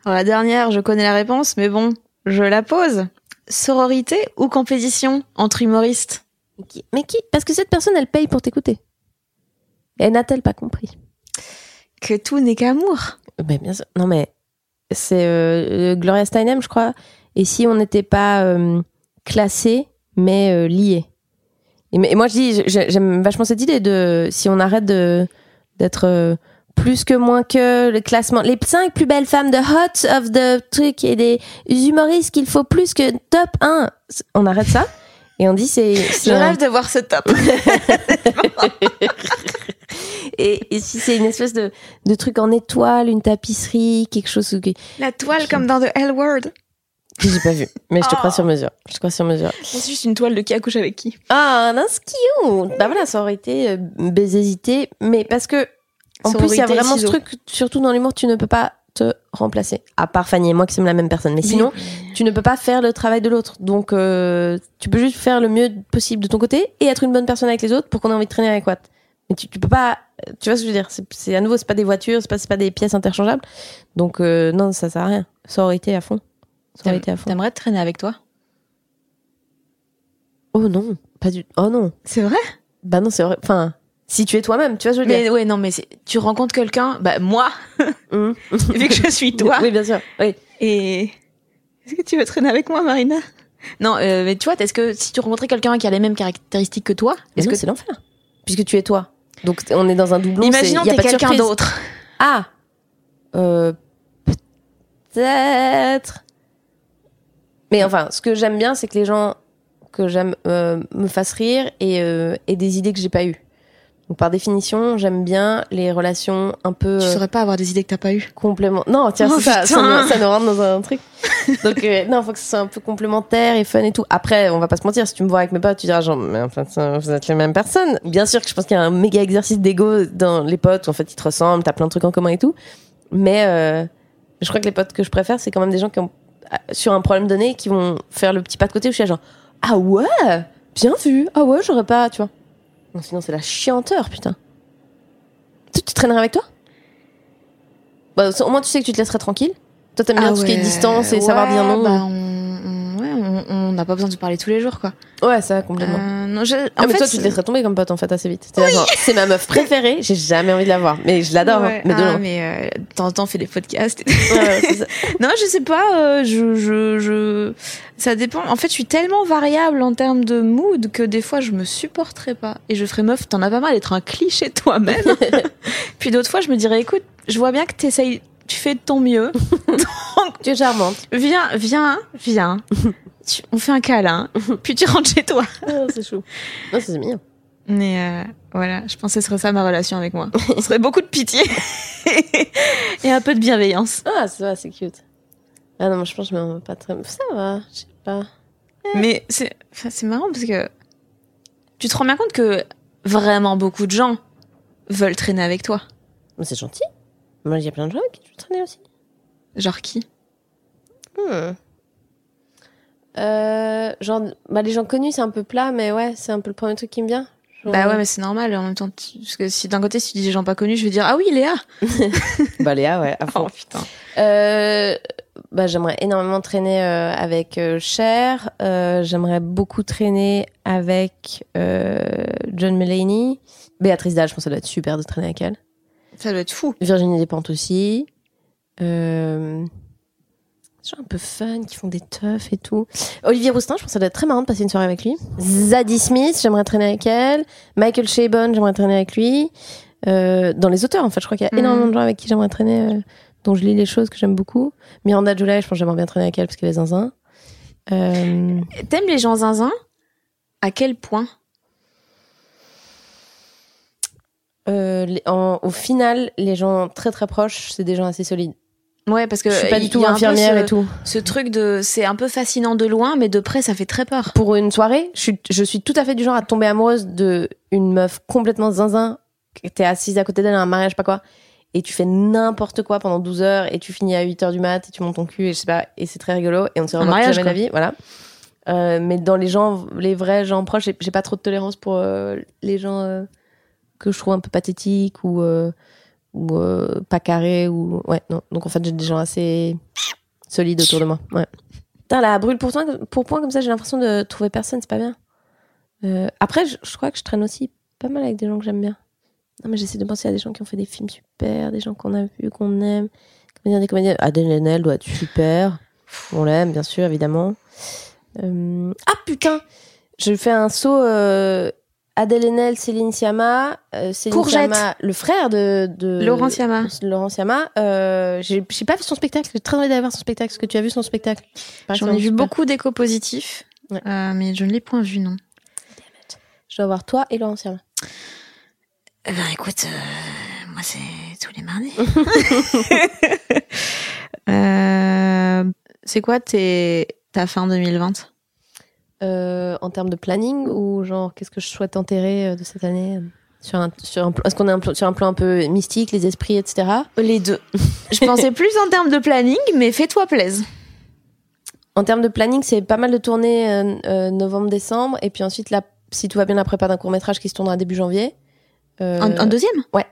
Alors, la dernière, je connais la réponse, mais bon, je la pose. Sororité ou compétition entre humoristes? Mais qui? Parce que cette personne, elle paye pour t'écouter. Et n'a-t-elle pas compris Que tout n'est qu'amour. Mais bien sûr. Non, mais c'est euh, Gloria Steinem, je crois. Et si on n'était pas euh, classé, mais euh, lié. Et, moi, je dis, j'aime vachement cette idée de si on arrête de d'être euh, plus que moins que le classement, les cinq plus belles femmes de Hot of the truc et des humoristes qu'il faut plus que top 1. On arrête ça et on dit c'est. Je rêve de voir ce top. et, si c'est une espèce de, de truc en étoile, une tapisserie, quelque chose. La toile comme dans The L Word. J'ai pas vu, mais je te crois sur mesure. Je te crois sur mesure. C'est juste une toile de qui accouche avec qui. Ah, un cute. Bah voilà, ça aurait été euh, baisésité, mais parce que en plus il y a vraiment ce truc, surtout dans l'humour, tu ne peux pas te remplacer. À part Fanny et moi qui sommes la même personne, mais sinon tu ne peux pas faire le travail de l'autre. Donc euh, tu peux juste faire le mieux possible de ton côté et être une bonne personne avec les autres pour qu'on ait envie de traîner avec Watt. Mais tu, tu peux pas, tu vois ce que je veux dire? C'est à nouveau, c'est pas des voitures, c'est pas, pas des pièces interchangeables. Donc euh, non, ça sert à rien. Ça aurait été à fond. T'aimerais traîner avec toi? Oh non, pas du. Oh non. C'est vrai? Bah non, c'est vrai. Enfin, si tu es toi-même, tu vois, je veux mais, Ouais, non, mais tu rencontres quelqu'un, bah moi, mmh. vu que je suis toi. oui, bien sûr. Oui. Et est-ce que tu veux traîner avec moi, Marina? Non, euh, mais tu vois, est-ce que si tu rencontrais quelqu'un qui a les mêmes caractéristiques que toi, est-ce que c'est l'enfer Puisque tu es toi. Donc on est dans un doublon. Imaginons t'es quelqu'un d'autre. Ah. Euh, peut-être. Mais enfin, ce que j'aime bien, c'est que les gens que j'aime euh, me fassent rire et, euh, et des idées que j'ai pas eues. Donc par définition, j'aime bien les relations un peu. Tu saurais pas avoir des idées que t'as pas eues. Complément. Non, tiens, oh, ça, ça, nous, ça, nous, rentre dans un truc. Donc euh, non, faut que ce soit un peu complémentaire et fun et tout. Après, on va pas se mentir. Si tu me vois avec mes potes, tu diras genre, mais en fait, vous êtes les mêmes personnes. Bien sûr que je pense qu'il y a un méga exercice d'ego dans les potes où en fait ils te ressemblent, t'as plein de trucs en commun et tout. Mais euh, je crois que les potes que je préfère, c'est quand même des gens qui ont sur un problème donné qui vont faire le petit pas de côté où je suis genre ah ouais bien vu ah ouais j'aurais pas tu vois non sinon c'est la chianteur putain. Tu, tu traînerais avec toi? Bah, au moins tu sais que tu te laisserais tranquille. Toi t'aimes bien ah tout ce qui est distance et savoir dire non. Bah, on n'a pas besoin de parler tous les jours, quoi. Ouais, ça, complètement. Euh, non, En mais toi, tu te laisserais tomber comme pote, en fait, assez vite. C'est ma meuf préférée, j'ai jamais envie de la voir. Mais je l'adore, hein, mais de ah, mais euh, de temps en temps, on fait des podcasts. non, je sais pas, euh, je, je, je, ça dépend. En fait, je suis tellement variable en termes de mood que des fois, je me supporterais pas. Et je ferais meuf, t'en as pas mal d'être un cliché toi-même. Puis d'autres fois, je me dirais, écoute, je vois bien que t'essayes tu fais de ton mieux. Donc, tu es charmante. Viens, viens, viens on fait un câlin, puis tu rentres chez toi. Ah, c'est chou. Non, c'est mignon. Mais euh, voilà, je pense que ce serait ça ma relation avec moi. Ce serait beaucoup de pitié et un peu de bienveillance. Ah, ça va, c'est cute. Ah non, moi je pense que je me pas très. Ça va, je sais pas. Mais c'est c'est marrant parce que tu te rends bien compte que vraiment beaucoup de gens veulent traîner avec toi. Mais c'est gentil. Moi, il y a plein de gens qui veulent traîner aussi. Genre qui? Hmm. Euh, genre, bah, les gens connus, c'est un peu plat, mais ouais, c'est un peu le premier truc qui me vient. Bah ouais, mais c'est normal en même temps. Parce que si d'un côté, si tu dis des gens pas connus, je vais dire, ah oui, Léa Bah Léa, ouais, à fond. Oh, putain. Euh, bah, j'aimerais énormément traîner euh, avec euh, Cher. Euh, j'aimerais beaucoup traîner avec John Mulaney. Béatrice Dalle, je pense que ça doit être super de traîner avec elle. Ça doit être fou. Virginie Despentes aussi. Euh gens un peu fun, qui font des teufs et tout. Olivier Roustin, je pense que ça doit être très marrant de passer une soirée avec lui. Zadie Smith, j'aimerais traîner avec elle. Michael Chabon, j'aimerais traîner avec lui. Euh, dans les auteurs, en fait, je crois qu'il y a énormément de gens avec qui j'aimerais traîner, euh, dont je lis les choses que j'aime beaucoup. Miranda July, je pense que j'aimerais bien traîner avec elle parce qu'elle est zinzin. Euh... T'aimes les gens zinzin À quel point? Euh, Au final, les gens très très proches, c'est des gens assez solides. Ouais, parce que je suis pas du tout infirmière et tout. Ce truc de, c'est un peu fascinant de loin, mais de près, ça fait très peur. Pour une soirée, je suis, je suis tout à fait du genre à tomber amoureuse de une meuf complètement zinzin. T'es assise à côté d'elle à un mariage, pas quoi. Et tu fais n'importe quoi pendant 12 heures et tu finis à 8 heures du mat et tu montes ton cul et je sais pas, et c'est très rigolo et on se revoit jamais la vie, voilà. Euh, mais dans les gens, les vrais gens proches, j'ai pas trop de tolérance pour euh, les gens euh, que je trouve un peu pathétiques ou ou pas carrés ou ouais non. Donc en fait j'ai des gens assez solides autour de moi. Ouais. Putain, la brûle pour, pour point comme ça, j'ai l'impression de trouver personne, c'est pas bien. après, je, crois que je traîne aussi pas mal avec des gens que j'aime bien. Non, mais j'essaie de penser à des gens qui ont fait des films super, des gens qu'on a vus, qu'on aime. Comédiens, des comédiens. Adèle Haenel doit être super. On l'aime, bien sûr, évidemment. Euh... Ah putain Je fais un saut. Adèle Haenel, Céline Sciamma. Euh, Céline Sciamma, le frère de, de Laurent Sciamma. Laurent Sciamma. Euh, j'ai pas vu son spectacle. J'ai très envie d'aller voir son spectacle. Est-ce que tu as vu son spectacle? J'en ai vu beaucoup d'échos positifs, ouais. euh, mais je ne l'ai point vu, non. Je dois voir toi et Laurent Sciamma. Eh ben écoute, euh, moi c'est tous les mardis. euh, c'est quoi tes, ta fin 2020 euh, En termes de planning ou genre qu'est-ce que je souhaite enterrer euh, de cette année sur un, sur un, Est-ce qu'on est un, sur un plan un peu mystique, les esprits, etc. Les deux. je pensais plus en termes de planning, mais fais-toi plaise. En termes de planning, c'est pas mal de tournées euh, novembre-décembre, et puis ensuite, la, si tout va bien, la prépa d'un court métrage qui se tournera début janvier. Euh, un, un, deuxième? Ouais.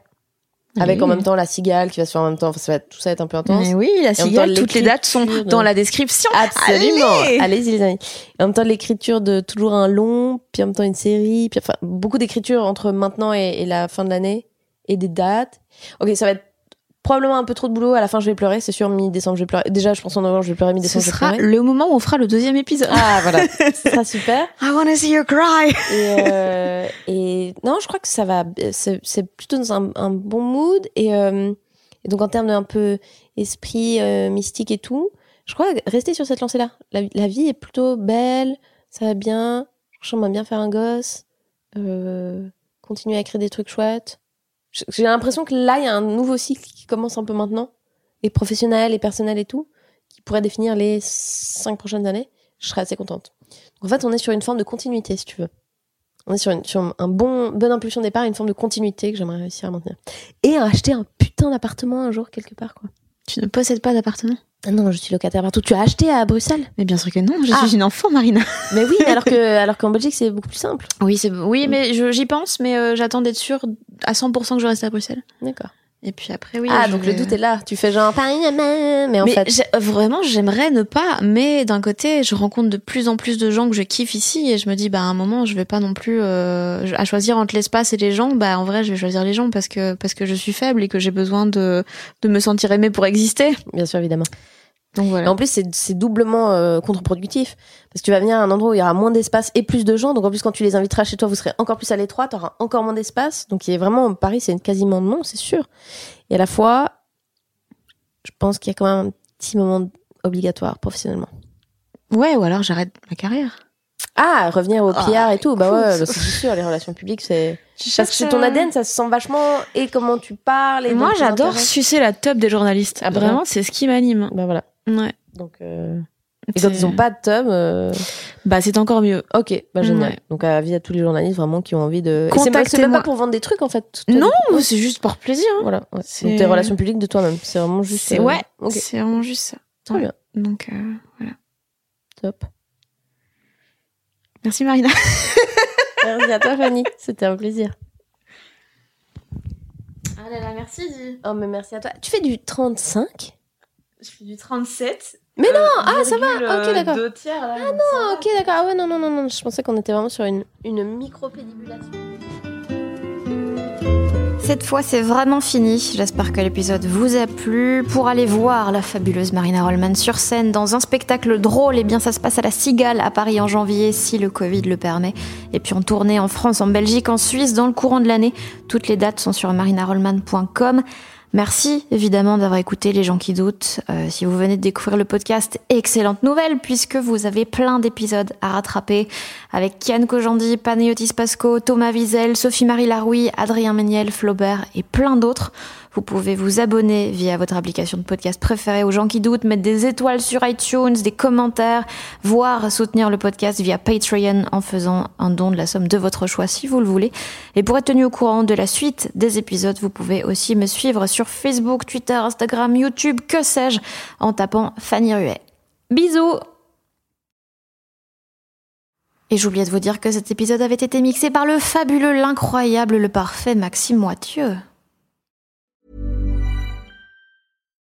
Avec oui. en même temps la cigale qui va se faire en même temps. Enfin, ça va être, tout ça va être un peu intense. Mais oui, la cigale, toutes les dates sont dans la description. Absolument. Allez-y, les amis. Et en même temps, l'écriture de toujours un long, puis en même temps une série, puis enfin, beaucoup d'écriture entre maintenant et, et la fin de l'année, et des dates. Ok, ça va être probablement un peu trop de boulot. À la fin, je vais pleurer, c'est sûr. Mi-décembre, je vais pleurer. Déjà, je pense en novembre, je vais pleurer. Mi-décembre, Ce sera le moment où on fera le deuxième épisode. Ah, voilà. Ce sera super. I wanna see you cry. Et, euh, et non, je crois que ça va. C'est plutôt dans un, un, bon mood. Et, euh, et, donc, en termes d'un peu esprit euh, mystique et tout, je crois rester sur cette lancée-là. La, la, vie est plutôt belle, ça va bien. J'aimerais bien faire un gosse. euh, continuer à écrire des trucs chouettes. J'ai l'impression que là, il y a un nouveau cycle qui commence un peu maintenant, et professionnel, et personnel et tout, qui pourrait définir les cinq prochaines années. Je serais assez contente. En fait, on est sur une forme de continuité, si tu veux. On est sur, une, sur un bon, bonne impulsion départ, une forme de continuité que j'aimerais réussir à maintenir. Et à acheter un putain d'appartement un jour quelque part, quoi. Tu ne possèdes pas d'appartement? Non, je suis locataire partout. Tu as acheté à Bruxelles? Mais bien sûr que non, je ah. suis une enfant, Marina. Mais oui, alors que alors qu'en Belgique c'est beaucoup plus simple. Oui, c'est oui, mais j'y pense, mais euh, j'attends d'être sûre à 100% que je reste à Bruxelles. D'accord. Et puis après, oui. Ah, donc vais... le doute est là. Tu fais genre, mais en mais fait. Vraiment, j'aimerais ne pas. Mais d'un côté, je rencontre de plus en plus de gens que je kiffe ici et je me dis, bah, à un moment, je vais pas non plus, euh, à choisir entre l'espace et les gens. Bah, en vrai, je vais choisir les gens parce que, parce que je suis faible et que j'ai besoin de, de me sentir aimée pour exister. Bien sûr, évidemment. Donc voilà. Et en plus, c'est doublement euh, contre-productif. Parce que tu vas venir à un endroit où il y aura moins d'espace et plus de gens. Donc en plus, quand tu les inviteras chez toi, vous serez encore plus à l'étroit, tu auras encore moins d'espace. Donc il est vraiment, Paris, c'est quasiment non, c'est sûr. Et à la fois, je pense qu'il y a quand même un petit moment obligatoire professionnellement. Ouais, ou alors j'arrête ma carrière. Ah, revenir au PR oh, et tout. Bah ouais, c'est sûr, les relations publiques, c'est. Parce que c'est ton ADN, ça se sent vachement. Et comment tu parles. Et Moi, j'adore sucer la top des journalistes. Ah, bah Vraiment, c'est ce qui m'anime. Bah voilà. Ouais. Donc, euh... et quand ils ont pas de tub, euh... bah c'est encore mieux. Ok, bah génial. Ouais. Donc avis à tous les journalistes vraiment qui ont envie de. C'est même pas pour vendre des trucs en fait. Non, c'est juste pour plaisir. Hein. Voilà. Ouais. Donc tes relations publiques de toi-même, c'est vraiment juste. Euh... Ouais. Okay. C'est vraiment juste ça. Très ouais. bien. Donc euh, voilà. Top. Merci Marina. merci à toi Fanny, c'était un plaisir. Ah là là, merci. Oh mais merci à toi. Tu fais du 35 je fais du 37. Mais non, euh, ah ça va, ok d'accord. Deux tiers là. Ah non, ok d'accord. Ah ouais, non, non, non, non, je pensais qu'on était vraiment sur une, une micro-pédibulation. Cette fois, c'est vraiment fini. J'espère que l'épisode vous a plu. Pour aller voir la fabuleuse Marina Rollman sur scène dans un spectacle drôle, eh bien, ça se passe à la Cigale à Paris en janvier, si le Covid le permet. Et puis en tournée en France, en Belgique, en Suisse, dans le courant de l'année. Toutes les dates sont sur marinarollman.com. Merci évidemment d'avoir écouté les gens qui doutent. Euh, si vous venez de découvrir le podcast, excellente nouvelle puisque vous avez plein d'épisodes à rattraper avec Kian Kojandi, Panayotis Pasco, Thomas Wiesel, Sophie-Marie Laroui, Adrien Méniel, Flaubert et plein d'autres. Vous pouvez vous abonner via votre application de podcast préférée aux gens qui doutent, mettre des étoiles sur iTunes, des commentaires, voire soutenir le podcast via Patreon en faisant un don de la somme de votre choix si vous le voulez. Et pour être tenu au courant de la suite des épisodes, vous pouvez aussi me suivre sur Facebook, Twitter, Instagram, YouTube, que sais-je, en tapant Fanny Ruet. Bisous et j'oubliais de vous dire que cet épisode avait été mixé par le fabuleux, l'incroyable, le parfait Maxime Moitieu.